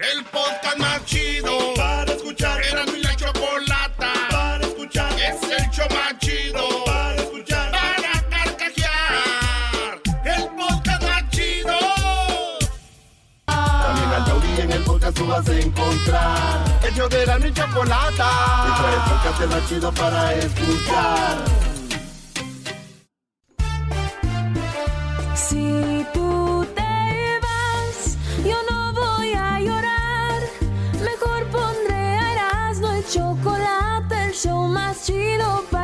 El podcast más chido para escuchar. Era mi la chocolata para escuchar. Es el show más chido para escuchar. Para carcajear. El podcast más chido. También al Tauri en el podcast tú vas a encontrar. El show de la mi chocolata. Y trae el podcast más chido para escuchar.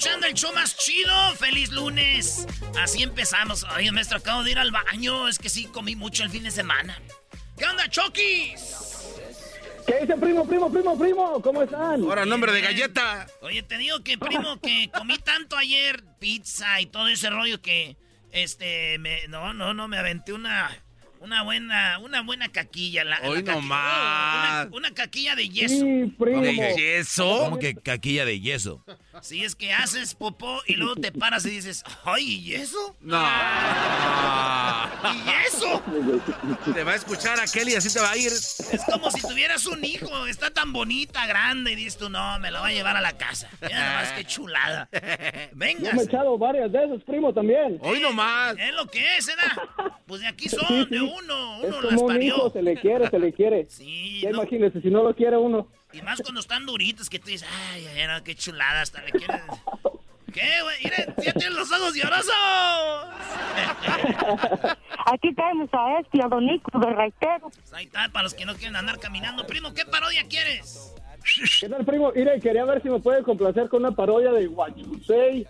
Escuchando el show más chido. ¡Feliz lunes! Así empezamos. Ay, maestro, acabo de ir al baño. Es que sí, comí mucho el fin de semana. ¿Qué onda, Chokis? ¿Qué dice primo, primo, primo, primo? ¿Cómo están? Ahora, nombre de galleta. Oye, te digo que, primo, que comí tanto ayer pizza y todo ese rollo que, este, me, no, no, no, me aventé una, una buena, una buena caquilla. La, Hoy la nomás. Una, una caquilla de yeso. Sí, primo. ¿De yeso? ¿Cómo que caquilla de yeso? Si es que haces popó y luego te paras y dices, ay, ¿y eso? No. ¿Y eso? Te va a escuchar a Kelly, así te va a ir. Es como si tuvieras un hijo, está tan bonita, grande, y dices tú, no, me la voy a llevar a la casa. Mira nada más qué chulada. Venga. Yo me he echado varias de esas, primo, también. Hoy nomás. Es lo que es, ¿verdad? Pues de aquí son, de uno, Es uno las como un hijo, parió. se le quiere, se le quiere. Sí, Ya no, imagínese, si no lo quiere uno. y más cuando están duritos que tú dices, ay, ay, no, qué chulada, hasta le quieres... ¿Qué, güey? Mire, ya tienes los ojos llorosos. Aquí tenemos a este, a Don Nico de Raitero. Pues ahí está, para los que no quieren andar caminando. Primo, ¿qué parodia quieres? ¿Qué tal, primo? Mire, quería ver si me puede complacer con una parodia de Guachusei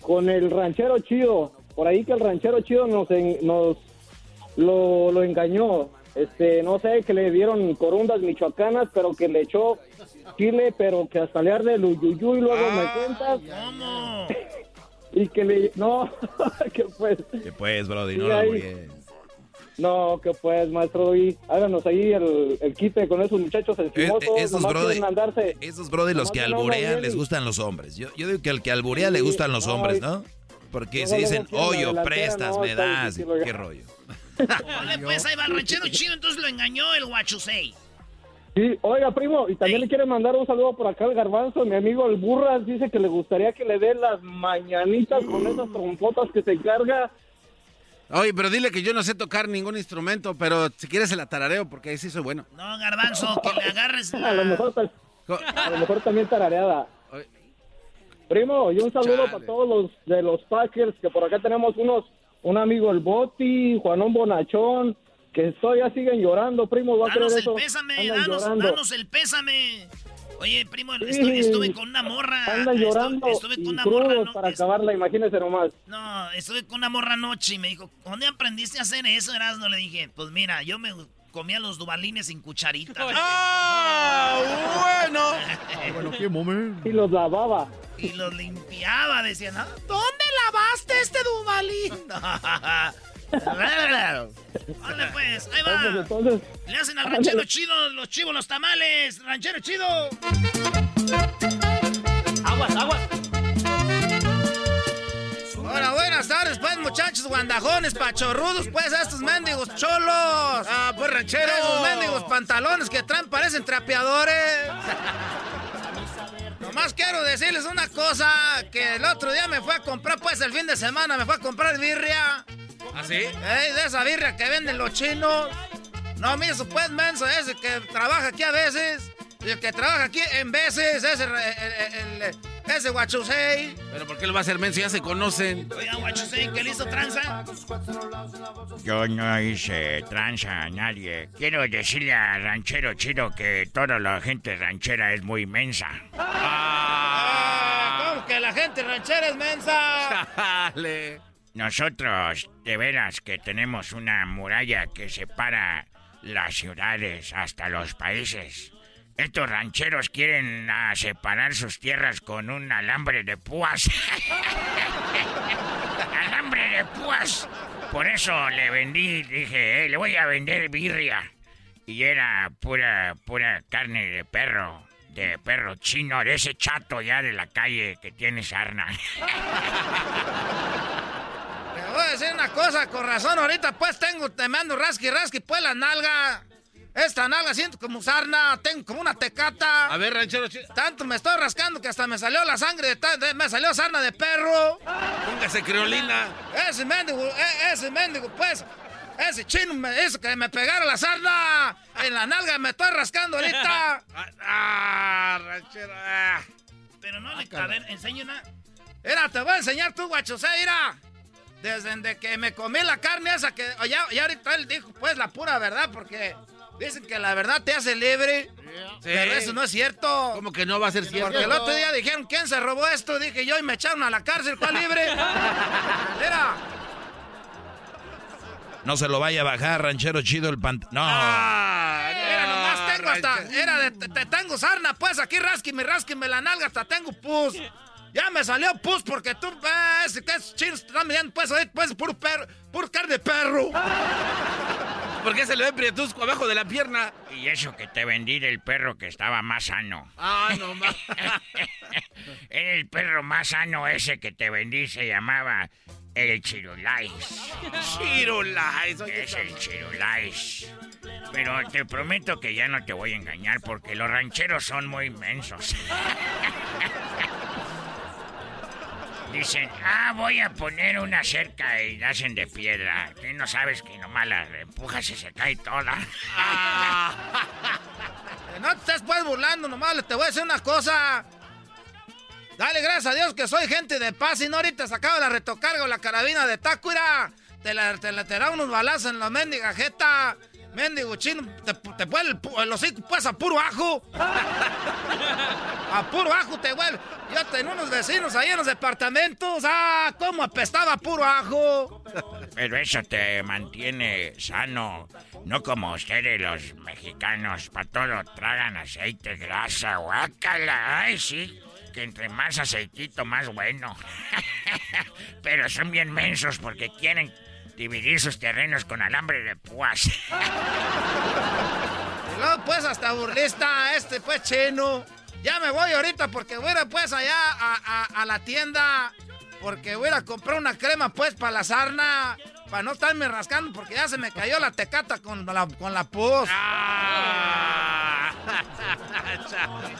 con el ranchero chido. Por ahí que el ranchero chido nos, en- nos lo, lo engañó. Este, no sé, que le dieron corundas michoacanas, pero que le echó chile, pero que hasta le arde el uyuyuy, luego me cuentas. ¿Cómo? Y que le... No, que pues... Que pues, Brody, no ahí. No, que pues, maestro, y háganos ahí el, el quite con esos muchachos Eh, encimosos. eh, esos brody, andarse. esos brody, los que alburean les y- gustan los hombres. Yo, yo digo que al que alburea le gustan los no, hombres, y- ¿no? Porque se luego dicen, hoyo, prestas, no, me das. ¿Qué rollo? Vale, pues ahí va el ranchero chido, entonces lo engañó el guachusei. Sí, oiga, primo, y también le quiere mandar un saludo por acá al garbanzo. Mi amigo el Burras dice que le gustaría que le dé las mañanitas con esas trompotas que se carga. Oye, pero dile que yo no sé tocar ningún instrumento, pero si quieres se la tarareo, porque ahí sí soy bueno. No, garbanzo, que le agarres A lo la... mejor, a lo mejor también tarareada. Oye, Primo, y un saludo Chale. para todos los de los Packers, que por acá tenemos unos, un amigo el Boti, Juanón Bonachón, que todavía siguen llorando, primo, va a creer Danos el eso. pésame, danos, danos el pésame. Oye, primo, Sí. estuve, estuve con una morra. Estu- llorando Estuve, con una morra. No, para acabarla, imagínese nomás. no, estuve con una morra anoche y me dijo, ¿dónde aprendiste a hacer eso, Erasmo? Le dije, pues mira, yo me comía los dubalines sin cucharita. ¡Ah, bueno! bueno, qué momento. Y los lavaba. Y los limpiaba, decían, ¿ah? ¿dónde lavaste este Dale pues, ahí va. Le hacen al ranchero chido los chivos los tamales. Ranchero chido. Aguas, aguas. Hola, buenas tardes, pues, muchachos guandajones, pachorrudos, pues, estos mendigos cholos. Ah, pues, ranchero. Esos mendigos pantalones que traen parecen trapeadores. Nomás quiero decirles una cosa, que el otro día me fue a comprar, pues, el fin de semana me fue a comprar birria. ¿Ah, sí? Ey, de esa birria que venden los chinos. No, mi eso, pues, menso, ese que trabaja aquí a veces. Y el que trabaja aquí en veces, ese, el, el, el, ese guachusei. ¿Pero por qué lo va a hacer menso? Ya se conocen. Oiga, guachusei, ¿qué le hizo tranza? Yo no hice tranza a nadie. Quiero decirle a ranchero chido que toda la gente ranchera es muy mensa. Ah, ¿Cómo que la gente ranchera es mensa? Dale. Nosotros, de veras, que tenemos una muralla que separa las ciudades hasta los países. Estos rancheros quieren ah, separar sus tierras con un alambre de púas. alambre de púas. Por eso le vendí, dije, eh, le voy a vender birria. Y era pura, pura carne de perro. De perro chino, de ese chato ya de la calle que tiene sarna. Te voy a decir una cosa, con razón, ahorita pues tengo, te mando rasqui rasqui pues la nalga. Esta nalga siento como sarna, tengo como una tecata. A ver, ranchero chido. Tanto me estoy rascando que hasta me salió la sangre de, de- me salió sarna de perro. Póngase creolina. Ese mendigo, e- ese mendigo, pues, ese chino me hizo que me pegara la sarna. En la nalga me estoy rascando ahorita. Ah, ah, ranchero. ah. Pero no le... A ver, enseña una... Mira, te voy a enseñar tú, guachosé, mira. Desde que me comí la carne esa que... Ya, ya ahorita él dijo, pues, la pura verdad, porque... Dicen que la verdad te hace libre. Pero eso no es cierto. ¿Cómo que no va a ser cierto? Porque el otro día dijeron, ¿quién se robó esto? Dije yo y me echaron a la cárcel, ¿cuál libre? Mira. No se lo vaya a bajar, ranchero chido el pant... No. Ah, Mira, nomás tengo hasta... Era de... Te, te tengo sarna, pues, aquí rasquime, rasquime la nalga, hasta tengo pus. Ya me salió pus porque tú ves que esos chinos te están mirando, pues, pues, puro perro, puro carne de perro. ¿Por qué se le ve prietusco abajo de la pierna? Y eso que te vendí del perro que estaba más sano. Ah, no más. Era el perro más sano ese que te vendí, se llamaba el Chirulais. Chirulais, Es el Chirulais. Pero te prometo que ya no te voy a engañar porque los rancheros son muy inmensos. Dicen, ah, voy a poner una cerca y la hacen de piedra. Tú no sabes que nomás la empujas y se cae toda. Eh, No te estés pues burlando, nomás te voy a decir una cosa. Dale gracias a Dios que soy gente de paz y no ahorita sacaba la retocarga o la carabina de Tácuira. Te la, te la te da unos balazos en la mendiga jeta. Mendigo chino, te, te vuelve el, hocico pues a puro ajo. A puro ajo te vuelve. Yo tenía unos vecinos ahí en los departamentos. Ah, cómo apestaba puro ajo. Pero eso te mantiene sano. No como ustedes los mexicanos, para todo tragan aceite, grasa, guácala. Ay, sí, que entre más aceitito, más bueno. Pero son bien mensos porque quieren dividir sus terrenos con alambre de púas. Luego pues hasta burlista, este pues chino. Ya me voy ahorita porque voy a ir pues allá a, a- a la tienda. Porque voy a ir a comprar una crema pues para la sarna. Para no estarme rascando porque ya se me cayó la tecata con la, con la pus. Ah.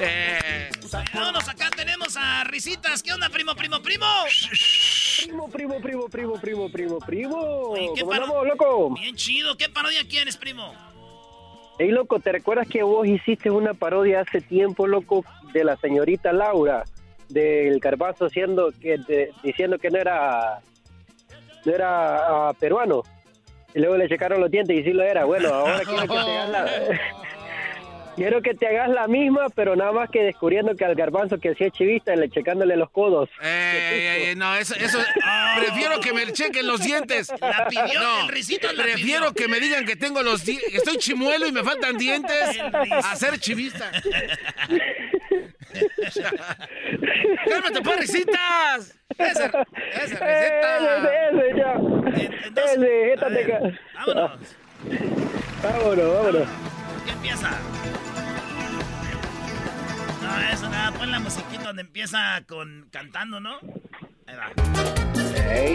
Eh, Vámonos, acá tenemos a Risitas. ¿Qué onda, primo, primo, primo? Primo, primo, primo, primo, primo, primo, primo. ¿qué ¿Cómo paro- andamos, loco? Bien chido. ¿Qué parodia quieres, primo? Ey, loco, ¿te recuerdas que vos hiciste una parodia hace tiempo, loco, de la señorita Laura, del Garbanzo haciendo que, de- diciendo que no era, no era ah, peruano? Y luego le checaron los dientes y sí lo era. Bueno, ahora quiero que te la... Quiero que te hagas la misma, pero nada más que descubriendo que al garbanzo que hacía chivista, le checándole los codos. eh, eh, no, eso, eso. Prefiero que me chequen los dientes. La pidió, No, el Risitas la prefiero pidió. que me digan que tengo los di- que estoy chimuelo y me faltan dientes a ser chivista. ¡Cálmate, pues, risitas! Esa, esa receta. Ese, ese, ya. Entonces, Ese, a ver, vámonos. Vámonos, vámonos. ¿Qué empieza? No, eso nada, pon la musiquita donde empieza con cantando, ¿no? Ahí va. Ey.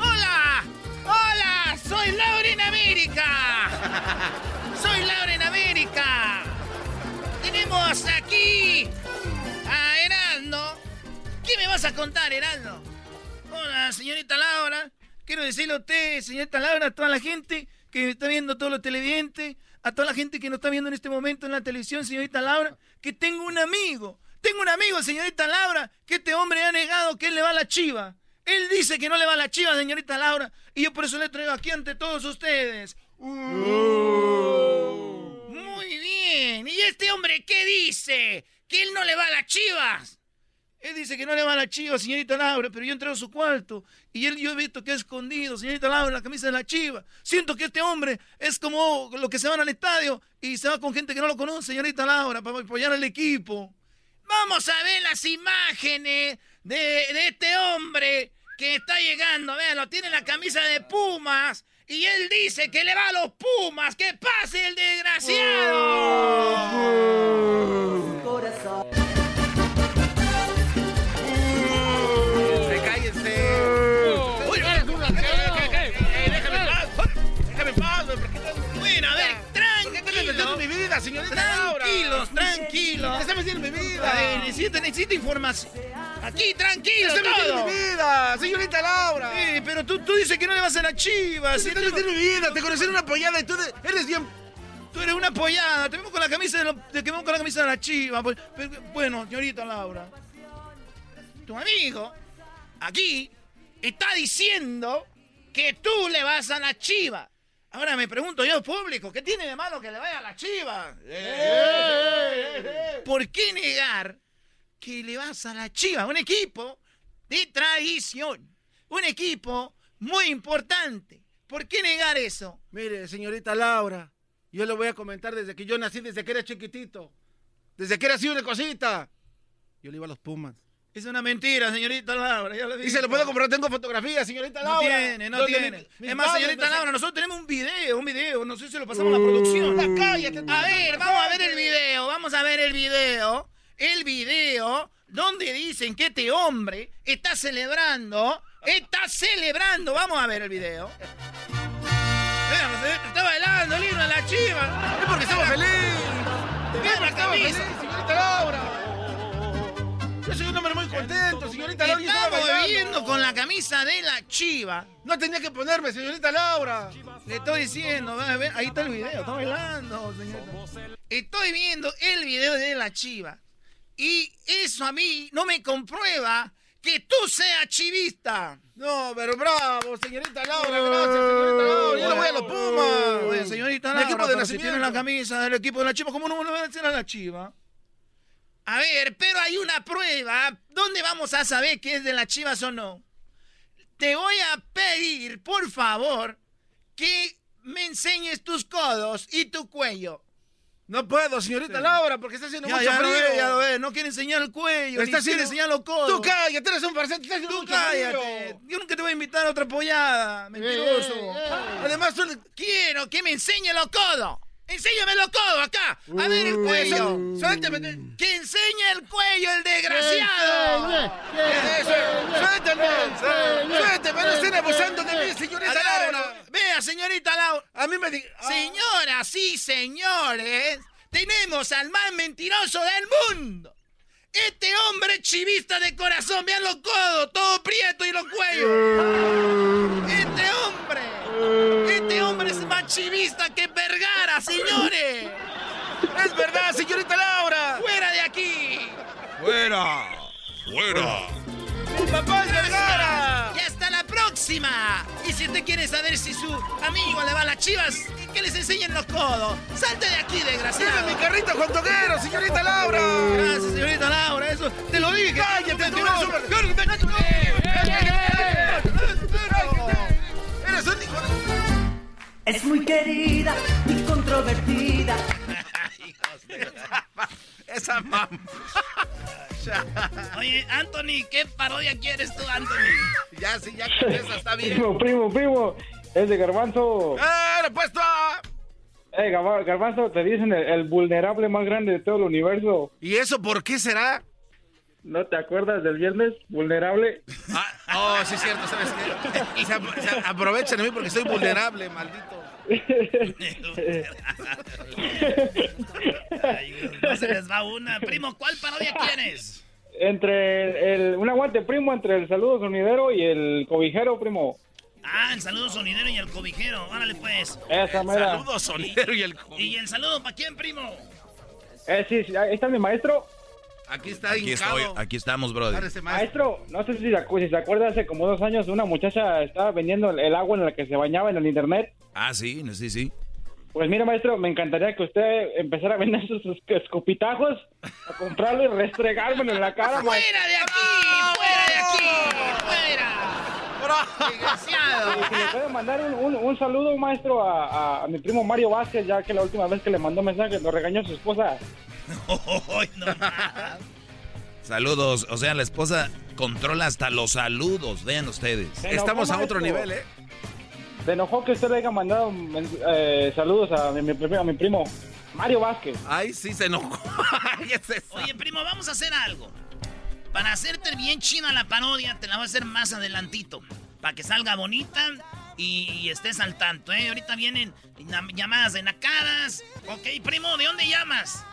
¡Hola! ¡Hola! ¡Soy Laura en América! ¡Soy Laura en América! Tenemos aquí a Heraldo. ¿Qué me vas a contar, Heraldo? Hola, señorita Laura. Quiero decirle a usted, señorita Laura, a toda la gente que me está viendo, a todos los televidentes, a toda la gente que nos está viendo en este momento en la televisión, señorita Laura, que tengo un amigo. Tengo un amigo, señorita Laura, que este hombre ha negado que él le va a la chiva. Él dice que no le va a la chiva, señorita Laura, y yo por eso le traigo aquí ante todos ustedes. Muy bien. ¿Y este hombre qué dice? Que él no le va a las chivas. Él dice que no le va a la chiva, señorita Laura, pero yo entré a su cuarto y él yo he visto que ha escondido, señorita Laura, la camisa de la chiva. Siento que este hombre es como los que se van al estadio y se va con gente que no lo conoce, señorita Laura, para apoyar al equipo. Vamos a ver las imágenes de, de este hombre que está llegando. Véanlo, tiene la camisa de Pumas. Y él dice que le va a los Pumas. ¡Que pase el desgraciado! ¡Se vida, señorita Laura? Tranquilos, tranquilos. ¿Qué estás metiendo en mi vida? A ver, necesito, necesito información. Aquí, tranquilo, ¿Qué estás metiendo mi vida, señorita Laura? Sí, pero tú, tú dices que no le vas a la chivas. ¿Qué estás metiendo en mi vida? Te conocí en una apoyada y tú eres bien... Tú eres una apoyada. Te vemos con la camisa de, lo- te vemos con la camisa de la chiva. pues. Bueno, señorita Laura. Tu amigo aquí está diciendo que tú le vas a la chiva. Ahora me pregunto yo, público, ¿qué tiene de malo que le vaya a la chiva? ¿Por qué negar que le vas a la chiva? Un equipo de tradición. Un equipo muy importante. ¿Por qué negar eso? Mire, señorita Laura, yo le voy a comentar desde que yo nací, desde que era chiquitito. Desde que era así una cosita. Yo le iba a los Pumas. Es una mentira, señorita Laura. Ya lo Y se lo puedo comprar, tengo fotografías, señorita No Laura. tiene, no tiene. mi- es más, señorita me- Laura, nosotros tenemos un video, un video. No sé si lo pasamos a la producción. Ya cállate, A ver, vamos a ver el video, vamos a ver el video. El video donde dicen que este hombre está celebrando, está celebrando. Vamos a ver el video. Está bailando de la chiva. Es porque estamos felices. La Estaba feliz, camisa. señorita Laura. Contento, señorita Laura. estaba viviendo con la camisa de la chiva. No tenía que ponerme, señorita Laura. Le estoy diciendo, ahí está el video, está bailando, señorita. Estoy viendo el video de la chiva. Y eso a mí no me comprueba que tú seas chivista. No, pero bravo, señorita Laura, gracias, señorita Laura. Yo le voy a los Pumas. Oye, señorita Laura, equipo de pero si tiene la camisa del equipo de la chiva, ¿cómo no le va a decir a la chiva? A ver, pero hay una prueba. ¿Dónde vamos a saber que es de las chivas o no? Te voy a pedir, por favor, que me enseñes tus codos y tu cuello. No puedo, señorita Laura, porque está haciendo Ya, mucho ya lo frío. ve, ya lo ve. No quiere enseñar el cuello, Está ni quiere haciendo- enseñar los codos. Tú cállate, eres un farsante, está haciendo Tú mucho cállate. frío. Yo nunca te voy a invitar a otra pollada, mentiroso. Además, tú Quiero que me enseñe los codos. Enséñame los codos acá. A ver el cuello. Suélteme. Que enseñe el cuello, el desgraciado. Eso, Suélteme. Suélteme, no estén abusando de mí, señorita. Laura. Vea, señorita Laura. A mí me di... ah. Señoras y señores, tenemos al más mentiroso del mundo. Este hombre chivista de corazón, vean los codos, todo prieto y los cuellos. Este hombre, este hombre es más chivista que Vergara, señores. Es verdad, señorita Laura. ¡Fuera de aquí! ¡Fuera! ¡Fuera! Mi papá es Vergara. ¡Y hasta la próxima! Y si usted quiere saber si su amigo le va a las chivas, que les enseñen los codos. ¡Salte de aquí, Dime desgraciado! mi carrito Juan Toquero, señorita Laura. Gracias, señorita Laura, eso te lo dije. Cállate, tú. Eres un hijo de... Es muy querida y controvertida. Hijos de- esa mamá. Oye, Anthony, ¿qué parodia quieres tú, Anthony? Ya, sí, ya con esa está bien. Primo, primo, primo. Es de Garbanzo. ¡Eh, puesto! Eh, Garba- Garbanzo, te dicen el, el vulnerable más grande de todo el universo. ¿Y eso por qué será? ¿No te acuerdas del viernes? Vulnerable. Ah, oh, sí es cierto, ¿sabes qué? Se, ap- se aprovechan de mí porque soy vulnerable, maldito. No se les va una. Primo, ¿cuál parodia quieres? entre el, un aguante, primo, entre el saludo sonidero y el cobijero, primo. Ah, el saludo sonidero y el cobijero. Órale, pues. Esa mera. Saludos, sonidero y el... ¿Y el saludo para quién, primo? Eh, sí, sí, ahí está mi maestro. Aquí está Aquí hincado. estoy, aquí estamos, brother. Maestro. Maestro, no sé si se, acu- si se acuerda, hace como dos años una muchacha estaba vendiendo el, el agua en la que se bañaba en el internet. Ah, sí, sí, sí. Pues mira, maestro, me encantaría que usted empezara a vender sus, escupitajos, a comprarlo y restregármelo en la cara, maestro. ¡Fuera de aquí! ¡Fuera de aquí! ¡Fuera! ¡Desgraciado! Y si le puede mandar un, un- un saludo, maestro, a, a- a mi primo Mario Vázquez, ya que la última vez que le mandó mensaje lo regañó su esposa. No más. Saludos. O sea, la esposa controla hasta los saludos. Vean ustedes. Estamos a otro nivel, ¿eh? Se enojó que usted le haya mandado eh, saludos a mi, mi- a mi primo Mario Vázquez. Ay, sí, se enojó. Ay, es eso. Oye, primo, vamos a hacer algo. Para hacerte bien china la parodia, te la voy a hacer más adelantito. Para que salga bonita y, y estés al tanto, ¿eh? Ahorita vienen llamadas de nacadas. Ok, primo, ¿de dónde llamas?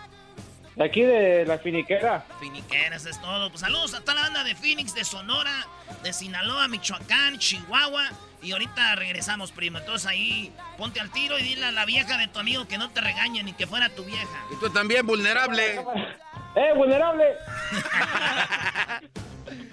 De aquí de la finiquera. Finiqueras es todo. Pues saludos a toda la banda de Phoenix, de Sonora, de Sinaloa, Michoacán, Chihuahua. Y ahorita regresamos, primo. Entonces ahí ponte al tiro y dile a la vieja de tu amigo que no te regañe ni que fuera tu vieja. Y tú también, vulnerable. ¡Eh, vulnerable!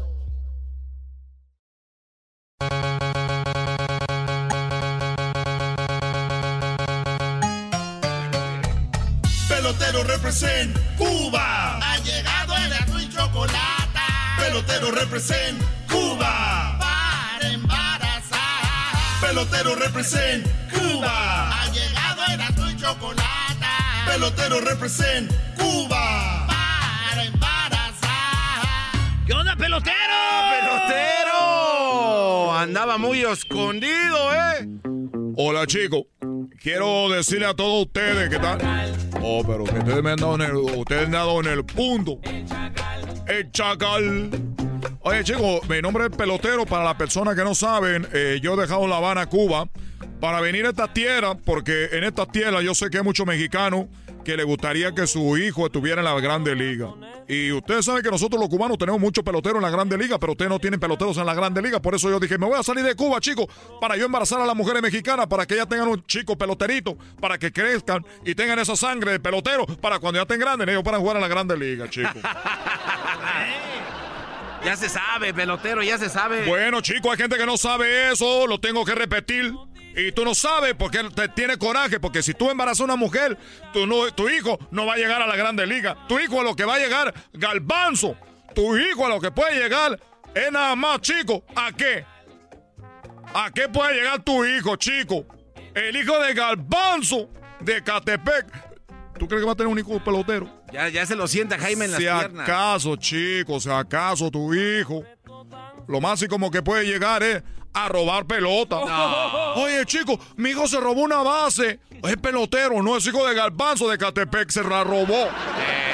Pelotero represent Cuba. Ha llegado el azul y chocolate Pelotero represent Cuba. para embarazar. Pelotero represent Cuba. Ha llegado el azul y chocolate Pelotero represent Cuba. para embarazar. ¿Qué onda, pelotero? ¡Pelotero! Andaba muy escondido, ¿eh? Hola, chicos. Quiero decirle a todos ustedes que tal. Oh, pero ustedes me han dado en el, ustedes han dado en el punto. El chacal. Oye, chicos, mi nombre es Pelotero. Para las personas que no saben, eh, yo he dejado La Habana, Cuba, para venir a esta tierra, porque en esta tierra yo sé que hay muchos mexicanos que le gustaría que su hijo estuviera en la Grande Liga. Y ustedes saben que nosotros los cubanos tenemos muchos peloteros en la Grande Liga, pero ustedes no tienen peloteros en la Grande Liga. Por eso yo dije, me voy a salir de Cuba, chicos, para yo embarazar a las mujeres mexicanas, para que ellas tengan un chico peloterito, para que crezcan y tengan esa sangre de pelotero, para cuando ya estén grandes, ellos puedan jugar en la Grande Liga, chicos. Ya se sabe, pelotero, ya se sabe. Bueno, chicos, hay gente que no sabe eso, lo tengo que repetir. Y tú no sabes porque te tiene coraje, porque si tú embarazas a una mujer, tu, no- tu hijo no va a llegar a la Grande Liga. Tu hijo a lo que va a llegar, galbanzo. Tu hijo a lo que puede llegar es nada más, chico. ¿A qué? ¿A qué puede llegar tu hijo, chico? El hijo de Galbanzo de Catepec. ¿Tú crees que va a tener un hijo pelotero? Ya, ya se lo sienta Jaime en las si piernas. acaso, chicos, si acaso tu hijo lo más y como que puede llegar es a robar pelota. Oye, chico, mi hijo se robó una base. Es pelotero, no es hijo de Galbanzo de Catepec, se la robó.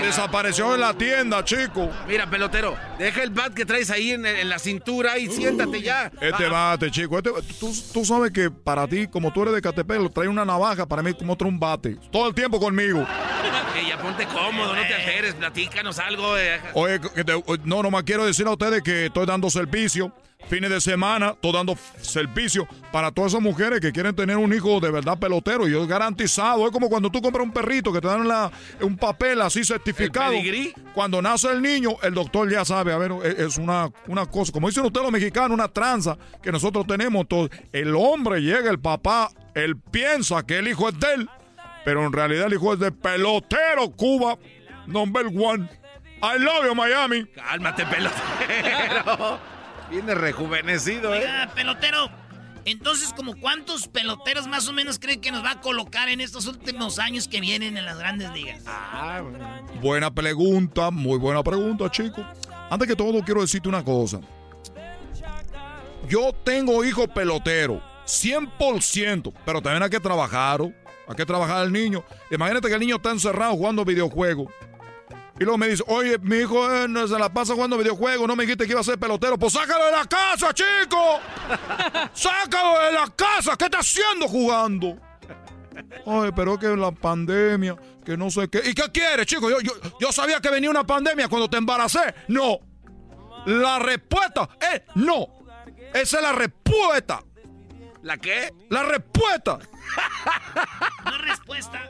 Desapareció en la tienda, chico. Mira, pelotero, deja el bat que traes ahí en, en la cintura y siéntate ya. Este bate, chico. Este, tú, tú sabes que para ti, como tú eres de Catepec, lo trae una navaja, para mí como otro un bate. Todo el tiempo conmigo. eh, ya ponte cómodo, no te alteres, platícanos algo. eh. Oye, que te- no, nomás quiero decir a ustedes que estoy dando servicio. Fines de semana, estoy dando servicio para todas esas mujeres que quieren tener un hijo de verdad pelotero. Y yo garantizado. Es como cuando tú compras un perrito que te dan la- un papel así certificado. pedigrí? Cuando nace el niño, el doctor ya sabe. A ver, es, es una, una cosa. Como dicen ustedes los mexicanos, una tranza que nosotros tenemos. Entonces, el hombre llega, el papá, él piensa que el hijo es de él. Pero en realidad el hijo es de pelotero Cuba, number one. I love you, Miami. Cálmate, pelotero. Viene rejuvenecido, ¿eh? Pelotero. Entonces, ¿como cuántos peloteros más o menos creen que nos va a colocar en estos últimos años que vienen en las grandes ligas? Ah, Buena pregunta, muy buena pregunta, chico. Antes que todo, quiero decirte una cosa. Yo tengo hijo pelotero, 100%, pero también hay que trabajar. ¿o? Hay que trabajar al niño. Imagínate que el niño está encerrado jugando videojuegos. Y luego me dice, oye, mi hijo eh, no se la pasa jugando videojuegos, no me dijiste que iba a ser pelotero. Pues sácalo de la casa, chico. sácalo de la casa. ¿Qué está haciendo jugando? Ay, pero que la pandemia, que no sé qué. ¿Y qué quieres, chico? Yo, yo, yo sabía que venía una pandemia cuando te embaracé. No. La respuesta es no. Esa es la respuesta. ¿La qué? La respuesta. No respuesta.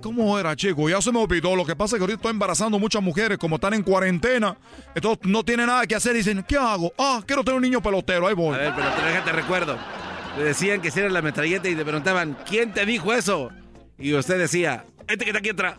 ¿Cómo era, chico? Ya se me olvidó. Lo que pasa es que ahorita estoy embarazando muchas mujeres, como están en cuarentena. Entonces no tienen nada que hacer. Dicen, ¿qué hago? Ah, quiero tener un niño pelotero. Ahí voy. A ver, pelotero, déjate recuerdo. Le decían que si era la metralleta y te preguntaban, ¿quién te dijo eso? Y usted decía, este que está aquí atrás.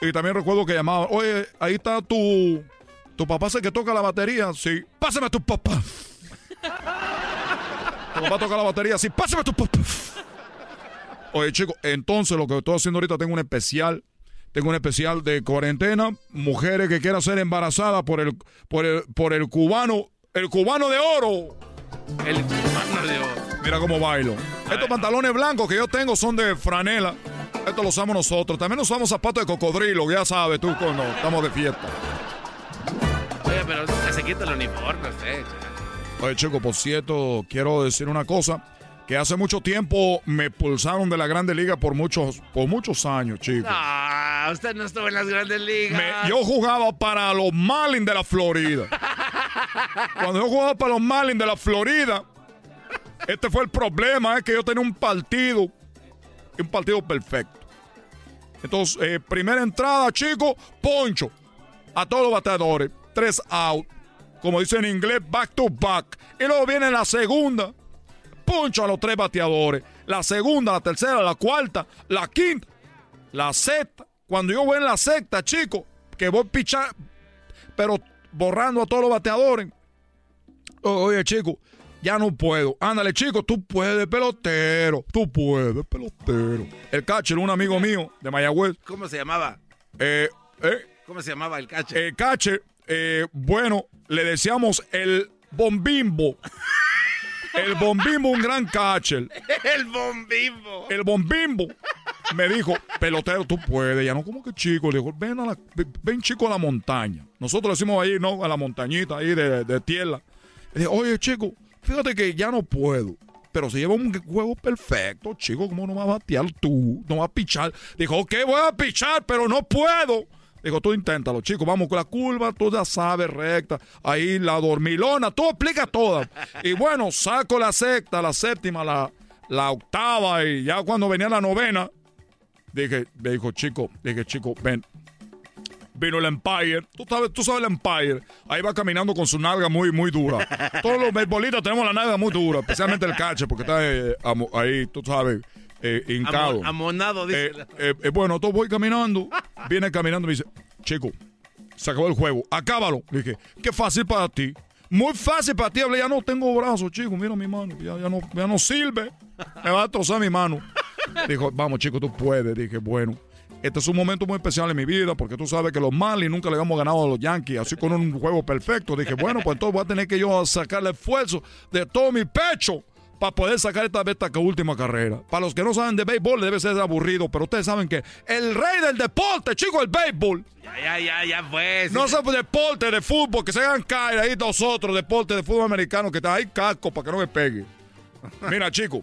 Y también recuerdo que llamaba, oye, ahí está tu, tu papá, sé que toca la batería. Sí, pásame a tu papá. Tu papá toca la batería, sí, pásame a tu papá. Oye, chicos, entonces lo que estoy haciendo ahorita, tengo un especial. Tengo un especial de cuarentena. Mujeres que quieran ser embarazadas por el, por el, por el cubano, el cubano de oro. El cubano de oro. Mira cómo bailo. Estos pantalones blancos que yo tengo son de franela. Estos los usamos nosotros. También usamos zapatos de cocodrilo, ya sabes tú cuando estamos de fiesta. Oye, pero se quita el uniforme usted. Oye, chico, por cierto, quiero decir una cosa. Que hace mucho tiempo me expulsaron de la Grande Liga por muchos, por muchos años, chico. Ah, usted no estuvo en las grandes ligas. Me- yo jugaba para los Marlins de la Florida. Cuando yo jugaba para los Marlins de la Florida, este fue el problema, es que yo tenía un partido, un partido perfecto. Entonces, eh, primera entrada, chico, poncho. A todos los bateadores, tres out. Como dice en inglés, back to back. Y luego viene la segunda, poncho a los tres bateadores. La segunda, la tercera, la cuarta, la quinta, la sexta. Cuando yo voy en la sexta, chico, que voy pichar, pero borrando a todos los bateadores. Oye, chico, ya no puedo. Ándale, chico, tú puedes, pelotero. Tú puedes, pelotero. El catcher, un amigo mío de Mayagüez. ¿Cómo se llamaba? Eh, eh, ¿Cómo se llamaba el cache? el catcher, eh, bueno, le decíamos el bombimbo. El bombimbo, un gran catcher. el bombimbo. El bombimbo me dijo, pelotero, tú puedes. Ya no, como que chico. Le digo, ven, a la, ven chico a la montaña. Nosotros le decimos ahí, ¿no? A la montañita ahí de, de tierra. Le dije, oye, chico, fíjate que ya no puedo. Pero se lleva un juego perfecto, chico. ¿Cómo no vas a batear tú? No vas a pichar. Dijo, ok, voy a pichar, pero no puedo. Dijo, tú inténtalo, chico, vamos con la curva, tú ya sabes, recta. Ahí la dormilona, tú explica toda. Y bueno, saco la sexta, la séptima, la, la octava y ya cuando venía la novena, dije, me dijo, chico, dije, chico, ven. Vino el Empire, tú sabes, tú sabes el Empire, ahí va caminando con su nalga muy, muy dura. Todos los beisbolistas tenemos la nalga muy dura, especialmente el cache, porque está eh, ahí, tú sabes, eh, hincado. Amo- amonado, dice. Eh, eh, bueno, entonces voy caminando, viene caminando y me dice, chico, se acabó el juego, acábalo. Le dije, qué fácil para ti. Muy fácil para ti, hablé, ya no tengo brazos, chico, mira mi mano, ya, ya no, ya no sirve, me va a destrozar mi mano. Dijo, vamos, chico, tú puedes. Dije, bueno, este es un momento muy especial en mi vida porque tú sabes que los Marlins nunca le habíamos ganado a los Yankees, así con un juego perfecto. Dije, bueno, pues entonces voy a tener que yo sacarle esfuerzo de todo mi pecho para poder sacar esta, esta última carrera. Para los que no saben de béisbol, debe ser aburrido, pero ustedes saben que el rey del deporte, chico, el béisbol. Ya, ya, ya, ya fue. No sé deporte de fútbol, que se hagan caer ahí nosotros, deporte de fútbol americano, que está ahí casco para que no me pegue. Mira, chico.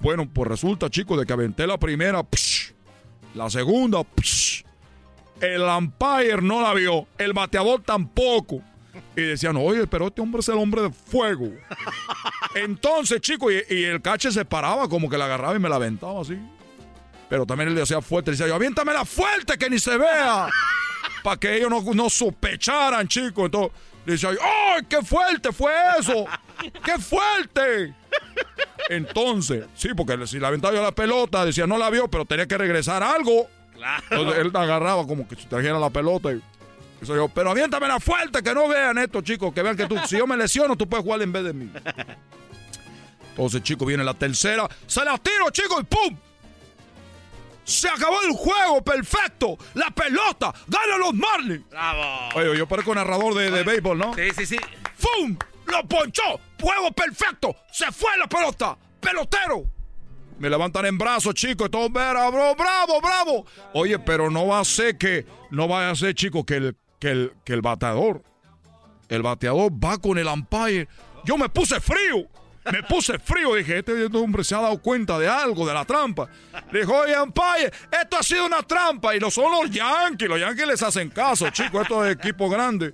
Bueno, pues resulta, chicos, de que aventé la primera, psh, la segunda, psh, el umpire no la vio, el bateador tampoco. Y decían, oye, pero este hombre es el hombre de fuego. Entonces, chicos, y, el cache se paraba como que la agarraba y me la aventaba así. Pero también él le hacía fuerte, le decía yo, aviéntamela fuerte que ni se vea. Para que ellos no, no sospecharan, chicos. Entonces, le decía ¡ay, qué fuerte fue eso! ¡Qué fuerte! Entonces, sí, porque si la aventaba yo la pelota, decía, no la vio, pero tenía que regresar algo. Entonces él agarraba como que si trajera la pelota y... Eso yo, pero aviéntamela fuerte, que no vean esto, chicos, que vean que tú, si yo me lesiono, tú puedes jugar en vez de mí. Entonces, chicos, viene la tercera, se la tiro, chicos, y ¡pum! Se acabó el juego, perfecto. La pelota, gana los Marlins. Bravo. Oye, yo parezco narrador de, de béisbol, ¿no? Sí, sí, sí. ¡Fum! ¡Lo ponchó! ¡Juego perfecto! ¡Se fue la pelota! ¡Pelotero! Me levantan en brazos, chicos, y todo, bravo, bravo, bravo. Oye, pero no va a ser que, no va a ser, chicos, que el, que el, que el bateador, el bateador va con el umpire. Yo me puse frío. Me pute frío, dije, este hombre se ha dado cuenta de algo, de la trampa. Dijo, oye, umpire, esto ha sido una trampa. Y no son los Yankees, los Yankees les hacen caso, chicos, esto es equipo grande.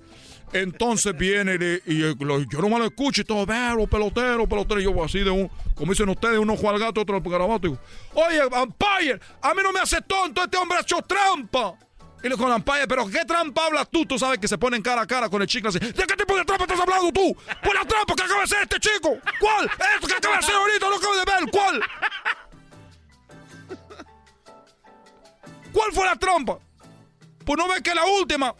Entonces viene y, yo no me lo escucho y todo, veo, pelotero, pelotero. Y yo así de un, como dicen ustedes, uno juega al gato, otro al garabato. Y digo, oye, umpire, a mí no me hace tonto, este hombre ha hecho trampa. Y le digo, con umpire, pero ¿qué trampa hablas tú? Tú sabes que se ponen cara a cara con el chico así. ¿De qué tipo de trampa estás hablando tú? ¿Cuál la trampa que acaba de hacer este chico? ¿Cuál? Esto que acaba de hacer ahorita, lo acabo de ver, ¿cuál? ¿Cuál fue la trampa? Pues no ves que la última,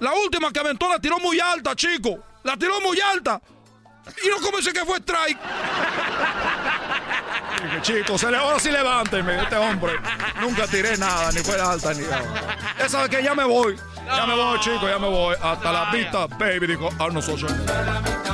la última que aventó la tiró muy alta, chico. La tiró muy alta. Y no como dice que fue strike. Dije, chicos, se le, ahora sí levánteme, este hombre. Nunca tiré nada, ni fue alta, ni nada. Esa que ya me voy. Ya me voy, chicos, ya me voy. Hasta la vista, baby, dijo Arnold Schwarzenegger.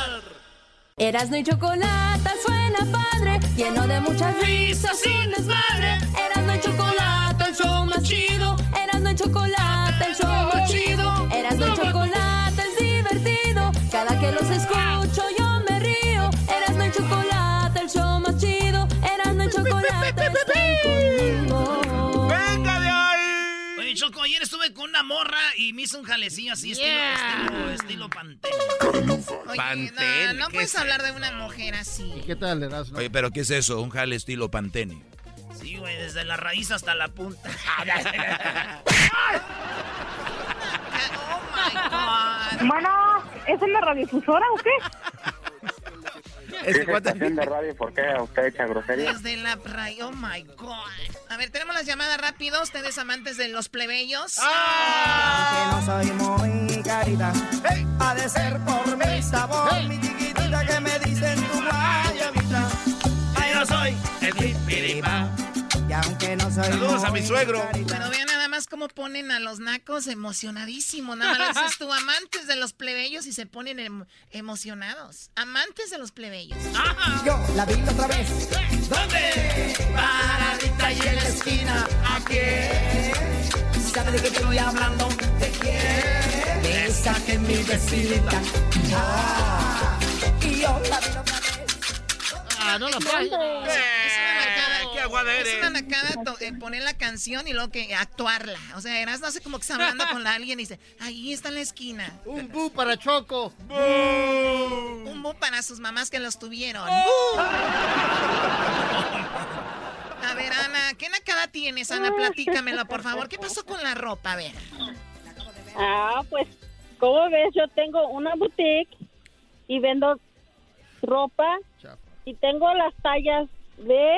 Erasno y chocolate suena padre, lleno de muchas risas un desmadre. Erasno y chocolate, el show más chido. Erasno y chocolate, el show más chido. Con una morra y me hizo un jalecillo así, Yeah. estilo, estilo, estilo. Oye, Pantene, no, no ¿qué puedes es hablar de una mujer así. ¿Qué tal, Erasmo? Oye, pero ¿qué es eso? Un jale estilo Pantene. Sí, güey, desde la raíz hasta la punta. Bueno, ¿es en la radiodifusora o qué? Ese ¿Qué estación de radio? ¿Por qué usted echa grosería? Desde la radio, oh my God. A ver, tenemos las llamadas rápido. Ustedes amantes de los plebeyos. Que no soy muy carita. Ha de ser por mi sabor, mi chiquitita que me dicen tu guayabita. Ay, no soy el pipiripa. Y aunque no soy Saludos a mi suegro. Pero vean más cómo ponen a los nacos emocionadísimos. Nada más dices tú, amantes de los plebeyos y se ponen em- emocionados. Amantes de los plebeyos. Yo la vi otra vez. ¿Dónde? Paradita y en la esquina. Aquí. ¿Sabe de qué estoy hablando? ¿De quién? De esa que es mi vecinita. Ah, y yo la vi otra vez. Ah, no la Es aguada Es eres. una nacada eh, poner la canción y luego que actuarla. O sea, eras no sé como que está hablando con alguien y dice, ahí está en la esquina. Un bu para Choco. Un bu para sus mamás que los tuvieron. A ver, Ana, ¿qué nacada tienes, Ana? Platícamelo, por favor. ¿Qué pasó con la ropa? A ver. Ah, pues, ¿cómo ves? Yo tengo una boutique y vendo ropa y tengo las tallas de...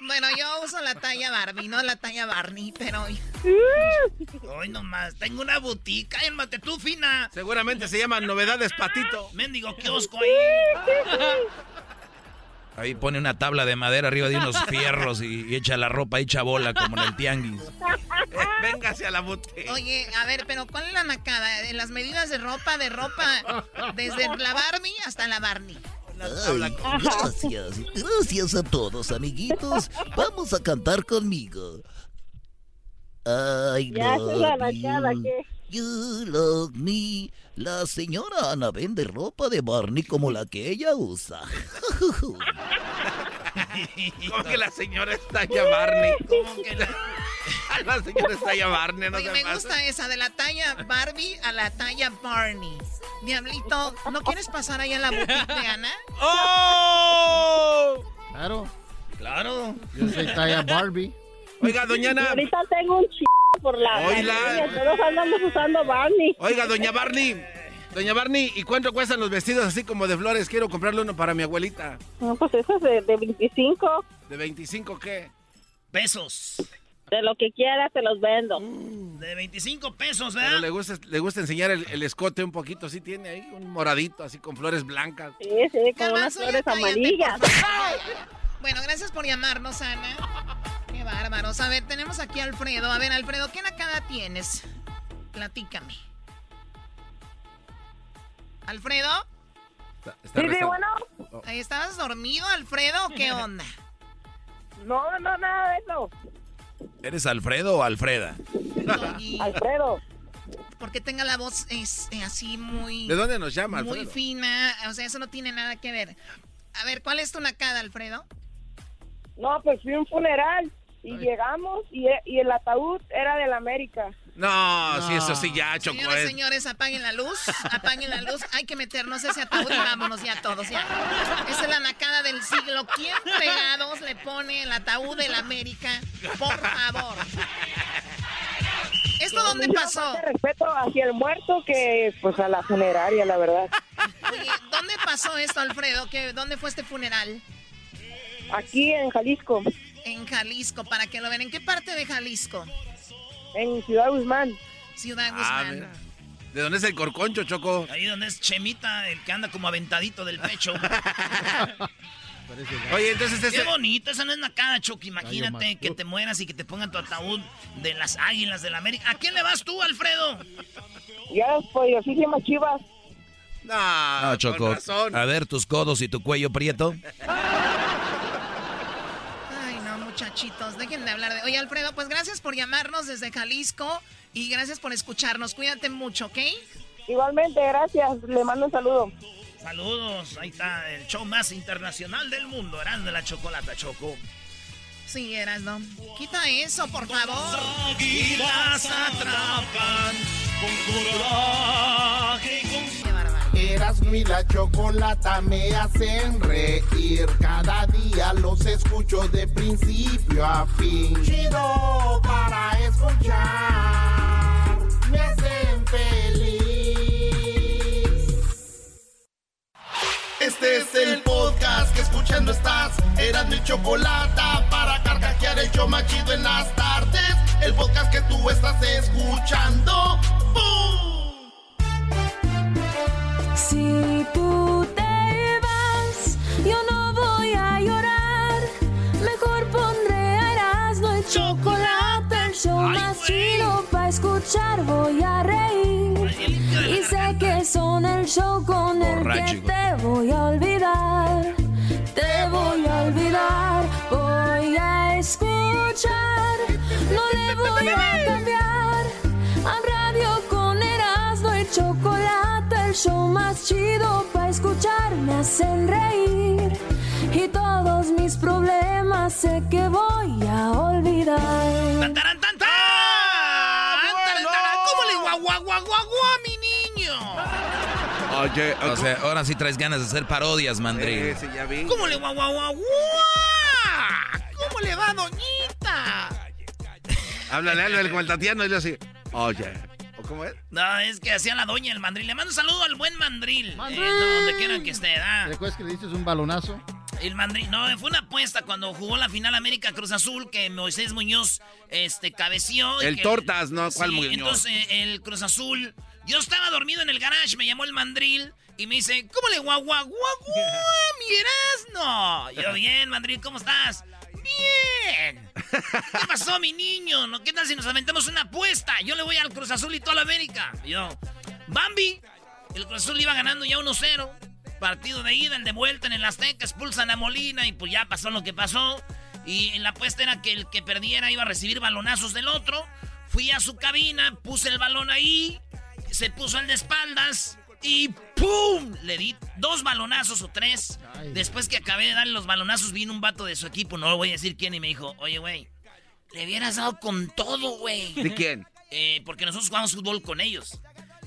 Bueno, yo uso la talla Barbie, no la talla Barney, pero... Hoy nomás, tengo una boutique, cálmate tú, fina. Seguramente se llama Novedades Patito. Mendigo kiosco ahí. Ahí pone una tabla de madera arriba de unos fierros y, y echa la ropa hecha bola como en el tianguis. Véngase a la boutique. Oye, a ver, pero ¿cuál es la nacada? En las medidas de ropa, de ropa, desde la Barbie hasta la Barney. Ay, gracias, gracias a todos, amiguitos. Vamos a cantar conmigo. I Ya, love you, ¿qué? you love me. La señora Ana vende ropa de Barney como la que ella usa. ¿Cómo que la señora está ya Barney? ¿Cómo que la... la señora está ya Barney, no Oye, me gusta esa, de la talla Barbie a la talla Barney. Diablito, ¿no quieres pasar ahí a la boutique de Ana? ¡Oh! Claro. Claro. Yo soy talla Barbie. Oiga, doña Ana. Y ahorita tengo un ch... por la... Barney, Todos andamos usando Barney. Oiga, doña Barney. Doña Barney, ¿y cuánto cuestan los vestidos así como de flores? Quiero comprarle uno para mi abuelita. No, pues eso es de, de 25. ¿De 25 qué? Pesos. De lo que quieras te los vendo. De 25 pesos, Pero ¿verdad? le gusta, le gusta enseñar el, el escote un poquito, sí tiene ahí un moradito, así con flores blancas. Sí, sí, con unas flores amarillas. Bueno, gracias por llamarnos, Ana. Qué bárbaros. A ver, tenemos aquí a Alfredo. A ver, Alfredo, ¿qué nacada tienes? Platícame. ¿Alfredo? Está- está resta- Oh. Ahí ¿Estabas dormido, Alfredo, o qué onda? No, no, nada de eso. ¿Eres Alfredo o Alfreda? Alfredo. Porque tenga la voz es, eh, así muy... ¿De dónde nos llama, Muy Alfredo? fina, o sea, eso no tiene nada que ver. A ver, ¿cuál es tu nacada, Alfredo? No, pues fui a un funeral y llegamos y, y el ataúd era del América. No, sí, eso sí, ya, Choco. Señoras, es- señores, apaguen la luz, apaguen la luz. Hay que meternos ese ataúd y vámonos ya todos, ya. Esa es la nacada del siglo. ¿Quién fregados le pone el ataúd del América? Por favor. ¿Esto dónde pasó? respeto hacia el muerto que pues a la funeraria, la verdad. Oye, ¿dónde pasó esto, Alfredo? ¿Qué, ¿Dónde fue este funeral? Aquí en Jalisco. En Jalisco, para que lo vean. ¿En qué parte de Jalisco? En Ciudad Guzmán. Ciudad Ah, Guzmán. ¿De dónde es el corconcho, Choco? Ahí donde es Chemita, el que anda como aventadito del pecho. Oye, entonces este- Qué bonito, esa no es nacada, Choco. Imagínate que te mueras y que te pongan tu ataúd de las águilas del América. ¿A quién le vas tú, Alfredo? Ya, pues yo sí se llama Chivas. No, No, Choco. A ver, tus codos y tu cuello prieto. Muchachitos, dejen de hablar de... Oye, Alfredo, pues gracias por llamarnos desde Jalisco y gracias por escucharnos. Cuídate mucho, ¿ok? Igualmente, gracias. Le mando un saludo. Saludos, ahí está el show más internacional del mundo, Eran de la Chocolata, Choco. Sí, eras, ¿no? Quita eso, por favor. Águilas atrapan con coraje y con... Erasmo y la chocolata me hacen reír. Cada día los escucho de principio a fin. Chido para escuchar. Me hacen feliz. Este es el podcast que escuchando estás. Erasmo y chocolata para carcajear el show más chido en las tardes. El podcast que tú estás escuchando. ¡Bum! Si tú te vas, yo no voy a llorar. Mejor pondré a Erasmo y chocolate, el show más chido para escuchar. Voy a reír. Y sé que son el show con el que te voy a olvidar. Te voy a olvidar. Voy a escuchar. No le voy a cambiar. A radio con Erasmo y chocolate, el show más chido para escuchar. Me hacen reír. Y todos mis problemas sé que voy a olvidar. ¡Tan, tan, tan! Oye, O sea, ahora sí traes ganas de hacer parodias, Mandril. Sí, sí, ya vi. ¿Cómo le guau, guau? ¿Cómo le va, doñita? Háblale, háblale como el Tatiano y le así. Oye, ¿o cómo es? No, es que hacía la doña el mandril. Le mando un saludo al buen mandril. ¡Mandril! Eh, no, donde quieran que esté, ¿da? ¿Recuerdas que le diste un balonazo? El mandril, no, fue una apuesta cuando jugó la final América Cruz Azul que Moisés Muñoz este, cabeció. El que- Tortas, ¿no? ¿Cuál Sí, Muñoz? Entonces el Cruz Azul, yo estaba dormido en el garage, me llamó el mandril y me dice, ¿cómo le guau, guau, guau, guau, mi Erasmo? Yo, bien, mandril, ¿cómo estás? Bien. ¿Qué pasó, mi niño? ¿No? ¿Qué tal si nos aventamos una apuesta? Yo le voy al Cruz Azul y toda la América. Yo, Bambi, el Cruz Azul iba ganando ya 1-0. Partido de ida, el de vuelta en el Azteca, expulsan a Molina y pues ya pasó lo que pasó. Y la apuesta era que el que perdiera iba a recibir balonazos del otro. Fui a su cabina, puse el balón ahí, se puso el de espaldas y ¡pum! Le di dos balonazos o tres. Después que acabé de darle los balonazos, vino un vato de su equipo, no lo voy a decir quién, y me dijo, oye, güey, le hubieras dado con todo, güey. ¿De quién? Eh, porque nosotros jugamos fútbol con ellos.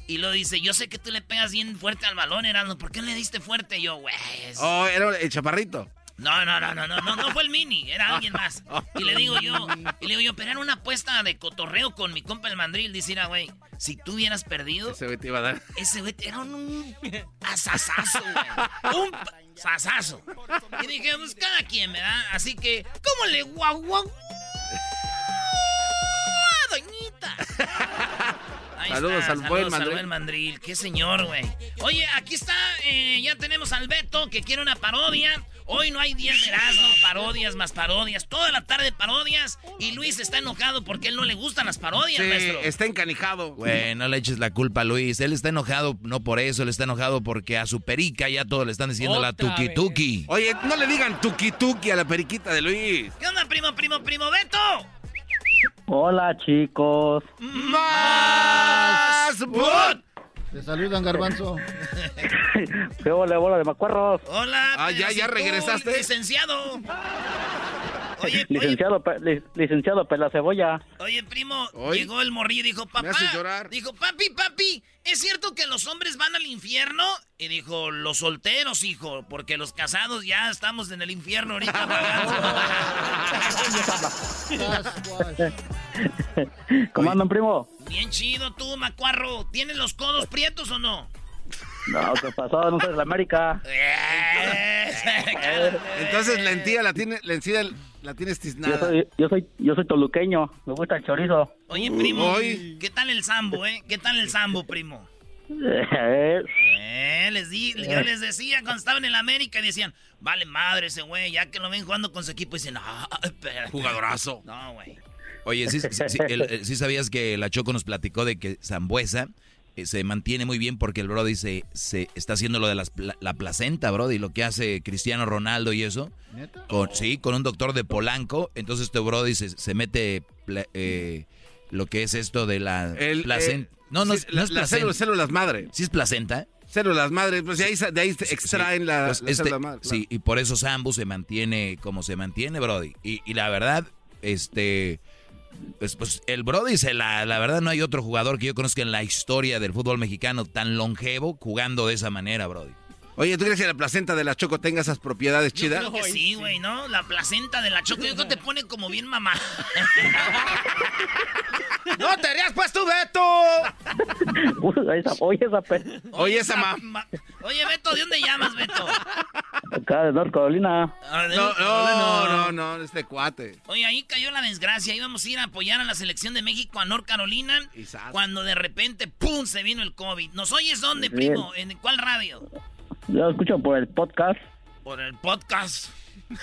Y lo dice, yo sé que tú le pegas bien fuerte al balón, Erasmo. ¿Por qué le diste fuerte? Y yo, güey. es- Oh, era el chaparrito. No, no, no, no, no, no, no fue el mini, era alguien más. Y le digo yo, y le digo yo, pero era una apuesta de cotorreo con mi compa el mandril. Dice, "Mira, güey, si tú hubieras perdido, Ese güey te iba a dar. ese güey era un asasazo, güey. Un sasazo. Y dije, pues cada quien, ¿verdad? Así que, ¿cómo le guau, guau, guau, Ahí Saludos está. al buen Saludos mandril. buen mandril. Qué señor, güey. Oye, aquí está, eh, ya tenemos al Beto que quiere una parodia. Hoy no hay 10 de Erasmo, parodias más parodias. Toda la tarde parodias. Y Luis está enojado porque él no le gustan las parodias, Sí, maestro. está encanijado. Güey, no le eches la culpa a Luis. Él está enojado no por eso, él está enojado porque a su perica ya todos le están diciendo la tuki vez. tuki. Oye, no le digan tuki tuki a la periquita de Luis. ¿Qué onda, primo, primo, primo Beto? Hola chicos. ¡Más! Te saludan, Garbanzo. ¿Qué hola, bola de macuarros? Hola. Ah, ya, ya regresaste. Licenciado. Oye, Licenciado, Pe- li- licenciado Pela Cebolla. Oye, primo, llegó el morrillo y dijo, papá, hace llorar. dijo, papi, papi, ¿es cierto que los hombres van al infierno? Y dijo, los solteros, hijo, porque los casados ya estamos en el infierno ahorita pagando. ¿Cómo andan, primo? Bien chido tú, macuarro. ¿Tienes los codos prietos o no? No, ¿qué pasó? No soy de la América. Entonces la encía la tiene, la encía la tienes Yo tiznada. soy, yo soy, yo soy toluqueño. Me gusta el chorizo. Oye, primo. ¿qué tal el sambo, eh? ¿Qué tal el sambo, primo? Eh, Eh, les di, yo les decía cuando estaban en el América y decían, vale madre ese güey, ya que lo ven jugando con su equipo, dicen, ah, espera. Jugadorazo. No, güey. Oye, ¿sí, sí- sí- el- el- sí sabías que la Choco nos platicó de que Zambuesa eh, se mantiene muy bien porque el Brody se, se está haciendo lo de las pla- la placenta, Brody, lo que hace Cristiano Ronaldo y eso. ¿Neta? Con, Sí, con un doctor de Polanco. Entonces este Brody se, se mete eh, lo que es esto de la El, placenta. eh, no, no, sí, es- no la- es las placenta. células, células madre. ¿Sí es placenta? Células madre, pues de ahí, de ahí extraen la, Pues la este- célula madre. claro. Sí, y por eso Sambu se mantiene como se mantiene, Brody. Y, y la verdad, este. Pues, pues el Brody, se la, la verdad, no hay otro jugador que yo conozca en la historia del fútbol mexicano tan longevo jugando de esa manera, Brody. Oye, ¿tú crees que la placenta de la Choco tenga esas propiedades Yo chidas? creo que sí, güey, ¿no? La placenta de la choco, yo creo que te pone como bien mamá. ¡No te harías pues tú, Beto! Oye, esa pe- Oye, esa ma... Oye, Beto, ¿de dónde llamas, Beto? acá de North Carolina. Ah, de- No, no, no, no, este cuate. Oye, ahí cayó la desgracia. Íbamos a ir a apoyar a la selección de México a North Carolina. Cuando de repente, ¡pum! se vino el COVID. ¿Nos oyes dónde, primo? ¿En cuál radio? Yo escucho por el podcast. Por el podcast.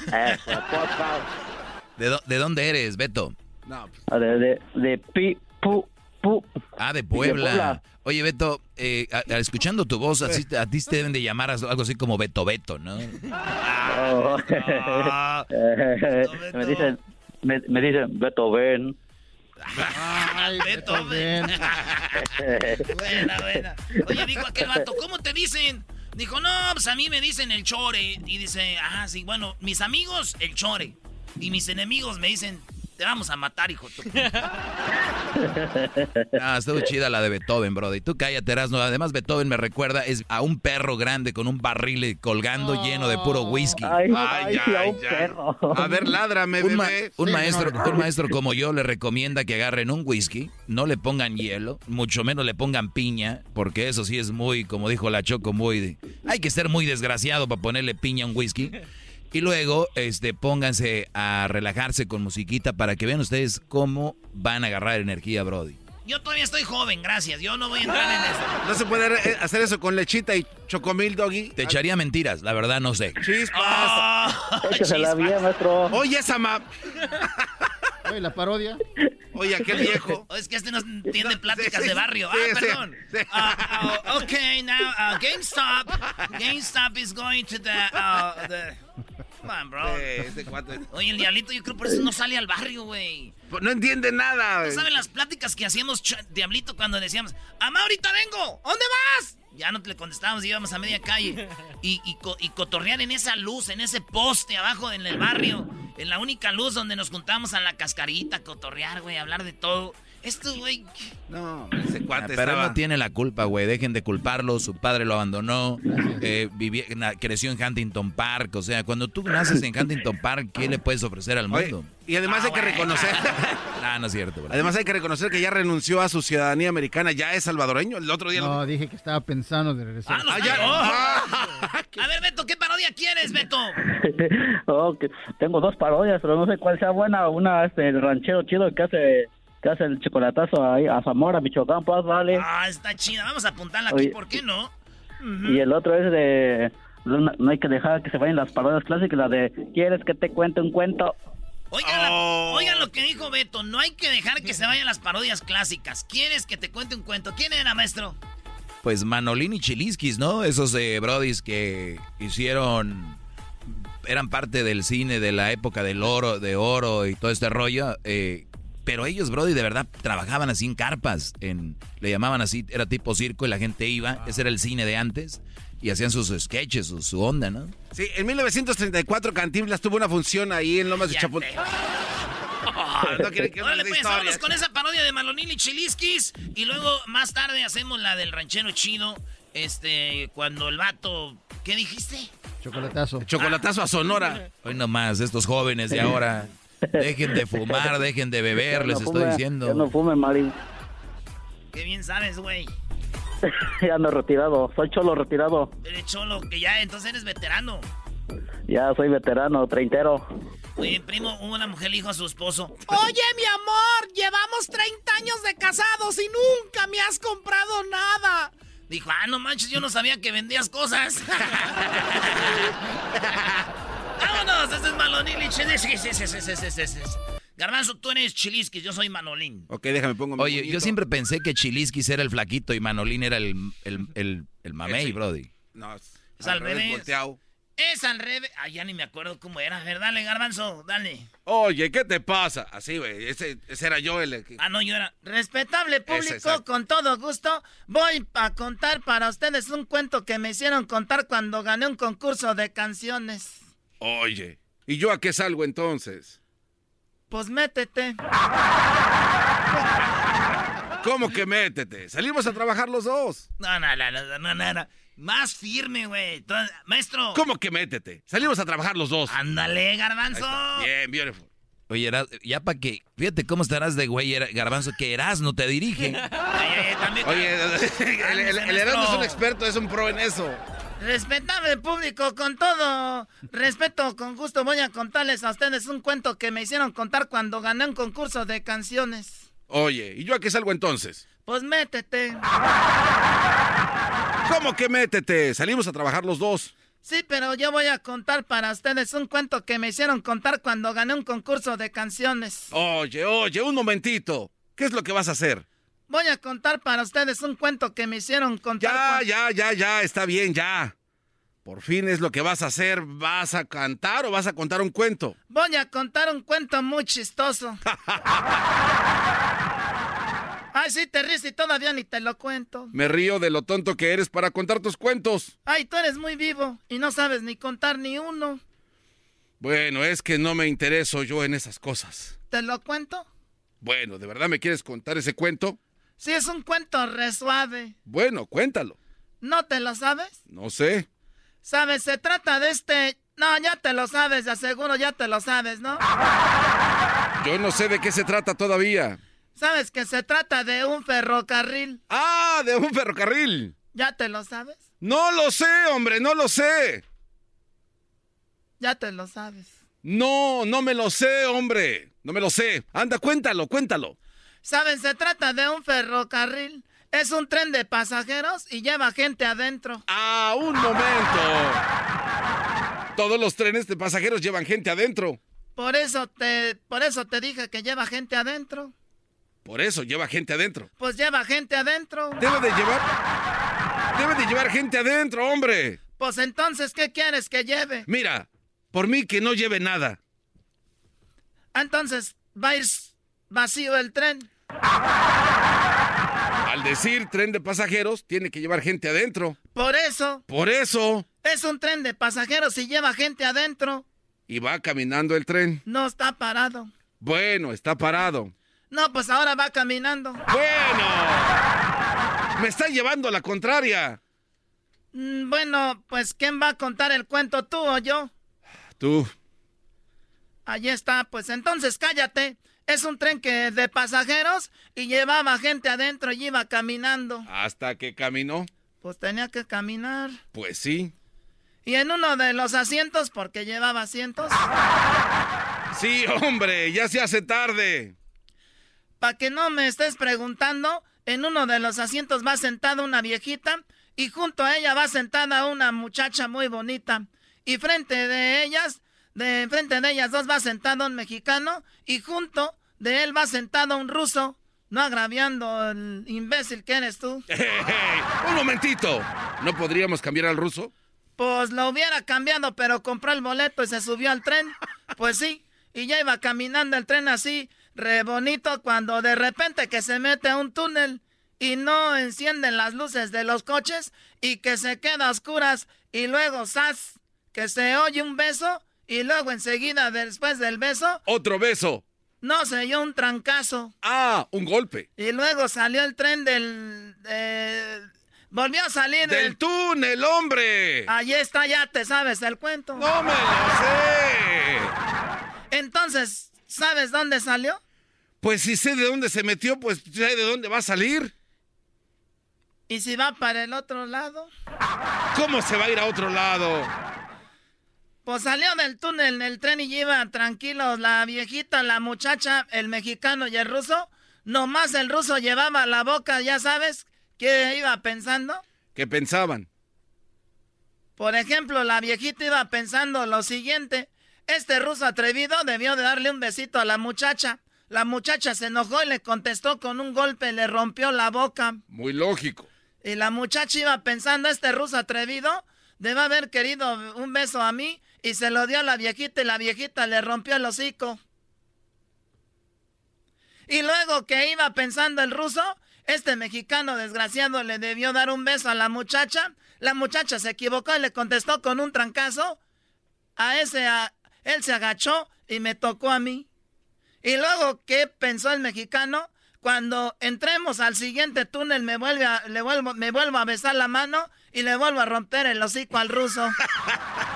Eso, el podcast. ¿De, de dónde eres, Beto? No, pues, Ah, De, de, de pi, pu, pu. Ah, de Puebla. Puebla. Oye, Beto, eh, a- a- escuchando tu voz, así, a ti te deben de llamar algo así como Beto Beto, ¿no? Oh. Eh, me dicen, me, me dicen, Beto, ven. Ay, Beto, ven. buena, buena. Oye, dijo aquel vato, ¿cómo te dicen? Dijo, no, pues a mí me dicen el chore. Y dice, ah, sí, bueno, mis amigos, el chore. Y mis enemigos me dicen, te vamos a matar, hijo. tu-". Ah, estuvo chida la de Beethoven, Brody. Tú cállate, Erasmo. Además, Beethoven me recuerda es a un perro grande con un barril colgando lleno de puro whisky. Ay, ay, sí, a un perro. A ver, ládrame, Un, ma- un Sí, maestro, no, no. un maestro como yo le recomienda que agarren un whisky, no le pongan hielo, mucho menos le pongan piña, porque eso sí es muy, como dijo la Choco, muy... de- hay que ser muy desgraciado para ponerle piña a un whisky. Y luego, este, pónganse a relajarse con musiquita para que vean ustedes cómo van a agarrar energía, Brody. Yo todavía estoy joven, gracias. Yo no voy a entrar en eso. No se puede eh, hacer eso con lechita y chocomil, doggy. Te echaría mentiras, la verdad no sé. Chispas. Ah, Échasela bien, maestro. Oye, esa. Oye, la parodia. Oye, aquel viejo. Es que este no entiende pláticas de barrio. ah, perdón. ah, okay, now uh, GameStop. GameStop is going to the, uh, the... Come on, bro. Sí, ese cuate. Oye, el diablito yo creo por eso no sale al barrio, güey. Pues No entiende nada. ¿Tú güey. sabes las pláticas que hacíamos, diablito, cuando decíamos, ¡Amá, ahorita vengo! ¿Dónde vas? Ya no te le contestábamos, íbamos a media calle. Y, y, co- y cotorrear en esa luz, en ese poste abajo en el barrio. En la única luz donde nos juntábamos a la cascarita, cotorrear, güey, hablar de todo. Esto, güey... No, ese Ah, cuate Pero él estaba... no tiene la culpa, güey. Dejen de culparlo. Su padre lo abandonó. eh, viví- na- creció en Huntington Park. O sea, cuando tú naces en Huntington Park, ¿qué le puedes ofrecer al Oye, mundo? y además hay que reconocer... Ah, no es cierto, bro. Además hay que reconocer que ya renunció a su ciudadanía americana, ya es salvadoreño. El otro día... lo- No, dije que estaba pensando de regresar. Ah, no, Ah, ya. Oh. A ver, Beto, ¿qué parodia quieres, Beto? Oh, que tengo dos parodias, pero no sé cuál sea buena. Una es el ranchero chido que hace que hace el chocolatazo ahí a Zamora, Michoacán, pues vale. Ah, está chida. Vamos a apuntarla aquí, Oye. ¿por qué no? Y el otro es de... No, no hay que dejar que se vayan las parodias clásicas, la de ¿Quieres que te cuente un cuento? Oigan, la- oigan lo que dijo Beto. No hay que dejar que se vayan las parodias clásicas. ¿Quieres que te cuente un cuento? ¿Quién era, maestro? Pues Manolín y Chiliskis, ¿no? Esos eh, brodis que hicieron... Eran parte del cine de la época del oro, de oro y todo este rollo. eh, pero ellos, brody, de verdad trabajaban así en carpas. En, le llamaban así, era tipo circo y la gente iba. Ese era el cine de antes. Y hacían sus sketches, su, su onda, ¿no? Sí, en 1934 Cantinflas tuvo una función ahí en Lomas de Chapultepec. no quieren que Órale, pues, con esa parodia de Malonil y Chiliskis. Y luego, más tarde, hacemos la del ranchero chido. Este, cuando el vato... ¿Qué dijiste? Chocolatazo. Chocolatazo a Sonora. Hoy nomás, estos jóvenes de ahora, dejen de fumar, dejen de beber, les no estoy fume, diciendo. Ya no fume, Mari. Qué bien sabes, güey. ya ando retirado. Soy cholo retirado. Eres cholo, que ya entonces eres veterano. Ya soy veterano, treintero. Oye, primo, una mujer le dijo a su esposo. Oye, mi amor, llevamos 30 años de casados y nunca me has comprado nada. Dijo, ah, no manches, yo no sabía que vendías cosas. Vámonos, este es Malonil y. Garbanzo, tú eres Chiliskis, yo soy Manolín. Ok, déjame pongo mi Oye, yo siempre pensé que Chiliskis era el flaquito y Manolín era el, el, el, el mamey, Ese. brody. No, es, Es al revés. volteado. Es al revés. Ah, ya ni me acuerdo cómo era. A ver, dale, Garbanzo, dale. Oye, ¿qué te pasa? Así, güey. Ese, ese era yo el que... Ah, no, yo era. Respetable público, exacto. con todo gusto, voy a contar para ustedes un cuento que me hicieron contar cuando gané un concurso de canciones. Oye, ¿y yo a qué salgo entonces? Pues métete. ¿Cómo que métete? Salimos a trabajar los dos. No, no, no, no, no, no, no. Más firme, güey. Maestro. ¿Cómo que métete? Salimos a trabajar los dos. Ándale, garbanzo. Bien, beautiful. Oye, Eras- ya para que, fíjate cómo estarás de güey, Garbanzo, que Eras no te dirige. Oye, el, el, el Erasmo es un experto, es un pro en eso. Respetable público, con todo respeto, con gusto voy a contarles a ustedes un cuento que me hicieron contar cuando gané un concurso de canciones. Oye, ¿y yo a qué salgo entonces? Pues métete. ¿Cómo que métete? Salimos a trabajar los dos. Sí, pero yo voy a contar para ustedes un cuento que me hicieron contar cuando gané un concurso de canciones. Oye, oye, un momentito. ¿Qué es lo que vas a hacer? Voy a contar para ustedes un cuento que me hicieron contar. Ya, ya, ya, ya, está bien, ya. Por fin es lo que vas a hacer. ¿Vas a cantar o vas a contar un cuento? Voy a contar un cuento muy chistoso. Ay, sí, te ríes y todavía ni te lo cuento. Me río de lo tonto que eres para contar tus cuentos. Ay, tú eres muy vivo y no sabes ni contar ni uno. Bueno, es que no me intereso yo en esas cosas. ¿Te lo cuento? Bueno, ¿de verdad me quieres contar ese cuento? Sí, es un cuento re suave. Bueno, cuéntalo. ¿No te lo sabes? No sé. ¿Sabes? Se trata de este... No, ya te lo sabes, de aseguro ya te lo sabes, ¿no? Yo no sé de qué se trata todavía. ¿Sabes que se trata de un ferrocarril? Ah, de un ferrocarril. ¿Ya te lo sabes? No lo sé, hombre, no lo sé. Ya te lo sabes. No, no me lo sé, hombre. No me lo sé. Anda, cuéntalo, cuéntalo. ¿Saben? Se trata de un ferrocarril. Es un tren de pasajeros y lleva gente adentro. Ah, un momento. Todos los trenes de pasajeros llevan gente adentro. Por eso te, por eso te dije que lleva gente adentro. Por eso lleva gente adentro. Pues lleva gente adentro. Debe de llevar. Debe de llevar gente adentro, hombre. Pues entonces, ¿qué quieres que lleve? Mira, por mí que no lleve nada. Entonces, va a ir vacío el tren. Al decir tren de pasajeros, tiene que llevar gente adentro. Por eso, Por eso. es un tren de pasajeros y lleva gente adentro. Y va caminando el tren. No está parado. Bueno, está parado. No, pues ahora va caminando. Bueno. Me está llevando a la contraria. Mm, Bueno, pues ¿quién va a contar el cuento, tú o yo? Tú. Allí está, pues entonces cállate. Es un tren que de pasajeros y llevaba gente adentro y iba caminando. Hasta que caminó. Pues tenía que caminar. Pues sí. Y en uno de los asientos, porque llevaba asientos, Sí, hombre, ya se hace tarde. para que no me estés preguntando, en uno de los asientos va sentada una viejita y junto a ella va sentada una muchacha muy bonita. Y frente de ellas, de frente de ellas dos va sentado un mexicano y junto de él va sentado un ruso. No agraviando el imbécil que eres tú. Un momentito. ¿No podríamos cambiar al ruso? Pues lo hubiera cambiado, pero compró el boleto y se subió al tren. Pues sí, y ya iba caminando el tren así, re bonito, cuando de repente que se mete a un túnel y no encienden las luces de los coches y que se queda a oscuras y luego, ¡zas! que se oye un beso y luego enseguida después del beso... Otro beso. No, se oyó un trancazo. Ah, un golpe. Y luego salió el tren del... volvió a salir del túnel, hombre. Allí está, ya te sabes el cuento. No me lo sé. Entonces, ¿sabes dónde salió? Pues si sé de dónde se metió, pues sé de dónde va a salir. ¿Y si va para el otro lado? ¿Cómo se va a ir a otro lado? Pues salió del túnel en el tren y iba tranquilos la viejita, la muchacha, el mexicano y el ruso. Nomás el ruso llevaba la boca, ya sabes, ¿qué iba pensando? ¿Qué pensaban? Por ejemplo, la viejita iba pensando lo siguiente. Este ruso atrevido debió de darle un besito a la muchacha. La muchacha se enojó y le contestó con un golpe, le rompió la boca. Muy lógico. Y la muchacha iba pensando, este ruso atrevido debe haber querido un beso a mí y se lo dio a la viejita y la viejita le rompió el hocico. Y luego que iba pensando el ruso, este mexicano desgraciado le debió dar un beso a la muchacha. La muchacha se equivocó y le contestó con un trancazo. A ese, él se agachó y me tocó a mí. Y luego, ¿qué pensó el mexicano? Cuando entremos al siguiente túnel me, vuelve a, le vuelvo, me vuelvo a besar la mano y le vuelvo a romper el hocico al ruso.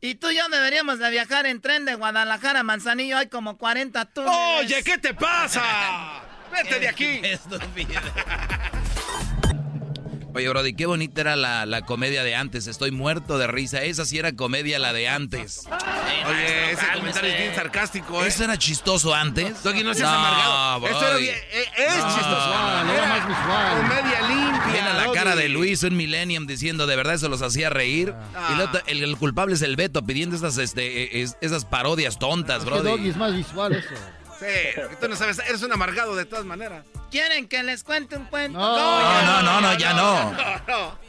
Y tú y yo deberíamos de viajar en tren de Guadalajara a Manzanillo. Hay como 40 túneles. Oye, ¿qué te pasa? Vete de aquí. Oye, Brody, qué bonita era la, comedia de antes. Estoy muerto de risa. Esa sí era comedia, la de antes. Oye, ese comentario es bien sarcástico, ¿eh? ¿Eso era chistoso antes? Doggy, no seas amargado. Esto era bien, eh, es chistoso. era más visual. Comedia limpia. Viene la cara de Luis, un millennium, diciendo de verdad eso los hacía reír. Y el, el, culpable es el Beto pidiendo esas, este, esas parodias tontas, bro. Doggy es más visual eso. Sí, tú no sabes, eres un amargado de todas maneras. ¿Quieren que les cuente un cuento? No, no, no, no, ya no.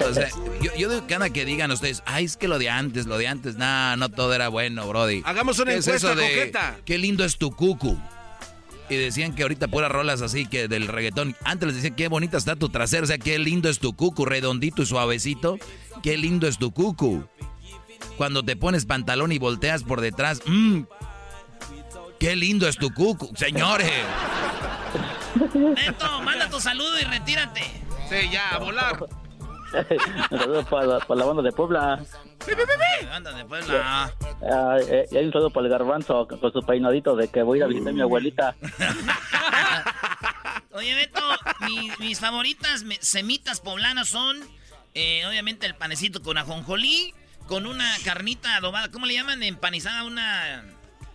O sea, yo, yo digo que que digan ustedes, ay, es que lo de antes, lo de antes, nah, no todo era bueno, Brody. Hagamos una encuesta de, Qué lindo es tu cucu. Y decían que ahorita puras rolas así que del reggaetón. Antes les decían qué bonita está tu trasero, o sea, qué lindo es tu cucu, redondito y suavecito. Qué lindo es tu cucu. Cuando te pones pantalón y volteas por detrás, mmm, Qué lindo es tu cucu, señores. Neto, manda tu saludo y retírate. Sí, ya, a volar. un saludo para la, para la banda de Puebla. Banda de Puebla. Ah, eh, y hay un saludo para el garbanzo con su peinadito de que voy a ir a visitar a mi abuelita. Oye, Beto, mis favoritas semitas poblanas son, eh, obviamente, el panecito con ajonjolí, con una carnita adobada. ¿Cómo le llaman? Empanizada, una...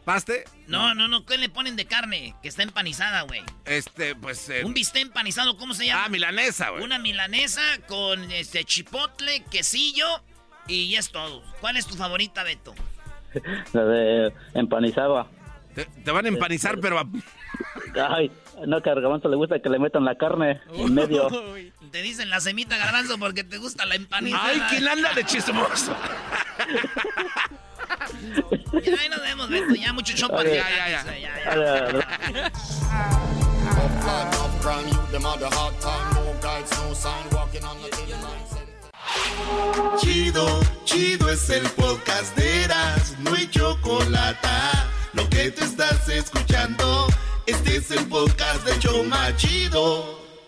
¿Paste? No, no, no, ¿qué le ponen de carne? Que está empanizada, güey. Este, pues... Un bistec empanizado, ¿cómo se llama? Ah, milanesa, güey. Una milanesa con este chipotle, quesillo y es todo. ¿Cuál es tu favorita, Beto? La de empanizada. Te, van a empanizar, pero... Ay, no, que a Garbanzo le gusta que le metan la carne en medio. Te dicen la semita Garbanzo porque te gusta la empanizada. Ay, ¿quién anda de chismoso? ya ahí nos vemos, Beto. Ya mucho chopo Ya, ya, ya. Chido, chido es el podcast de Eras, no hay chocolate. Lo que te estás escuchando, este es el podcast de Choma Chido.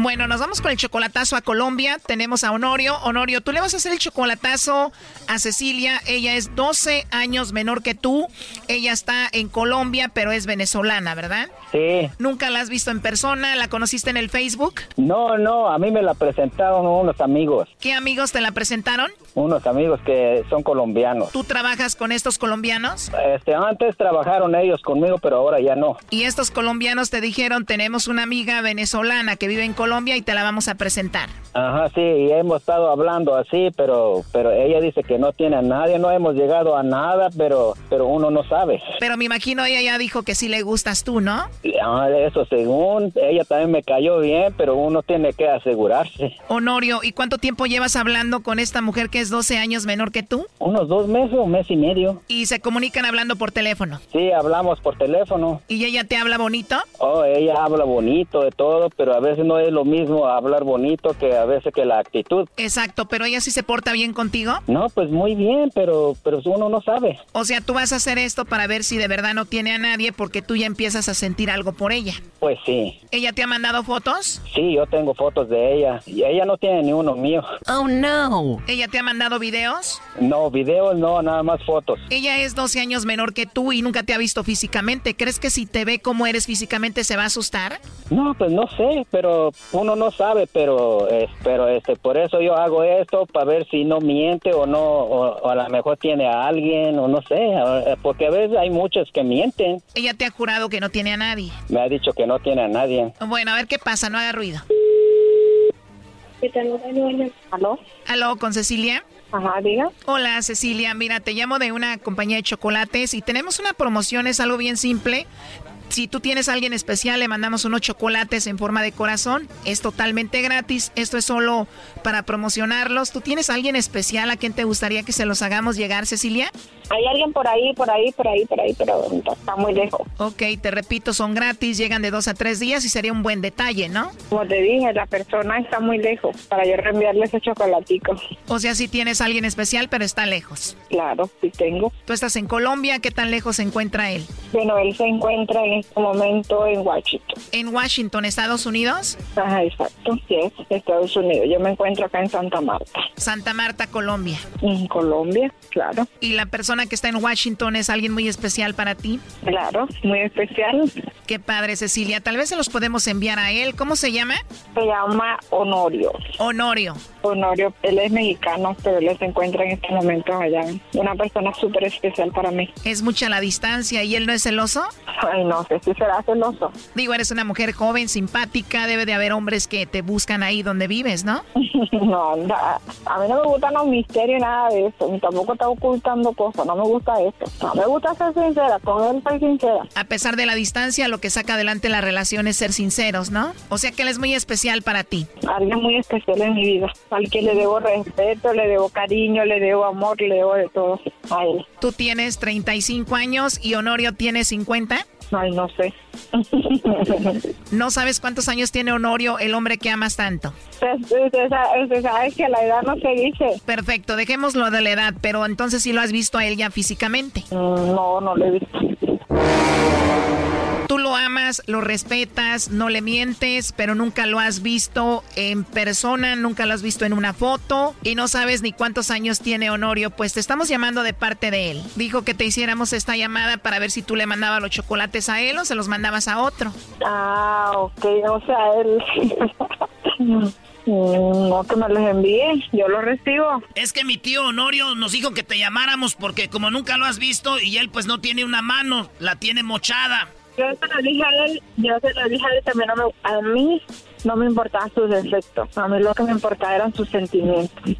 Bueno, nos vamos con el chocolatazo a Colombia. Tenemos a Honorio. Honorio, tú le vas a hacer el chocolatazo a Cecilia. Ella es 12 años menor que tú. Ella está en Colombia, pero es venezolana, ¿verdad? Sí. ¿Nunca la has visto en persona? ¿La conociste en el Facebook? No, no, a mí me la presentaron unos amigos. ¿Qué amigos te la presentaron? Unos amigos que son colombianos. ¿Tú trabajas con estos colombianos? Este, antes trabajaron ellos conmigo, pero ahora ya no. Y estos colombianos te dijeron, tenemos una amiga venezolana que vive en Colombia y te la vamos a presentar. Ajá, sí, y hemos estado hablando así, pero pero ella dice que no tiene a nadie, no hemos llegado a nada, pero pero uno no sabe. Pero me imagino ella ya dijo que sí le gustas tú, ¿no? Ah, Eso según, ella también me cayó bien, pero uno tiene que asegurarse. Honorio, ¿y cuánto tiempo llevas hablando con esta mujer que es 12 años menor que tú? Unos dos meses, un mes y medio. Y se comunican hablando por teléfono. Sí, hablamos por teléfono. ¿Y ella te habla bonito? Oh, ella habla bonito de todo, pero a veces no es lo mismo hablar bonito que a veces que la actitud. Exacto, pero ella sí se porta bien contigo. No, pues muy bien, pero pero uno no sabe. O sea, tú vas a hacer esto para ver si de verdad no tiene a nadie porque tú ya empiezas a sentir algo por ella. Pues sí. ¿Ella te ha mandado fotos? Sí, yo tengo fotos de ella y ella no tiene ni uno mío. Oh, no. ¿Ella te ha mandado videos? No, videos no, nada más fotos. Ella es 12 años menor que tú y nunca te ha visto físicamente. ¿Crees que si te ve como eres físicamente se va a asustar? No, pues no sé, pero uno no sabe, pero eh, pero este por eso yo hago esto para ver si no miente o no o, o a lo mejor tiene a alguien o no sé, porque a veces hay muchos que mienten. Ella te ha jurado que no tiene a nadie. Me ha dicho que no tiene a nadie. Bueno, a ver qué pasa, no haga ruido. ¿Aló? ¿Aló, con Cecilia? Ajá, diga. Hola, Cecilia. Mira, te llamo de una compañía de chocolates y tenemos una promoción, es algo bien simple. Si tú tienes a alguien especial, le mandamos unos chocolates en forma de corazón. Es totalmente gratis. Esto es solo para promocionarlos. ¿Tú tienes a alguien especial a quien te gustaría que se los hagamos llegar, Cecilia? Hay alguien por ahí, por ahí, por ahí, por ahí, pero está muy lejos. Ok, te repito, son gratis, llegan de dos a tres días y sería un buen detalle, ¿no? Como te dije, la persona está muy lejos para yo reenviarle ese chocolatico. O sea, si tienes a alguien especial, pero está lejos. Claro, sí tengo. Tú estás en Colombia, ¿qué tan lejos se encuentra él? Bueno, él se encuentra en este momento en Washington. ¿En Washington, Estados Unidos? Ajá, exacto, sí, es Estados Unidos. Yo me encuentro acá en Santa Marta. Santa Marta, Colombia. En Colombia, claro. ¿Y la persona que está en Washington es alguien muy especial para ti? Claro, muy especial. Qué padre, Cecilia. Tal vez se los podemos enviar a él. ¿Cómo se llama? Se llama Honorio. Honorio. Honorio, él es mexicano, pero él se encuentra en estos momentos allá. Una persona súper especial para mí. Es mucha la distancia y él no es celoso. Ay, no sé si será celoso. Digo, eres una mujer joven, simpática, debe de haber hombres que te buscan ahí donde vives, ¿no? no, a mí no me gustan los misterios, nada de eso. Ni tampoco está ocultando cosas, no me gusta eso. No me gusta ser sincera, con él soy sincera. A pesar de la distancia, lo que saca adelante la relación es ser sinceros, ¿no? O sea que él es muy especial para ti. Alguien muy especial en mi vida, al que le debo respeto, le debo cariño, le debo amor, le debo de todo a él. Tú tienes 35 años y Honorio tiene 50. Ay, no sé. ¿No sabes cuántos años tiene Honorio, el hombre que amas tanto? Usted, usted sa- usted sabe que la edad no se dice. Perfecto, dejémoslo de la edad, pero entonces sí lo has visto a él ya físicamente. No, no lo he visto. Tú lo amas, lo respetas, no le mientes, pero nunca lo has visto en persona, nunca lo has visto en una foto y no sabes ni cuántos años tiene Honorio. Pues te estamos llamando de parte de él. Dijo que te hiciéramos esta llamada para ver si tú le mandabas los chocolates a él o se los mandabas a otro. Ah, ok, o sea, él... No que me los envíe, yo los recibo. Es que mi tío Honorio nos dijo que te llamáramos porque como nunca lo has visto y él pues no tiene una mano, la tiene mochada. Yo se lo dije a él, yo se lo dije a él también, a mí no me importaban sus defectos, a mí lo que me importaba eran sus sentimientos.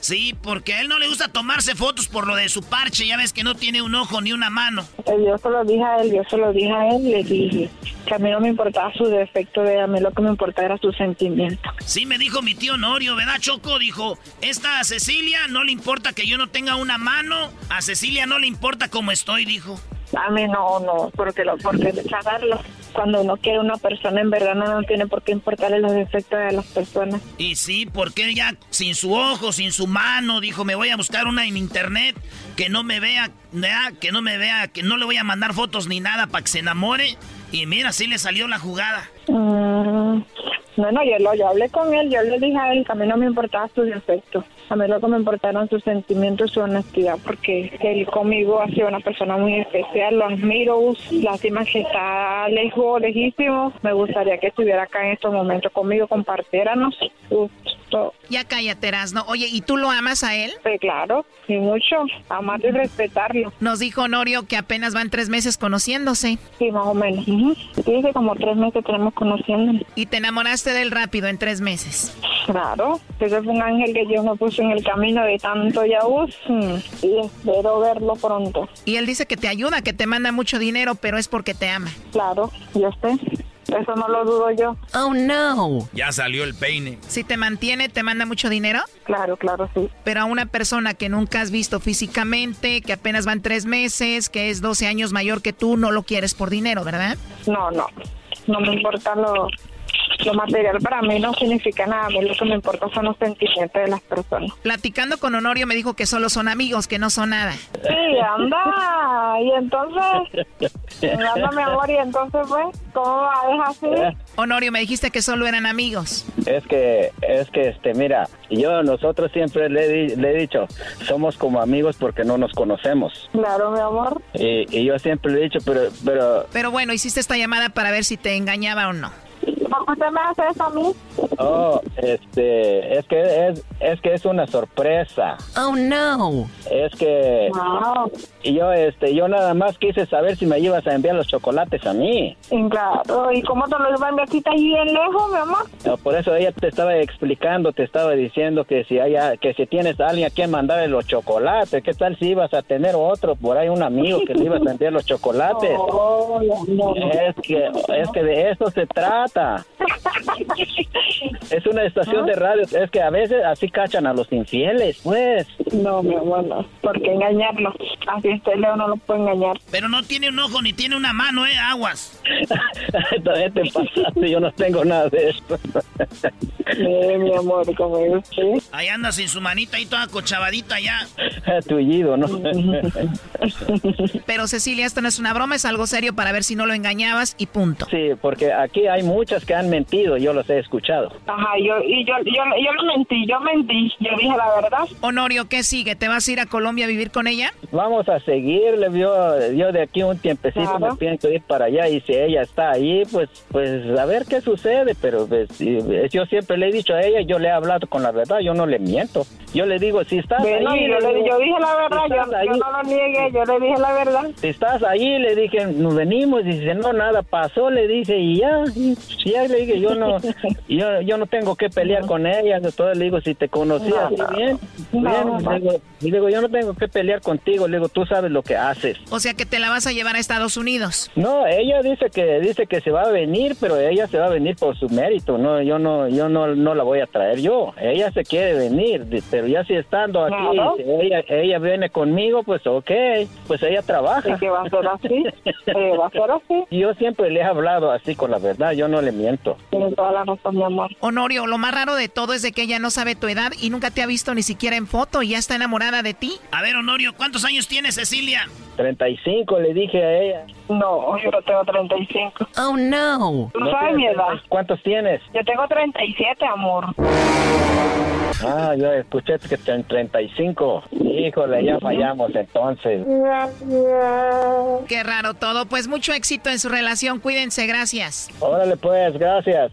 Sí, porque a él no le gusta tomarse fotos por lo de su parche, ya ves que no tiene un ojo ni una mano. Eh, Yo se lo dije a él, yo se lo dije a él, le dije que a mí no me importaba su defecto, de a mí lo que me importaba era sus sentimientos. Sí, me dijo mi tío Honorio, ¿verdad, Choco? Dijo, esta a Cecilia no le importa que yo no tenga una mano, a Cecilia no le importa cómo estoy, dijo. A mí no, no, porque lo, porque saberlo. Cuando uno quiere una persona, en verdad no, tiene por qué importarle los defectos de las personas. Y sí, porque ella sin su ojo, sin su mano, dijo, me voy a buscar una en internet que no me vea, que no me vea, que no le voy a mandar fotos ni nada para que se enamore. Y mira, así le salió la jugada. Mm, no, no, yo, lo, yo hablé con él, yo le dije a él que a mí no me importaba sus defectos. A mí lo que me importaron sus sentimientos, su honestidad, porque él conmigo ha sido una persona muy especial, lo admiro, lástima que está lejos, lejísimo. Me gustaría que estuviera acá en estos momentos conmigo, compartiéramos. Uf. Ya cállate, no. Oye, ¿y tú lo amas a él? Sí, claro, y mucho. Amarlo y respetarlo. Nos dijo Honorio que apenas van tres meses conociéndose. Sí, más o menos. Dice como tres meses tenemos conociendo. Y te enamoraste de él rápido en tres meses. Claro, ese fue un ángel que Dios me puso en el camino de tanto yaús mm, y espero verlo pronto. Y él dice que te ayuda, que te manda mucho dinero, pero es porque te ama. Claro, yo sé. Eso no lo dudo yo. Oh, no. Ya salió el peine. Si te mantiene, ¿te manda mucho dinero? Claro, claro, sí. Pero a una persona que nunca has visto físicamente, que apenas van tres meses, que es 12 años mayor que tú, no lo quieres por dinero, ¿verdad? No, no. No me importa lo, lo material. Para mí no significa nada. A mí lo que me importa son los sentimientos de las personas. Platicando con Honorio me dijo que solo son amigos, que no son nada. Sí, anda. Y entonces, anda mi amor, y entonces, pues, ¿cómo va? ¿Es así? Honorio, me dijiste que solo eran amigos. Es que, es que, este, mira, yo nosotros siempre le, he di- le he dicho, somos como amigos porque no nos conocemos. Claro, mi amor. Y, y yo siempre le he dicho, pero, pero, Pero bueno, hiciste esta llamada para ver si te engañaba o no. ¿Por qué usted me hace eso a mí? oh, este, es que es, es que es una sorpresa. Oh, no. Es que y yo, este, yo nada más quise saber si me ibas a enviar los chocolates a mí. Claro. ¿Y cómo te lo iban a enviar si estás ahí bien lejos, mi amor? No, Por eso ella te estaba explicando, te estaba diciendo que si haya, que si tienes a alguien a quien mandarle los chocolates, ¿qué tal si ibas a tener otro por ahí un amigo que le ibas a enviar los chocolates? Oh, no, no. Es que, es que de eso se trata. Es una estación de radio, es que a veces así cachan a los infieles, pues. No, mi amor, no. ¿Por qué engañarlo? Así este Leo no lo puede engañar. Pero no tiene un ojo ni tiene una mano, ¿eh? Aguas. También te pasaste, yo no tengo nada de esto. Sí, mi amor, como es usted. Ahí anda sin su manita ahí toda cochabadita ya. Tullido, ¿no? Pero Cecilia, esto no es una broma, es algo serio para ver si no lo engañabas y punto. Sí, porque aquí hay muchas que han mentido, yo los he escuchado. Ajá, yo, y yo, yo, yo lo mentí, yo mentí, yo dije la verdad. Honorio, ¿qué sigue? ¿Te vas a ir a Colombia a vivir con ella? Vamos a seguirle, yo, yo de aquí un tiempecito me pienso ir para allá y si ella está ahí, pues, pues a ver qué sucede, pero pues, y- yo siempre le he dicho a ella, yo le he hablado con la verdad, yo no le miento. Yo le digo, si estás Bueno, ahí... yo, le digo, yo dije la verdad, yo, ahí, yo no lo niegué, yo le dije la verdad. si estás ahí, le dije, nos venimos, y dice, no, nada pasó, le dije, y ya, y ya le dije, yo no, yo, yo no tengo que pelear con ella, entonces le digo, si te conocí No, no. bien, No, bien, no. le digo, y le digo, yo no tengo que pelear contigo, le digo, tú sabes lo que haces. O sea que te la vas a llevar a Estados Unidos. No, ella dice que dice que se va a venir, pero ella se va a venir por su mérito. No, yo no, yo no, no la voy a traer yo. Ella se quiere venir, pero ya si estando aquí, Claro. si ella, ella viene conmigo, pues ok, pues ella trabaja. ¿Y qué va a ser así? Eh, va a ser así. Yo siempre le he hablado así con la verdad, yo no le miento. Tienes toda la razón, mi amor. Honorio, lo más raro de todo es de que ella no sabe tu edad y nunca te ha visto ni siquiera en foto y ya está enamorada de ti. A ver, Honorio, ¿cuántos años tiene Cecilia? 35 le dije a ella. No, yo no tengo 35. Oh, no. ¿Tú sabes mi edad? ¿Cuántos tienes? Yo tengo 37, amor. Ah, yo escuché que ten 35. Híjole, ya fallamos entonces. Qué raro todo. Pues mucho éxito en su relación. Cuídense, gracias. Órale pues, gracias.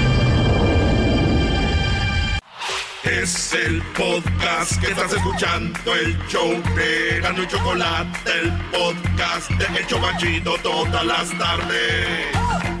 Es el podcast que estás escuchando, el show de Gano y Chocolate, el podcast de El Chobachito todas las tardes.